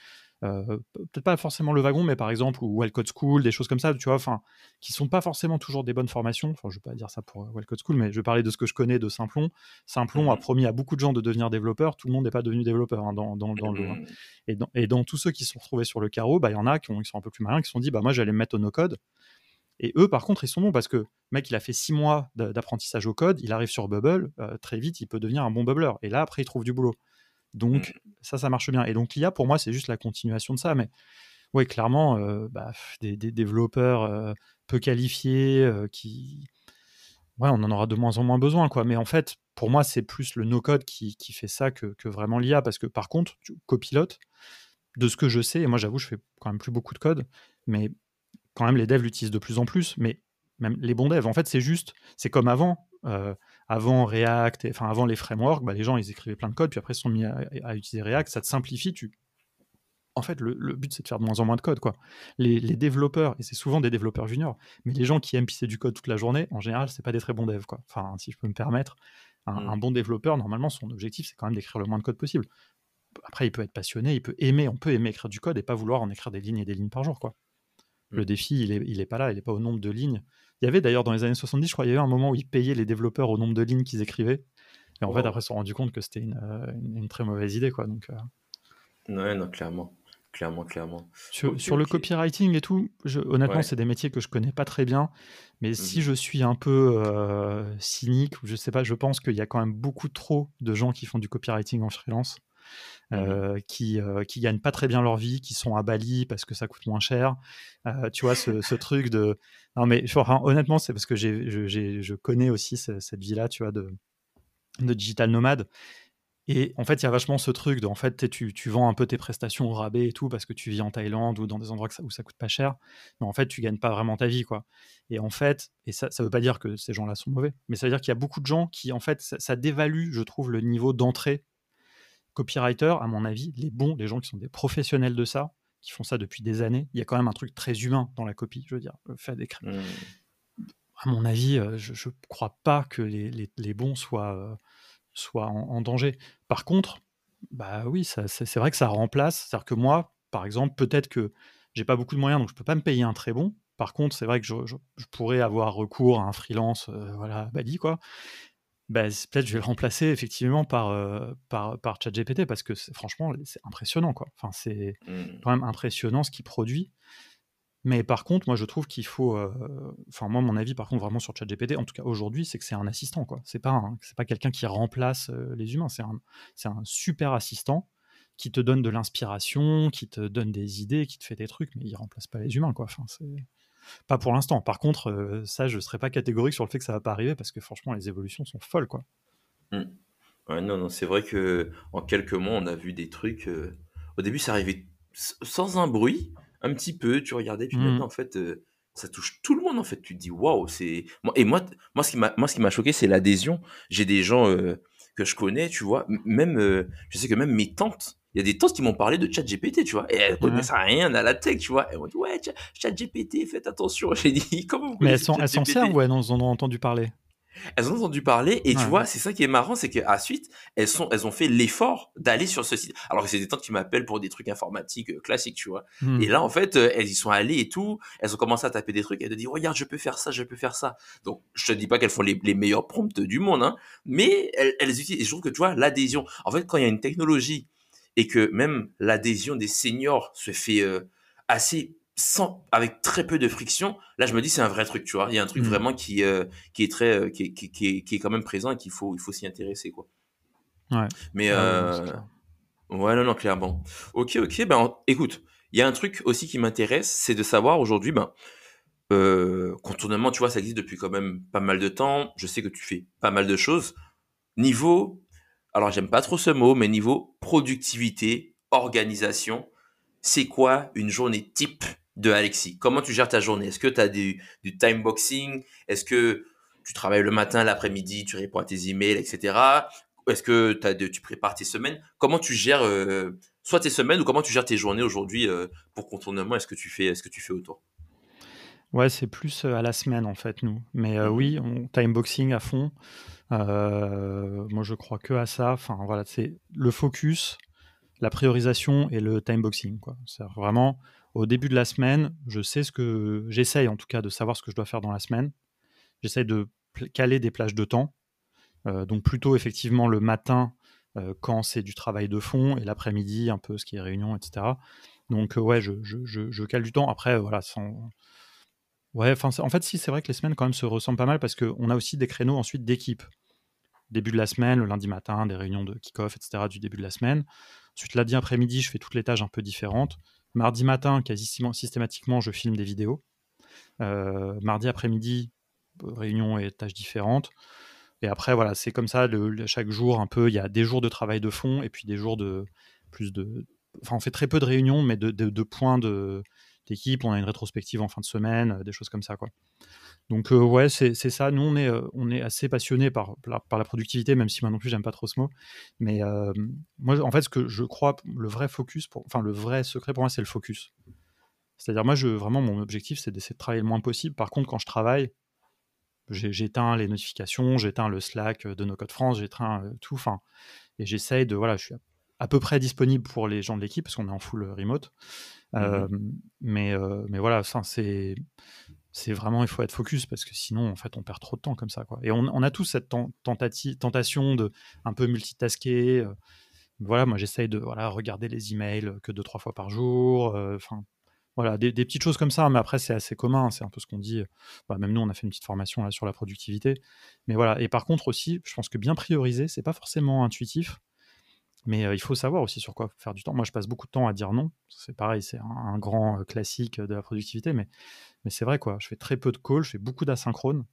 peut-être pas forcément le wagon, mais par exemple, ou Code School, des choses comme ça, tu vois, enfin, qui sont pas forcément toujours des bonnes formations. Enfin, je vais pas dire ça pour euh, Code School, mais je vais parler de ce que je connais de Simplon. Simplon a mmh promis à beaucoup de gens de devenir développeurs. Tout le monde n'est pas devenu développeur hein, dans, dans, le. Hein. Et, dans, et dans tous ceux qui se sont retrouvés sur le carreau, bah, il y en a qui, ont, sont un peu plus malins, qui se sont dit, bah, moi, j'allais me mettre au no-code. Et eux, par contre, ils sont bons parce que le mec, il a fait six mois d'apprentissage au code, il arrive sur Bubble, euh, très vite, il peut devenir un bon bubbler. Et là, après, il trouve du boulot. Donc, mmh. ça, ça marche bien. Et donc, l'IA, pour moi, c'est juste la continuation de ça. Mais oui, clairement, euh, bah, des, développeurs euh, peu qualifiés euh, qui. Ouais, on en aura de moins en moins besoin, quoi. Mais en fait, pour moi, c'est plus le no-code qui, fait ça que, vraiment l'IA. Parce que par contre, copilote, de ce que je sais, et moi, j'avoue, je fais quand même plus beaucoup de code, mais quand même, les devs l'utilisent de plus en plus. Mais même les bons devs, en fait, c'est juste, c'est comme avant avant React, enfin avant les frameworks, bah, les gens ils écrivaient plein de code, puis après ils sont mis à, utiliser React, ça te simplifie. Tu... En fait, le, but c'est de faire de moins en moins de code. Quoi. Les, développeurs, et c'est souvent des développeurs juniors, mais les gens qui aiment pisser du code toute la journée, en général, c'est pas des très bons devs. Quoi. Enfin, si je peux me permettre, un, mmh. bon développeur, normalement, son objectif c'est quand même d'écrire le moins de code possible. Après, il peut être passionné, il peut aimer, on peut aimer écrire du code et pas vouloir en écrire des lignes et des lignes par jour. Quoi. Le mmh. défi, il est, il est pas là, il est pas au nombre de lignes il y avait d'ailleurs dans les années 70, je crois, il y avait un moment où ils payaient les développeurs au nombre de lignes qu'ils écrivaient. Et en fait, après, ils se sont rendus compte que c'était une, euh, très mauvaise idée. Quoi, donc, euh. Ouais, non, clairement. Clairement, clairement. Sur, le copywriting et tout, honnêtement, c'est des métiers que je connais pas très bien. Mais si mhm. je suis un peu euh, cynique, ou je sais pas, je pense qu'il y a quand même beaucoup trop de gens qui font du copywriting en freelance. Mmh euh, qui, euh, qui gagnent pas très bien leur vie, qui sont à Bali parce que ça coûte moins cher. Euh, tu vois, ce, truc de. Non, mais honnêtement, c'est parce que j'ai, je connais aussi cette vie-là, tu vois, de, de digital nomade. Et en fait, il y a vachement ce truc de, en fait, tu, tu, vends un peu tes prestations au rabais et tout parce que tu vis en Thaïlande ou dans des endroits où ça coûte pas cher. Mais en fait, tu gagnes pas vraiment ta vie, quoi. Et en fait, et ça, ça veut pas dire que ces gens-là sont mauvais, mais ça veut dire qu'il y a beaucoup de gens qui, en fait, ça dévalue, je trouve, le niveau d'entrée copywriter, à mon avis, les bons, les gens qui sont des professionnels de ça, qui font ça depuis des années, il y a quand même un truc très humain dans la copie, je veux dire, le fait d'écrire. Mmh. À mon avis, euh, je ne crois pas que les, les, bons soient, euh, soient en, danger. Par contre, bah oui, c'est vrai que ça remplace. C'est-à-dire que moi, par exemple, peut-être que j'ai pas beaucoup de moyens, donc je peux pas me payer un très bon. Par contre, c'est vrai que je, pourrais avoir recours à un freelance, euh, voilà, Badi, quoi. Bah, peut-être je vais le remplacer effectivement par, euh, par, par ChatGPT parce que franchement, c'est impressionnant. Quoi. Enfin, c'est mmh. quand même impressionnant ce qu'il produit. Mais par contre, moi, je trouve qu'il faut. Euh, enfin, moi, mon avis, par contre, vraiment sur ChatGPT, en tout cas aujourd'hui, c'est que c'est un assistant. quoi. C'est pas, c'est pas quelqu'un qui remplace euh, les humains. C'est un, un super assistant qui te donne de l'inspiration, qui te donne des idées, qui te fait des trucs, mais il remplace pas les humains. Quoi. Enfin, c'est. Pas pour l'instant. Par contre, euh, ça, je serais pas catégorique sur le fait que ça va pas arriver parce que franchement, les évolutions sont folles, quoi. Mmh. Ouais, non, non, c'est vrai que en quelques mois, on a vu des trucs. Euh, au début, ça arrivait sans un bruit, un petit peu. Tu regardais, puis mmh. maintenant, en fait, euh, ça touche tout le monde. En fait, tu te dis, waouh, c'est. Et moi, moi, ce qui m'a, moi, ce qui m'a choqué, c'est l'adhésion. J'ai des gens que je connais, tu vois, même, je sais que même mes tantes il y a des tantes qui m'ont parlé de ChatGPT, tu vois, et elles connaissent rien à la tech, tu vois. Elles m'ont dit, ouais, ChatGPT, faites attention. J'ai dit, comment vous Mais elles s'en servent ou elles en ont entendu parler? Elles ont entendu parler et tu vois, c'est ça qui est marrant, c'est qu'à suite, elles sont, elles ont fait l'effort d'aller sur ce site. Alors que c'est des tantes qui m'appellent pour des trucs informatiques euh, classiques, tu vois. Hmm. Et là, en fait, euh, elles y sont allées et tout. Elles ont commencé à taper des trucs. Elles te disent, regarde, je peux faire ça, je peux faire ça. Donc, je te dis pas qu'elles font les, les meilleurs prompts du monde, hein, mais elles, elles utilisent. Et je trouve que tu vois, l'adhésion. En fait, quand il y a une technologie et que même l'adhésion des seniors se fait euh, assez sans, avec très peu de friction, là je me dis c'est un vrai truc, tu vois. Il y a un truc mmh. vraiment qui, euh, qui est très, euh, qui, qui, qui, est, qui, est, quand même présent et qu'il faut, il faut s'y intéresser, quoi. Ouais. Mais ouais, non, non, clairement. Ok, ok. Ben, écoute, Il y a un truc aussi qui m'intéresse, c'est de savoir aujourd'hui, ben, euh, contournement, tu vois, ça existe depuis quand même pas mal de temps. Je sais que tu fais pas mal de choses. Niveau, alors j'aime pas trop ce mot, mais niveau productivité, organisation, c'est quoi une journée type de Alexis? Comment tu gères ta journée? Est-ce que tu as du, du time boxing? Est-ce que tu travailles le matin, l'après-midi, tu réponds à tes emails, etc. Est-ce que as de, tu prépares tes semaines? Comment tu gères euh, soit tes semaines ou comment tu gères tes journées aujourd'hui euh, pour contournement Est-ce que tu fais, est-ce que tu fais autour Ouais, c'est plus euh, à la semaine en fait, nous. Mais mmh oui, on time boxing à fond. Moi, je crois que à ça. Enfin, voilà, c'est le focus, la priorisation et le time boxing. C'est vraiment au début de la semaine, je sais ce que j'essaye en tout cas de savoir ce que je dois faire dans la semaine. J'essaye de caler des plages de temps. donc plutôt effectivement le matin quand c'est du travail de fond et l'après-midi un peu ce qui est réunion, etc. Donc ouais, je, je, cale du temps. Après, voilà, Ouais, en fait, si, c'est vrai que les semaines quand même se ressemblent pas mal parce qu'on a aussi des créneaux ensuite d'équipe. Début de la semaine, le lundi matin, des réunions de kick-off, etc. du début de la semaine. Ensuite, lundi après-midi, je fais toutes les tâches un peu différentes. Mardi matin, quasi systématiquement, je filme des vidéos. Euh, mardi après-midi, réunions et tâches différentes. Et après, voilà, c'est comme ça, chaque jour, un peu, il y a des jours de travail de fond et puis des jours de plus de. Enfin, on fait très peu de réunions, mais de, de points d'équipe, on a une rétrospective en fin de semaine, euh, des choses comme ça. Quoi. Donc euh, ouais, c'est ça. Nous, on est, euh, on est assez passionné par, par la productivité, même si moi non plus, j'aime pas trop ce mot. Mais moi, en fait, ce que je crois, le vrai focus, pour, enfin le vrai secret pour moi, c'est le focus. C'est-à-dire, moi, je, vraiment, mon objectif, c'est d'essayer de travailler le moins possible. Par contre, quand je travaille, j'éteins les notifications, j'éteins le Slack de nos codes France, j'éteins tout. Enfin, et j'essaye de, voilà, je suis à peu près disponible pour les gens de l'équipe parce qu'on est en full remote. Mmh mais, mais voilà, c'est c'est vraiment il faut être focus parce que sinon en fait on perd trop de temps comme ça. Et on, a tous cette tentation de un peu multitasker. voilà, moi j'essaye de voilà regarder les emails que deux trois fois par jour. Enfin voilà des, des, petites choses comme ça. Mais après c'est assez commun, c'est un peu ce qu'on dit. Bah, même nous on a fait une petite formation là sur la productivité. Mais voilà. Et par contre aussi, je pense que bien prioriser c'est pas forcément intuitif. Mais il faut savoir aussi sur quoi faire du temps. Moi, je passe beaucoup de temps à dire non. C'est pareil, c'est un, grand classique de la productivité, mais, c'est vrai, quoi. Je fais très peu de calls, je fais beaucoup d'asynchrone.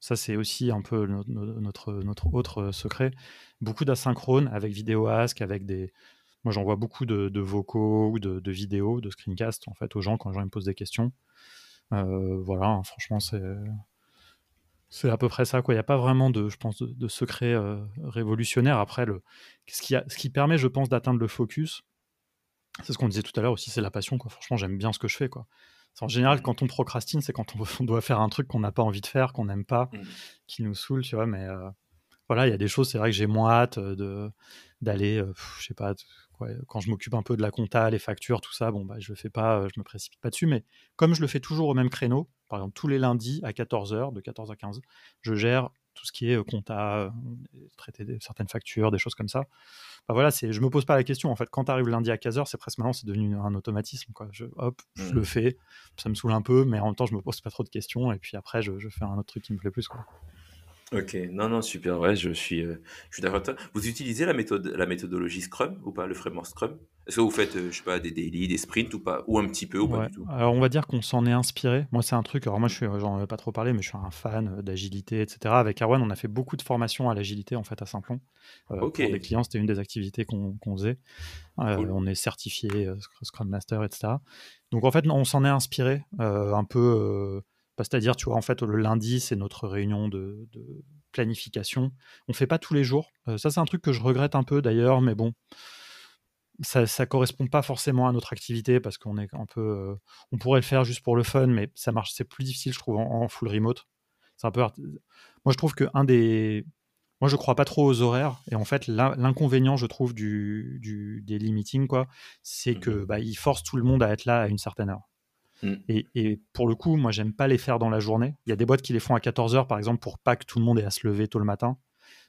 Ça, c'est aussi un peu notre, notre, autre secret. Beaucoup d'asynchrone avec vidéo ask, avec des. Moi, j'envoie beaucoup de, vocaux ou de, vidéos, de screencasts, en fait, aux gens quand les gens me posent des questions. voilà, hein, franchement, c'est c'est à peu près ça, quoi. Il n'y a pas vraiment de, je pense, de, secret euh, révolutionnaire. Après, le, ce, qui a, ce qui permet, je pense, d'atteindre le focus, c'est ce qu'on disait tout à l'heure aussi, c'est la passion, quoi. Franchement, j'aime bien ce que je fais, quoi. En général, quand on procrastine, c'est quand on, doit faire un truc qu'on n'a pas envie de faire, qu'on n'aime pas, mmh. qui nous saoule, tu vois. Mais euh, voilà, il y a des choses, c'est vrai que j'ai moins hâte euh, de, d'aller, je sais pas, quand je m'occupe un peu de la compta, les factures, tout ça, bon, bah, je le fais pas, je me précipite pas dessus. Mais comme je le fais toujours au même créneau, par exemple, tous les lundis à 14h, de 14 à 15, je gère tout ce qui est compta, traiter certaines factures, des choses comme ça. Bah voilà, c'est, je me pose pas la question. En fait, quand tu arrives lundi à 15h, c'est presque maintenant, c'est devenu un automatisme. Quoi. Je, hop, je le mmh. fais. Ça me saoule un peu, mais en même temps, je me pose pas trop de questions. Et puis après, je, je fais un autre truc qui me plaît plus. Quoi. Ok, non, non, super, ouais, je suis, euh, je suis d'accord Vous utilisez la méthode, la méthodologie Scrum ou pas, le framework Scrum? Est-ce que vous faites, euh, je sais pas, des daily, des sprints ou pas Ou un petit peu ou pas du tout? Alors, on va dire qu'on s'en est inspiré. Moi, c'est un truc, alors moi, je suis, j'en ai pas trop parlé, mais je suis un fan euh, d'agilité, etc. Avec Arwen, on a fait beaucoup de formations à l'agilité, en fait, à Simplon. Pour des clients, c'était une des activités qu'on faisait. On est certifié Scrum Master, etc. Donc, en fait, on s'en est inspiré un peu c'est-à-dire, tu vois, en fait, le lundi, c'est notre réunion de, planification. On ne fait pas tous les jours. Euh, ça, c'est un truc que je regrette un peu d'ailleurs, mais bon, ça ne correspond pas forcément à notre activité parce qu'on est un peu. Euh, on pourrait le faire juste pour le fun, mais ça marche. C'est plus difficile, je trouve, en, full remote. C'est un peu. Moi, je trouve que un des. Moi, je crois pas trop aux horaires. Et en fait, l'inconvénient, je trouve, du, du daily meeting, quoi, c'est mmh que bah, il force tout le monde à être là à une certaine heure. Mm. Et, pour le coup, moi, j'aime pas les faire dans la journée. Il y a des boîtes qui les font à 14h, par exemple, pour pas que tout le monde ait à se lever tôt le matin.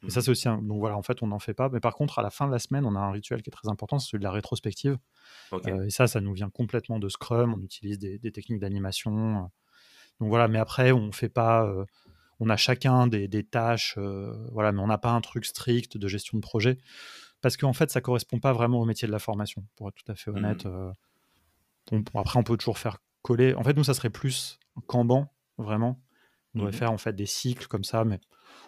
Et ça, mm. c'est aussi un... Donc voilà, en fait, on n'en fait pas. Mais par contre, à la fin de la semaine, on a un rituel qui est très important, c'est celui de la rétrospective. Euh, et ça, ça nous vient complètement de Scrum. On utilise des, techniques d'animation. Donc voilà, mais après, on fait pas. Euh, on a chacun des, tâches, euh, voilà, mais on n'a pas un truc strict de gestion de projet. Parce qu'en fait, ça correspond pas vraiment au métier de la formation, pour être tout à fait honnête. Mm après, on peut toujours faire coller. En fait, nous, ça serait plus Kanban, vraiment. On devrait Mhm. faire en fait des cycles comme ça, mais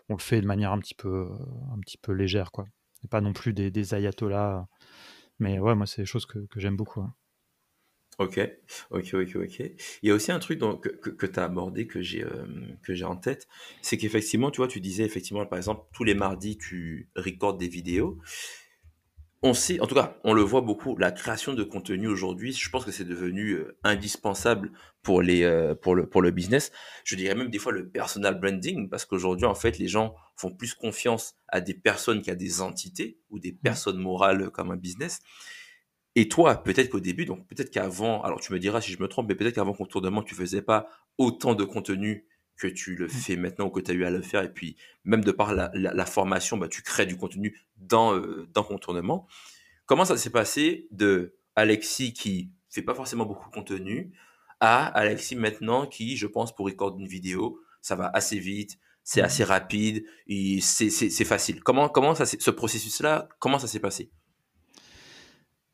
on le fait de manière un petit peu, un petit peu légère, quoi. Et pas non plus des, des ayatollahs. Mais ouais, moi, c'est des choses que, que j'aime beaucoup. hein. Ok, ok, ok, ok. Il y a aussi un truc donc, que, que, tu as abordé que j'ai euh, que j'ai en tête, c'est qu'effectivement, tu vois, tu disais effectivement, par exemple, tous les mardis, tu recordes des vidéos. On sait, en tout cas, on le voit beaucoup, la création de contenu aujourd'hui, je pense que c'est devenu euh, indispensable pour les euh, pour le pour le business. Je dirais même des fois le personal branding parce qu'aujourd'hui en fait, les gens font plus confiance à des personnes qu'à des entités ou des personnes morales comme un business. Et toi, peut-être qu'au début, donc peut-être qu'avant, alors tu me diras si je me trompe, mais peut-être qu'avant Contournement, tu faisais pas autant de contenu que tu le fais maintenant ou que tu as eu à le faire. Et puis, même de par la, la, la formation, bah, tu crées du contenu dans, euh, dans Contournement. Comment ça s'est passé de Alexis qui fait pas forcément beaucoup de contenu à Alexis maintenant qui, je pense, pour recorder une vidéo, ça va assez vite, c'est assez rapide, c'est facile. Comment, comment ça, ce processus-là, comment ça s'est passé?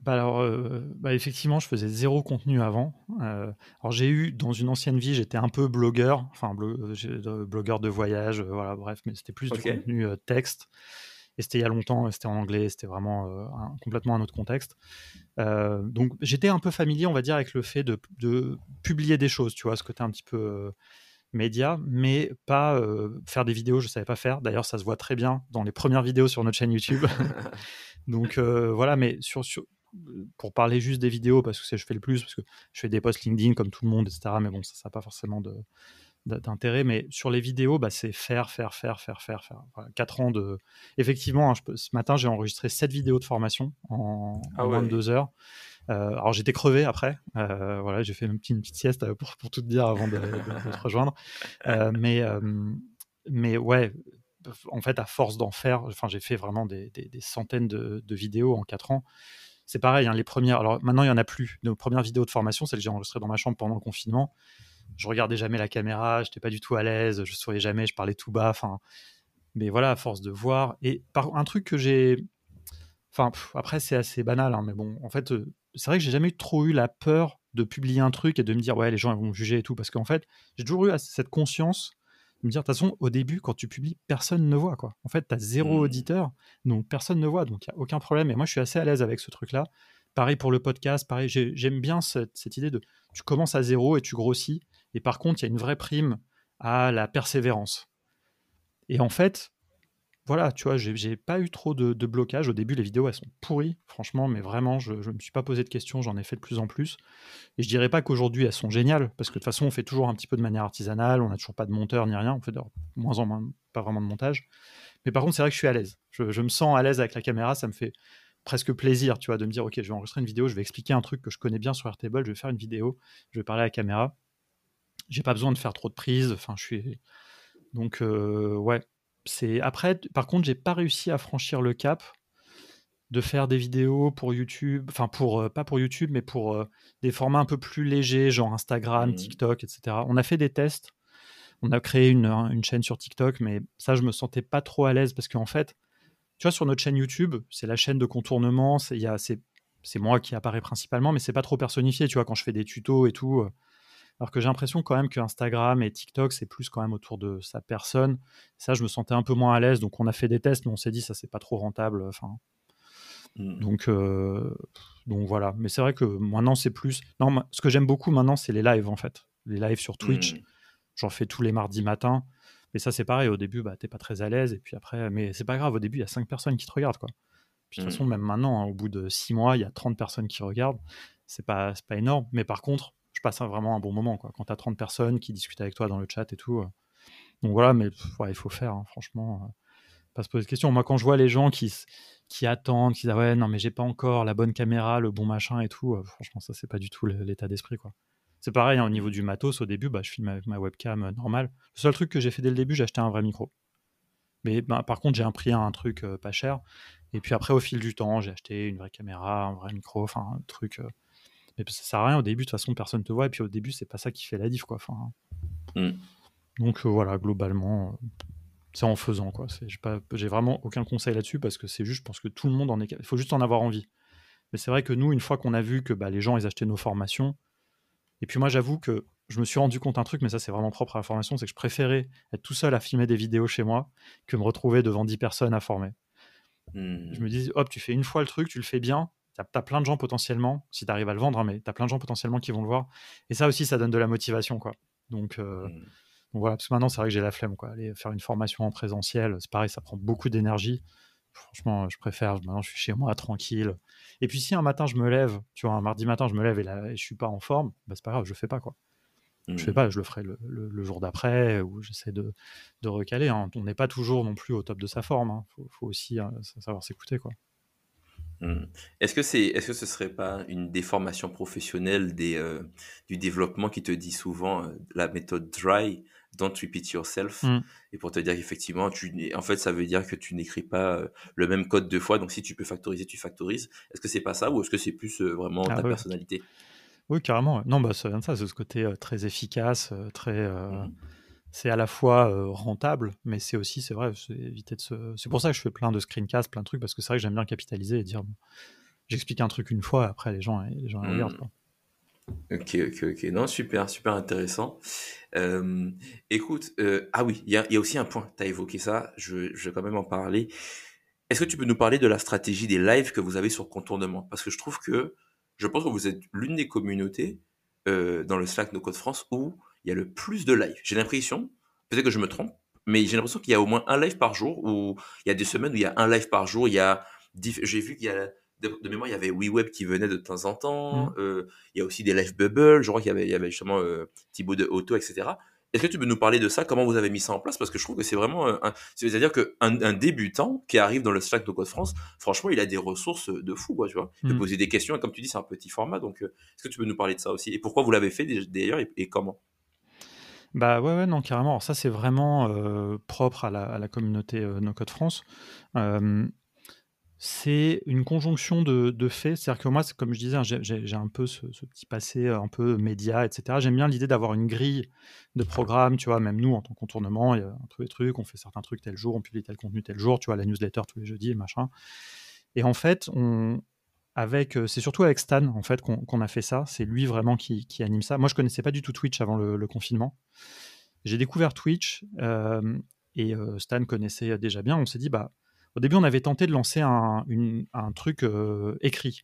Bah alors, euh, bah effectivement, je faisais zéro contenu avant. Euh, alors j'ai eu dans une ancienne vie, j'étais un peu blogueur, enfin blo blogueur de voyage, euh, voilà, bref, mais c'était plus okay. du contenu euh, texte. Et c'était il y a longtemps, c'était en anglais, c'était vraiment euh, un, complètement un autre contexte. Euh, donc j'étais un peu familier, on va dire, avec le fait de, de, publier des choses, tu vois, ce côté un petit peu euh, média, mais pas faire des vidéos, je savais pas faire. D'ailleurs, ça se voit très bien dans les premières vidéos sur notre chaîne YouTube. donc voilà, mais sur, sur pour parler juste des vidéos, parce que c'est je fais le plus, parce que je fais des posts LinkedIn comme tout le monde, etc. Mais bon, ça n'a pas forcément d'intérêt. Mais sur les vidéos, bah, c'est faire, faire, faire, faire, faire, faire. Voilà, 4 ans de. Effectivement, hein, je peux... ce matin, j'ai enregistré 7 vidéos de formation en, ah en ouais. moins de 2 heures. Euh, alors j'étais crevé après, euh, voilà, j'ai fait une petite, une petite sieste pour, pour tout te dire avant de, de, de te rejoindre. Euh, mais, mais ouais, en fait, à force d'en faire, enfin, j'ai fait vraiment des, des, des centaines de, de, vidéos en 4 ans c'est pareil, hein, les premières. Alors maintenant, il n'y en a plus. Nos premières vidéos de formation, celles que j'ai enregistrées dans ma chambre pendant le confinement. Je regardais jamais la caméra, je n'étais pas du tout à l'aise, je souriais jamais, je parlais tout bas. Enfin, mais voilà, à force de voir. Et par un truc que j'ai. Enfin, après, c'est assez banal, hein, mais bon, en fait, euh, c'est vrai que j'ai jamais trop eu la peur de publier un truc et de me dire, ouais, les gens vont me juger et tout. Parce qu'en fait, j'ai toujours eu cette conscience me dire, de toute façon, au début, quand tu publies, personne ne voit. Quoi. En fait, tu as zéro mmh. auditeur, donc personne ne voit, donc il n'y a aucun problème. Et moi, je suis assez à l'aise avec ce truc-là. Pareil pour le podcast, pareil, j'aime bien cette, cette, idée de tu commences à zéro et tu grossis. Et par contre, il y a une vraie prime à la persévérance. Et en fait, voilà, tu vois, j'ai pas eu trop de, de, blocage. Au début, les vidéos, elles sont pourries, franchement, mais vraiment, je ne me suis pas posé de questions, j'en ai fait de plus en plus. Et je dirais pas qu'aujourd'hui, elles sont géniales, parce que de toute façon, on fait toujours un petit peu de manière artisanale, on n'a toujours pas de monteur ni rien, on fait de moins en moins, pas vraiment de montage. Mais par contre, c'est vrai que je suis à l'aise. Je, me sens à l'aise avec la caméra, ça me fait presque plaisir, tu vois, de me dire, ok, je vais enregistrer une vidéo, je vais expliquer un truc que je connais bien sur Airtable, je vais faire une vidéo, je vais parler à la caméra. J'ai pas besoin de faire trop de prises, enfin, je suis. Donc, euh, ouais, c'est après par contre j'ai pas réussi à franchir le cap de faire des vidéos pour YouTube enfin pour euh, pas pour YouTube mais pour euh, des formats un peu plus légers genre Instagram Mmh. TikTok etc on a fait des tests. On a créé une, une, chaîne sur TikTok mais ça je me sentais pas trop à l'aise parce qu'en fait tu vois sur notre chaîne YouTube c'est la chaîne de contournement c'est c'est moi qui apparaît principalement mais c'est pas trop personnifié tu vois quand je fais des tutos et tout euh, alors que j'ai l'impression quand même que Instagram et TikTok, c'est plus quand même autour de sa personne. Ça, je me sentais un peu moins à l'aise. Donc, on a fait des tests, mais on s'est dit, ça, c'est pas trop rentable. Enfin, mmh. donc, euh, donc, voilà. Mais c'est vrai que maintenant, c'est plus. Non, ce que j'aime beaucoup maintenant, c'est les lives, en fait. Les lives sur Twitch. Mmh. J'en fais tous les mardis matin. Mais ça, c'est pareil. Au début, bah, t'es pas très à l'aise. Et puis après, mais c'est pas grave. Au début, il y a 5 personnes qui te regardent, quoi. Puis de toute Mmh. façon, même maintenant, hein, au bout de 6 mois, il y a 30 personnes qui regardent. C'est pas, pas énorme. Mais par contre, je passe vraiment un bon moment quoi. quand tu as 30 personnes qui discutent avec toi dans le chat et tout. Euh. Donc voilà, mais il faut faire, hein, franchement, euh, pas se poser de questions. Moi, quand je vois les gens qui, qui attendent, qui disent ah ouais, non, mais j'ai pas encore la bonne caméra, le bon machin et tout, euh, franchement, ça, c'est pas du tout l'état d'esprit quoi. C'est pareil, hein, au niveau du matos, au début, bah, je filme avec ma webcam normale. Le seul truc que j'ai fait dès le début, j'ai acheté un vrai micro. Mais bah, par contre, j'ai un prix un truc pas cher. Et puis après, au fil du temps, j'ai acheté une vraie caméra, un vrai micro, enfin, un truc. Mais ça sert à rien au début, de toute façon, personne te voit. Et puis au début, c'est pas ça qui fait la diff, quoi. Enfin, Mm. Donc euh, voilà, globalement, euh, c'est en faisant, quoi. J'ai pas, j'ai vraiment aucun conseil là-dessus parce que c'est juste, je pense que tout le monde en est. Il faut juste en avoir envie. Mais c'est vrai que nous, une fois qu'on a vu que bah, les gens, ils achetaient nos formations, et puis moi, j'avoue que je me suis rendu compte un truc, mais ça, c'est vraiment propre à la formation, c'est que je préférais être tout seul à filmer des vidéos chez moi que me retrouver devant 10 personnes à former. Hmm. Je me dis, hop, tu fais une fois le truc, tu le fais bien, tu as, plein de gens potentiellement, si tu arrives à le vendre, hein, mais tu as plein de gens potentiellement qui vont le voir. Et ça aussi, ça donne de la motivation, quoi. Donc, euh, Hmm. donc voilà, parce que maintenant, c'est vrai que j'ai la flemme, quoi. Aller faire une formation en présentiel, c'est pareil, ça prend beaucoup d'énergie. Franchement, je préfère, maintenant je suis chez moi tranquille. Et puis si un matin je me lève, tu vois, un mardi matin je me lève et, là, et je suis pas en forme, bah, c'est pas grave, je le fais pas, quoi. Je fais Hmm. pas, je le ferai le, le- le jour d'après, ou j'essaie de, de recaler. hein. On n'est pas toujours non plus au top de sa forme. Il faut, faut aussi savoir s'écouter, quoi. Hmm. Est-ce que c'est, est-ce que ce serait pas une déformation professionnelle des, euh, du développement qui te dit souvent euh, la méthode dry, don't repeat yourself, Mm. et pour te dire qu'effectivement, tu, en fait, ça veut dire que tu n'écris pas euh, le même code deux fois, donc si tu peux factoriser, tu factorises. Est-ce que c'est pas ça, ou est-ce que c'est plus vraiment Ah ta personnalité? Oui, carrément. Non, bah, ça vient de ça, c'est ce côté très efficace, très. Mhm. C'est à la fois euh, rentable, mais c'est aussi, c'est vrai, c'est éviter de se. C'est pour ça que je fais plein de screencasts, plein de trucs, parce que c'est vrai que j'aime bien capitaliser et dire, bon, j'explique un truc une fois, après les gens, les gens ils Mhm. regardent. quoi. Ok, ok, ok. Non, super, super intéressant. Euh, écoute, euh, ah oui, il y a, il y a aussi un point, tu as évoqué ça, je, je vais quand même en parler. Est-ce que tu peux nous parler de la stratégie des lives que vous avez sur Contournement? Parce que je trouve que, je pense que vous êtes l'une des communautés euh, dans le Slack No Code France où il y a le plus de lives. J'ai l'impression, peut-être que je me trompe, mais j'ai l'impression qu'il y a au moins un live par jour, ou il y a des semaines où il y a un live par jour, il y a, diff- j'ai vu qu'il y a, de, de mémoire, il y avait WeWeb qui venait de temps en temps, Mm. euh, il y a aussi des live bubble, je crois qu'il y avait, il y avait justement euh, Thibaut de Auto, etc. Est-ce que tu peux nous parler de ça? Comment vous avez mis ça en place? Parce que je trouve que c'est vraiment. un- C'est-à-dire qu'un un débutant qui arrive dans le Slack de Code France, franchement, il a des ressources de fou, quoi, tu vois. Il peut Mm. poser des questions, et comme tu dis, c'est un petit format. Donc, euh, est-ce que tu peux nous parler de ça aussi? Et pourquoi vous l'avez fait d'ailleurs et, et comment? Bah ouais, ouais, non, carrément. Alors ça, c'est vraiment euh, propre à la, communauté euh, No Code France. C'est une conjonction de, de faits. C'est-à-dire que moi, comme je disais, hein, j'ai- un peu ce, petit passé euh, un peu média, etc. J'aime bien l'idée d'avoir une grille de programmes, tu vois, même nous, en tant que contournement, il y a un truc, des trucs, on fait certains trucs tel jour, on publie tel contenu tel jour, tu vois, la newsletter tous les jeudis, machin. Et en fait, on, avec, euh, c'est surtout avec Stan, en fait, qu'on a fait ça. C'est lui vraiment qui, anime ça. Moi, je connaissais pas du tout Twitch avant le, confinement. J'ai découvert Twitch euh, et euh, Stan connaissait déjà bien. On s'est dit, bah, au début, on avait tenté de lancer un, truc écrit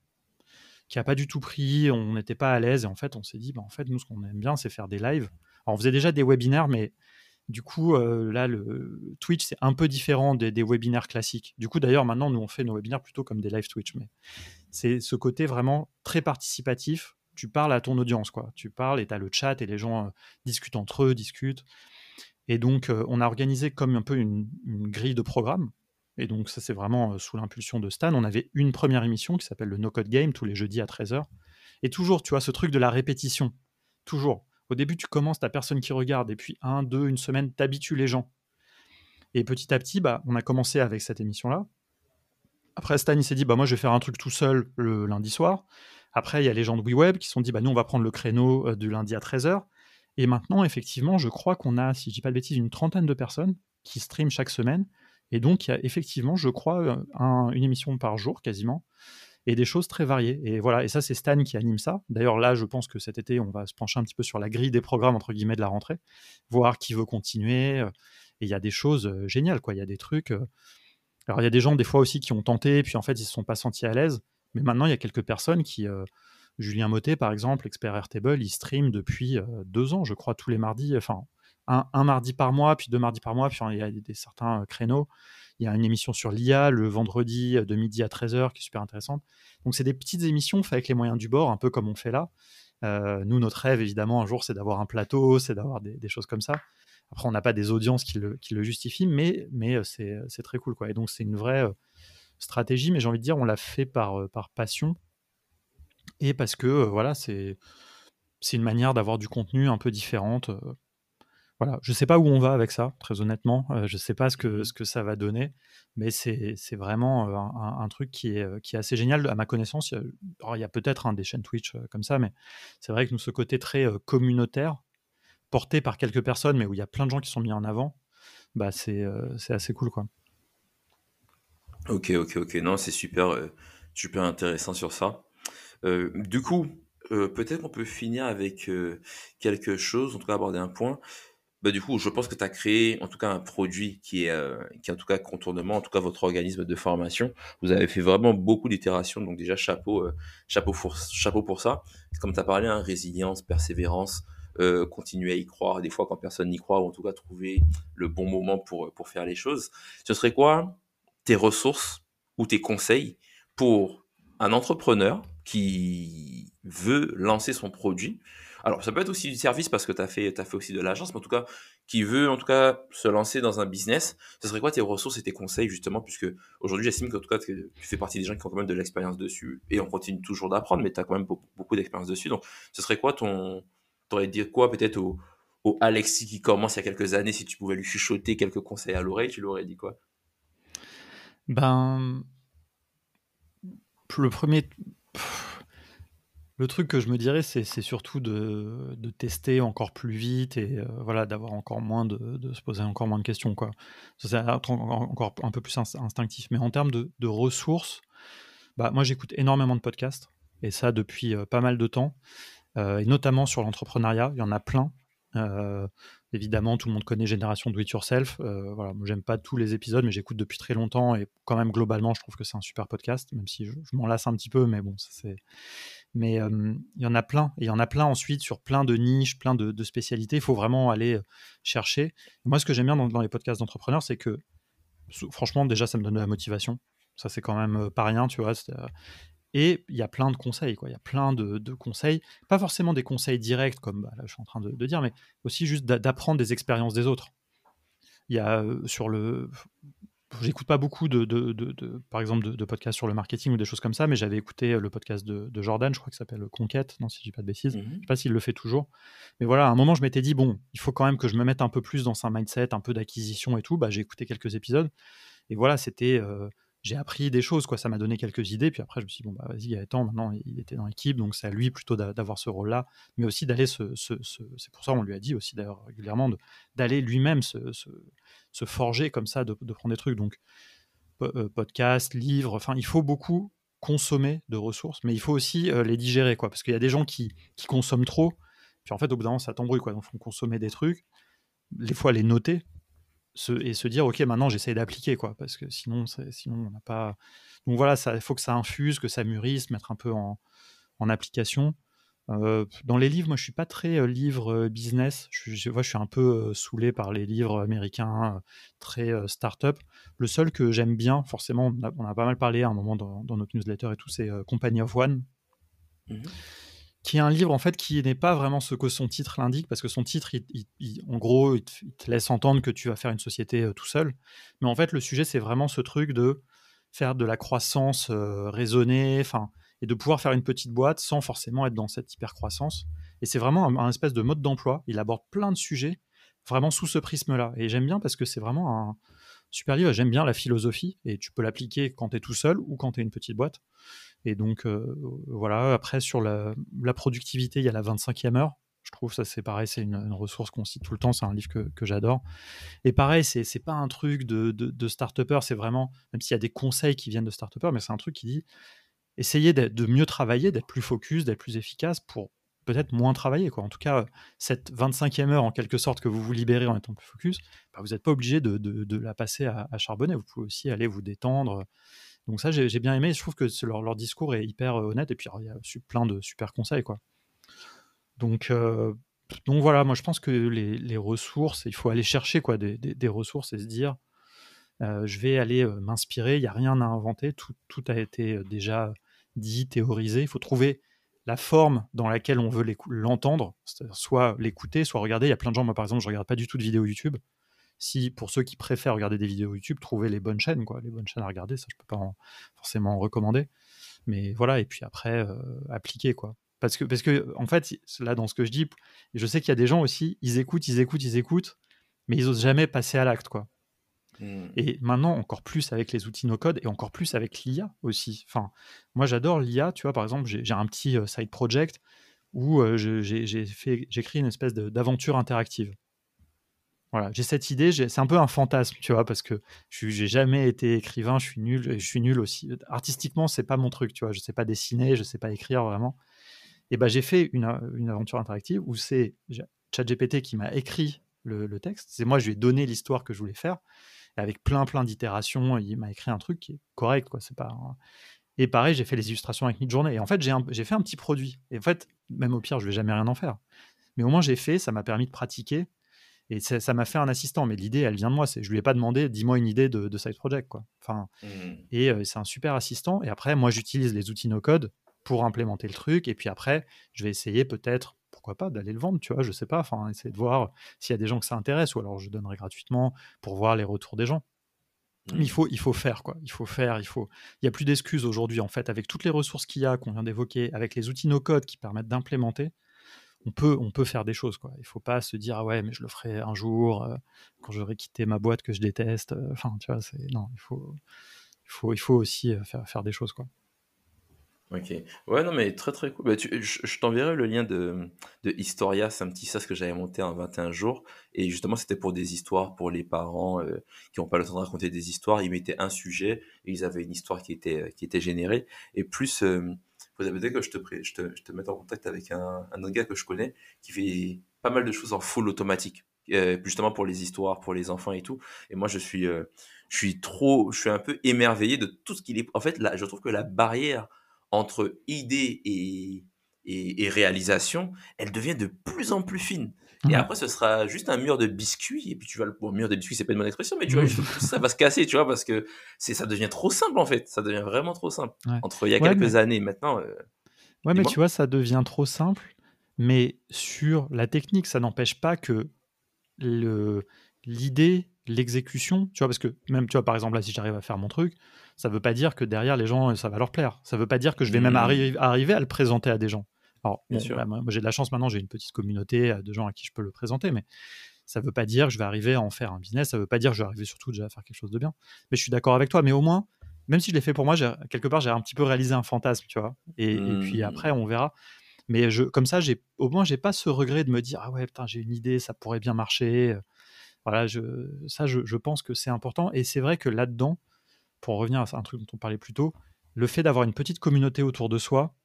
qui a pas du tout pris. On n'était pas à l'aise et en fait, on s'est dit, bah, en fait, nous, ce qu'on aime bien, c'est faire des lives. On faisait déjà des webinaires, mais du coup, euh, là, le Twitch, c'est un peu différent des, webinaires classiques. Du coup, d'ailleurs, maintenant, nous, on fait nos webinaires plutôt comme des live Twitch, mais c'est ce côté vraiment très participatif. Tu parles à ton audience, quoi. Tu parles et tu as le chat et les gens euh, discutent entre eux, discutent. Et donc, euh, on a organisé comme un peu une, grille de programme. Et donc, ça, c'est vraiment sous l'impulsion de Stan. On avait une première émission qui s'appelle le No Code Game tous les jeudis à 13h. Et toujours, tu vois, ce truc de la répétition. Toujours. Au début, tu commences, t'as personne qui regarde. Et puis, un, deux, une semaine, t'habitues les gens. Et petit à petit, bah, on a commencé avec cette émission-là. Après, Stan, il s'est dit, bah, moi, je vais faire un truc tout seul le lundi soir. Après, il y a les gens de WeWeb qui se sont dit, bah, nous, on va prendre le créneau euh, du lundi à 13h. Et maintenant, effectivement, je crois qu'on a, si je dis pas de bêtises, une trentaine de personnes qui streament chaque semaine. Et donc, il y a effectivement, je crois, euh, un- une émission par jour quasiment. Et des choses très variées. Et voilà, et ça, c'est Stan qui anime ça. D'ailleurs, là, je pense que cet été, on va se pencher un petit peu sur la grille des programmes, entre guillemets, de la rentrée, voir qui veut continuer. euh, Et il y a des choses euh, géniales, quoi. Il y a des trucs. euh, alors, il y a des gens, des fois aussi, qui ont tenté, puis en fait, ils ne se sont pas sentis à l'aise. Mais maintenant, il y a quelques personnes qui. Julien Motet, par exemple, expert Airtable, il stream depuis deux ans, je crois, tous les mardis. Enfin, un, mardi par mois, puis deux mardis par mois, puis il y a des, certains euh, créneaux. Il y a une émission sur l'IA le vendredi euh, de midi à 13h qui est super intéressante. Donc, c'est des petites émissions faites avec les moyens du bord, un peu comme on fait là. Euh, nous, notre rêve, évidemment, un jour, c'est d'avoir un plateau, c'est d'avoir des, choses comme ça. Après, on n'a pas des audiences qui le, qui le justifient, mais, mais c'est très cool. Quoi. Et donc, c'est une vraie stratégie, mais j'ai envie de dire, on l'a fait par, par passion et parce que voilà, c'est une manière d'avoir du contenu un peu différente. Voilà, je sais pas où on va avec ça, très honnêtement. Euh, je sais pas ce que, ce que ça va donner, mais c'est vraiment euh, un, truc qui est, euh, qui est assez génial. À ma connaissance, il y a, peut-être hein, des chaînes Twitch comme ça, mais c'est vrai que ce côté très communautaire, porté par quelques personnes, mais où il y a plein de gens qui sont mis en avant, bah c'est assez cool, quoi. Ok, ok, ok. Non, c'est super, Super intéressant sur ça. Du coup, peut-être qu'on peut finir avec quelque chose, en tout cas aborder un point. Bah, du coup, je pense que tu as créé en tout cas un produit qui est, euh, qui en tout cas contournement, en tout cas votre organisme de formation. Vous avez fait vraiment beaucoup d'itérations, donc déjà chapeau, euh, chapeau, pour, chapeau pour ça. Comme tu as parlé, hein, résilience, persévérance, euh, continuer à y croire, des fois quand personne n'y croit, ou en tout cas trouver le bon moment pour, pour faire les choses. Ce serait quoi tes ressources ou tes conseils pour un entrepreneur qui veut lancer son produit alors, ça peut être aussi du service parce que tu as fait, as fait aussi de l'agence, mais en tout cas, qui veut en tout cas se lancer dans un business, ce serait quoi tes ressources et tes conseils justement, puisque aujourd'hui, j'estime qu'en tout cas, tu fais partie des gens qui ont quand même de l'expérience dessus et on continue toujours d'apprendre, mais tu as quand même beaucoup, d'expérience dessus. Donc, ce serait quoi ton. T'aurais dire quoi peut-être au, au Alexis qui commence il y a quelques années, si tu pouvais lui chuchoter quelques conseils à l'oreille, tu lui aurais dit quoi? Ben. Le premier. Le truc que je me dirais, c'est surtout de, tester encore plus vite et euh, voilà, d'avoir encore moins de, de, se poser encore moins de questions. Quoi. C'est encore un peu plus instinctif. Mais en termes de, ressources, bah, moi j'écoute énormément de podcasts et ça depuis euh, pas mal de temps, euh, et notamment sur l'entrepreneuriat. Il y en a plein. Évidemment, tout le monde connaît Génération Do It Yourself. Voilà, j'aime pas tous les épisodes, mais j'écoute depuis très longtemps et quand même globalement, je trouve que c'est un super podcast, même si je, je m'en lasse un petit peu, mais bon, c'est mais il y en a plein. Et il y en a plein ensuite sur plein de niches, plein de, spécialités. Il faut vraiment aller chercher. moi, ce que j'aime bien dans, les podcasts d'entrepreneurs, c'est que franchement, déjà, ça me donne de la motivation. Ça, c'est quand même pas rien, tu vois. Et il y a plein de conseils, quoi. Il y a plein de, conseils. Pas forcément des conseils directs, comme bah, là, je suis en train de, de dire, mais aussi juste d'apprendre des expériences des autres. Il y a sur le j'écoute pas beaucoup de, de, de, par exemple, de, podcasts sur le marketing ou des choses comme ça, mais j'avais écouté euh, le podcast de, Jordan, je crois que ça s'appelle Conquête, non, si je dis pas de bêtises. Mhm. Je sais pas s'il le fait toujours. Mais voilà, à un moment, je m'étais dit, bon, il faut quand même que je me mette un peu plus dans un mindset, un peu d'acquisition et tout. Bah, j'ai écouté quelques épisodes. Et voilà, c'était. Euh, j'ai appris des choses, quoi. Ça m'a donné quelques idées. Puis après, je me suis dit, bon, bah, vas-y, Gaëtan, maintenant, il était dans l'équipe, donc c'est à lui plutôt d'avoir ce rôle-là. Mais aussi d'aller se. c'est pour ça, on lui a dit aussi, d'ailleurs, régulièrement, d'aller lui-même se se forger comme ça, de, prendre des trucs. Donc, euh, podcast, livres, enfin, il faut beaucoup consommer de ressources, mais il faut aussi euh, les digérer, quoi. Parce qu'il y a des gens qui, consomment trop, puis en fait, au bout d'un moment, ça t'embrouille, quoi. Donc, il faut consommer des trucs, des fois les noter, et se dire, ok, maintenant, j'essaie d'appliquer, quoi. Parce que sinon, sinon on n'a pas. Donc voilà, il faut que ça infuse, que ça mûrisse, mettre un peu en, application. Euh, dans les livres, moi, je suis pas très euh, livre euh, business. Je, je, je suis un peu saoulé par les livres américains très start-up. Le seul que j'aime bien, forcément, on a, pas mal parlé à un moment dans, notre newsletter et tout, c'est Company of One, mmh qui est un livre en fait qui n'est pas vraiment ce que son titre l'indique, parce que son titre, en gros, il te, laisse entendre que tu vas faire une société tout seul. Mais en fait, le sujet, c'est vraiment ce truc de faire de la croissance raisonnée, enfin et de pouvoir faire une petite boîte sans forcément être dans cette hyper croissance. Et c'est vraiment un, espèce de mode d'emploi. Il aborde plein de sujets vraiment sous ce prisme-là. Et j'aime bien parce que c'est vraiment un super livre. J'aime bien la philosophie et tu peux l'appliquer quand tu es tout seul ou quand tu es une petite boîte. Et donc voilà, après sur la, productivité, il y a la 25e heure. Je trouve ça c'est pareil, c'est une, ressource qu'on cite tout le temps, c'est un livre que, j'adore. Et pareil, c'est, c'est pas un truc de, de, de start-upper, c'est vraiment, même s'il y a des conseils qui viennent de start-upper, mais c'est un truc qui dit essayer de, mieux travailler, d'être plus focus, d'être plus efficace pour peut-être moins travailler. En tout cas, cette 25e heure, en quelque sorte, que vous vous libérez en étant plus focus, bah, vous n'êtes pas obligé de, la passer à, charbonner. Vous pouvez aussi aller vous détendre. Donc ça, j'ai bien aimé. Je trouve que leur, discours est hyper euh, honnête. Et puis, il y a plein de super conseils. Quoi. Donc, euh, donc voilà, moi, je pense que les, ressources, il faut aller chercher quoi, des, ressources et se dire, euh, je vais aller m'inspirer, il n'y a rien à inventer, tout, a été déjà dit, théorisé. Il faut trouver la forme dans laquelle on veut l'entendre, soit l'écouter, soit regarder. Il y a plein de gens, moi par exemple, je regarde pas du tout de vidéos YouTube. Si pour ceux qui préfèrent regarder des vidéos YouTube, trouver les bonnes chaînes, quoi, les bonnes chaînes à regarder, ça je peux pas forcément en recommander. Mais voilà, et puis après euh, appliquer quoi. Parce que, parce que en fait, là dans ce que je dis, je sais qu'il y a des gens aussi, ils écoutent, ils écoutent, ils écoutent, mais ils osent jamais passer à l'acte quoi. Mmh. Et maintenant, encore plus avec les outils no-code et encore plus avec l'IA aussi. Enfin, moi, j'adore l'IA. Tu vois, par exemple, j'ai un petit euh, side project où euh, j'ai j'écris une espèce d'aventure interactive. Voilà, j'ai cette idée, c'est un peu un fantasme, tu vois, parce que je j'ai jamais été écrivain, je suis nul, je suis nul aussi. Artistiquement, c'est pas mon truc, tu vois, je sais pas dessiner, je sais pas écrire vraiment. Et ben j'ai fait une, une, aventure interactive où c'est ChatGPT qui m'a écrit le, texte. C'est moi, je lui ai donné l'histoire que je voulais faire, avec plein plein d'itérations, il m'a écrit un truc qui est correct, quoi. C'est pas. Et pareil, j'ai fait les illustrations avec Midjourney. Et en fait, j'ai fait un petit produit. Et en fait, même au pire, je vais jamais rien en faire. Mais au moins, j'ai fait, ça m'a permis de pratiquer. Et ça m'a fait un assistant. Mais l'idée, elle vient de moi. Je lui ai pas demandé, dis-moi une idée de, side project. Quoi. Enfin, mmh. Et euh, c'est un super assistant. Et après, moi, j'utilise les outils no-code pour implémenter le truc. Et puis après, je vais essayer peut-être, pourquoi pas, d'aller le vendre, tu vois, je sais pas. Enfin, essayer de voir s'il y a des gens que ça intéresse. Ou alors, je donnerai gratuitement pour voir les retours des gens. Mais il mmh. faut, il faut faire, quoi. Il faut faire, il faut. Il n'y a plus d'excuses aujourd'hui, en fait, avec toutes les ressources qu'il y a, qu'on vient d'évoquer, avec les outils no-code qui permettent d'implémenter on peut, on peut faire des choses. Quoi. Il ne faut pas se dire ah ouais, mais je le ferai un jour euh, quand j'aurai quitté ma boîte que je déteste. Euh, enfin, tu vois, non, il faut, il faut, il faut aussi euh, faire, faire des choses. Quoi. Ok. Ouais, non, mais très très cool. Bah, je, t'enverrai le lien de, de Historia, c'est un petit sas que j'avais monté en 21 jours. Et justement, c'était pour des histoires pour les parents qui n'ont pas le temps de raconter des histoires. Ils mettaient un sujet et ils avaient une histoire qui était, qui était générée. Et plus, faudrait peut-être que je te, je, te, je te mette en contact avec un, un, autre gars que je connais qui fait pas mal de choses en full automatique. Euh, justement pour les histoires, pour les enfants et tout. Et moi, je suis, euh, je suis trop, je suis un peu émerveillé de tout ce qu'il est. En fait, là, je trouve que la barrière entre idée et, et, réalisation, elle devient de plus en plus fine. Et après, ce sera juste un mur de biscuits. Et puis, tu vas le mur de biscuits, c'est pas une bonne expression, mais tu vois, ça va se casser, tu vois, parce que c'est, ça devient trop simple, en fait. Ça devient vraiment trop simple. Entre il y a quelques années et maintenant. Euh, ouais, mais tu vois, ça devient trop simple. Mais sur la technique, ça n'empêche pas que le, l'idée, l'exécution, tu vois, parce que même, tu vois, par exemple, là, si j'arrive à faire mon truc, ça veut pas dire que derrière, les gens, ça va leur plaire. Ça veut pas dire que je vais même mmh. arriver à le présenter à des gens. Alors, bah, moi, j'ai de la chance maintenant, j'ai une petite communauté euh, de gens à qui je peux le présenter, mais ça ne veut pas dire que je vais arriver à en faire un business, ça ne veut pas dire que je vais arriver surtout déjà à faire quelque chose de bien. Mais je suis d'accord avec toi, mais au moins, même si je l'ai fait pour moi, quelque part, j'ai un petit peu réalisé un fantasme, tu vois. Et, puis mmh. après, on verra. Mais je, comme ça, j'ai, au moins, j'ai pas ce regret de me dire, ah ouais, putain, j'ai une idée, ça pourrait bien marcher. Voilà, je, ça, je, je pense que c'est important. Et c'est vrai que là-dedans, pour revenir à un truc dont on parlait plus tôt, le fait d'avoir une petite communauté autour de soi,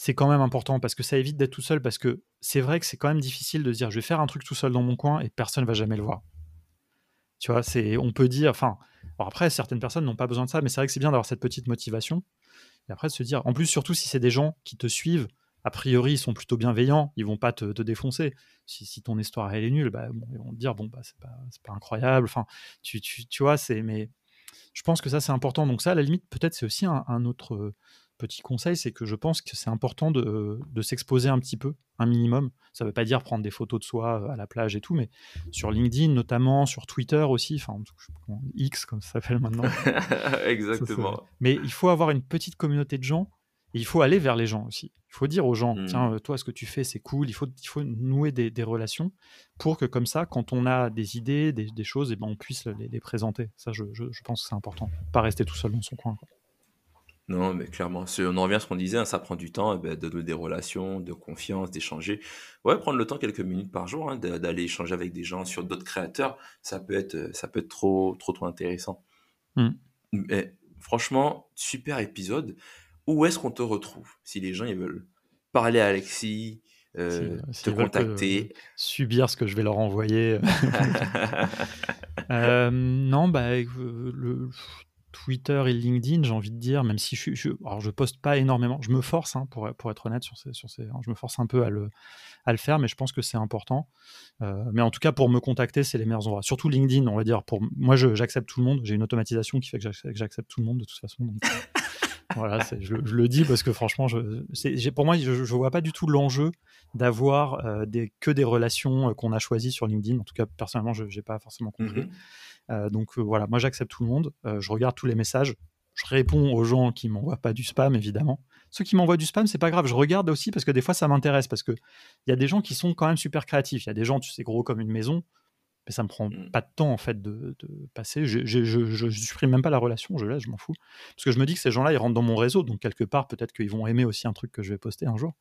c'est quand même important parce que ça évite d'être tout seul parce que c'est vrai que c'est quand même difficile de dire je vais faire un truc tout seul dans mon coin et personne ne va jamais le voir. Tu vois, c'est on peut dire enfin après certaines personnes n'ont pas besoin de ça mais c'est vrai que c'est bien d'avoir cette petite motivation et après de se dire en plus surtout si c'est des gens qui te suivent a priori ils sont plutôt bienveillants, ils vont pas te, défoncer. Si, ton histoire est nulle, bah, ils vont te dire bon bah c'est pas, pas incroyable. Enfin tu, tu, tu vois c'est mais je pense que ça c'est important donc ça à la limite peut-être c'est aussi un autre petit conseil, c'est que je pense que c'est important de, s'exposer un petit peu, un minimum. Ça ne veut pas dire prendre des photos de soi euh, à la plage et tout, mais sur LinkedIn notamment, sur Twitter aussi, enfin X comme ça s'appelle maintenant. Exactement. mais il faut avoir une petite communauté de gens et il faut aller vers les gens aussi. Il faut dire aux gens, mmh. tiens, euh, toi, ce que tu fais, c'est cool. Il faut, il faut nouer des, relations pour que, comme ça, quand on a des idées, des, choses, et eh ben, on puisse les, présenter. Ça, je, pense que c'est important. Pas rester tout seul dans son coin. Non, mais clairement, on en revient à ce qu'on disait, hein, ça prend du temps eh ben, de donner des relations, de confiance, d'échanger. Ouais, prendre le temps quelques minutes par jour, hein, d'aller échanger avec des gens sur d'autres créateurs, ça peut être, ça peut être trop, trop, trop intéressant. Mmh. Mais franchement, super épisode. Où est-ce qu'on te retrouve si les gens ils veulent parler à Alexis, euh, te contacter, subir ce que je vais leur envoyer. Euh, non, bah, le, Twitter et LinkedIn, j'ai envie de dire, même si je, je, alors je poste pas énormément, je me force, hein, pour, pour, être honnête, sur ces, sur ces, hein, je me force un peu à le, à le faire, mais je pense que c'est important. Euh, mais en tout cas, pour me contacter, c'est les meilleurs endroits. Surtout LinkedIn, on va dire. Pour moi, j'accepte tout le monde. J'ai une automatisation qui fait que j'accepte tout le monde de toute façon. voilà, je, le dis parce que franchement, je, pour moi, je, ne vois pas du tout l'enjeu d'avoir euh, des, que des relations euh, qu'on a choisies sur LinkedIn. En tout cas, personnellement, je n'ai pas forcément compris. Euh, donc euh, voilà, moi j'accepte tout le monde, euh, je regarde tous les messages, je réponds aux gens qui m'envoient pas du spam évidemment. Ceux qui m'envoient du spam, c'est pas grave, je regarde aussi parce que des fois ça m'intéresse parce que il y a des gens qui sont quand même super créatifs. Il y a des gens, tu sais, gros comme une maison, mais ça me prend mmh. pas de temps en fait de, passer. Je, je, supprime même pas la relation, je laisse, je m'en fous. Parce que je me dis que ces gens-là, ils rentrent dans mon réseau, donc quelque part, peut-être qu'ils vont aimer aussi un truc que je vais poster un jour.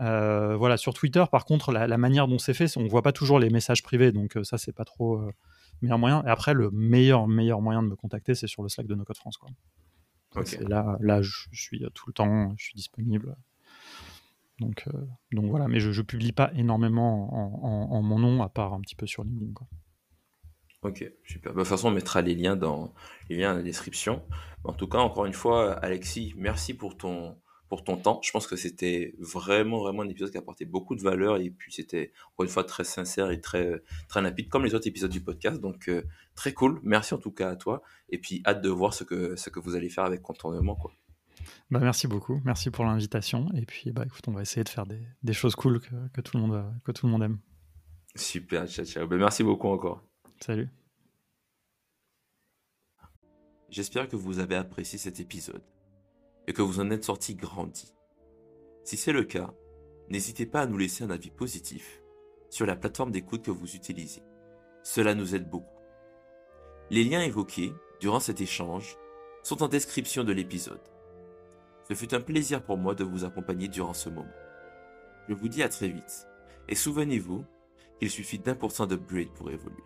Euh, voilà, sur Twitter, par contre, la, manière dont c'est fait, on voit pas toujours les messages privés, donc ça, c'est pas trop meilleur moyen. Et après, le meilleur, meilleur moyen de me contacter, c'est sur le Slack de No Code France. Quoi. Là, là, je suis tout le temps, je suis disponible. Donc, euh, donc voilà, mais je ne publie pas énormément en, mon nom, à part un petit peu sur LinkedIn. Quoi. Ok, super. Bah, de toute façon, on mettra les liens dans les liens dans la description. En tout cas, encore une fois, Alexis, merci pour ton, pour ton temps. Je pense que c'était vraiment, vraiment un épisode qui a apporté beaucoup de valeur et puis c'était, encore une fois, très sincère et très, très rapide, comme les autres épisodes du podcast. Donc, euh, très cool. Merci en tout cas à toi. Et puis, hâte de voir ce que, ce que vous allez faire avec Contournement, quoi. Bah, merci beaucoup. Merci pour l'invitation. Et puis, bah, écoute, on va essayer de faire des, des choses cool que, que, tout le monde, que tout le monde aime. Super, ciao, ciao. Bah, merci beaucoup encore. Salut. J'espère que vous avez apprécié cet épisode et que vous en êtes sorti grandi. Si c'est le cas, n'hésitez pas à nous laisser un avis positif sur la plateforme d'écoute que vous utilisez. Cela nous aide beaucoup. Les liens évoqués durant cet échange sont en description de l'épisode. Ce fut un plaisir pour moi de vous accompagner durant ce moment. Je vous dis à très vite, et souvenez-vous qu'il suffit d'un pour cent d'upgrade pour évoluer.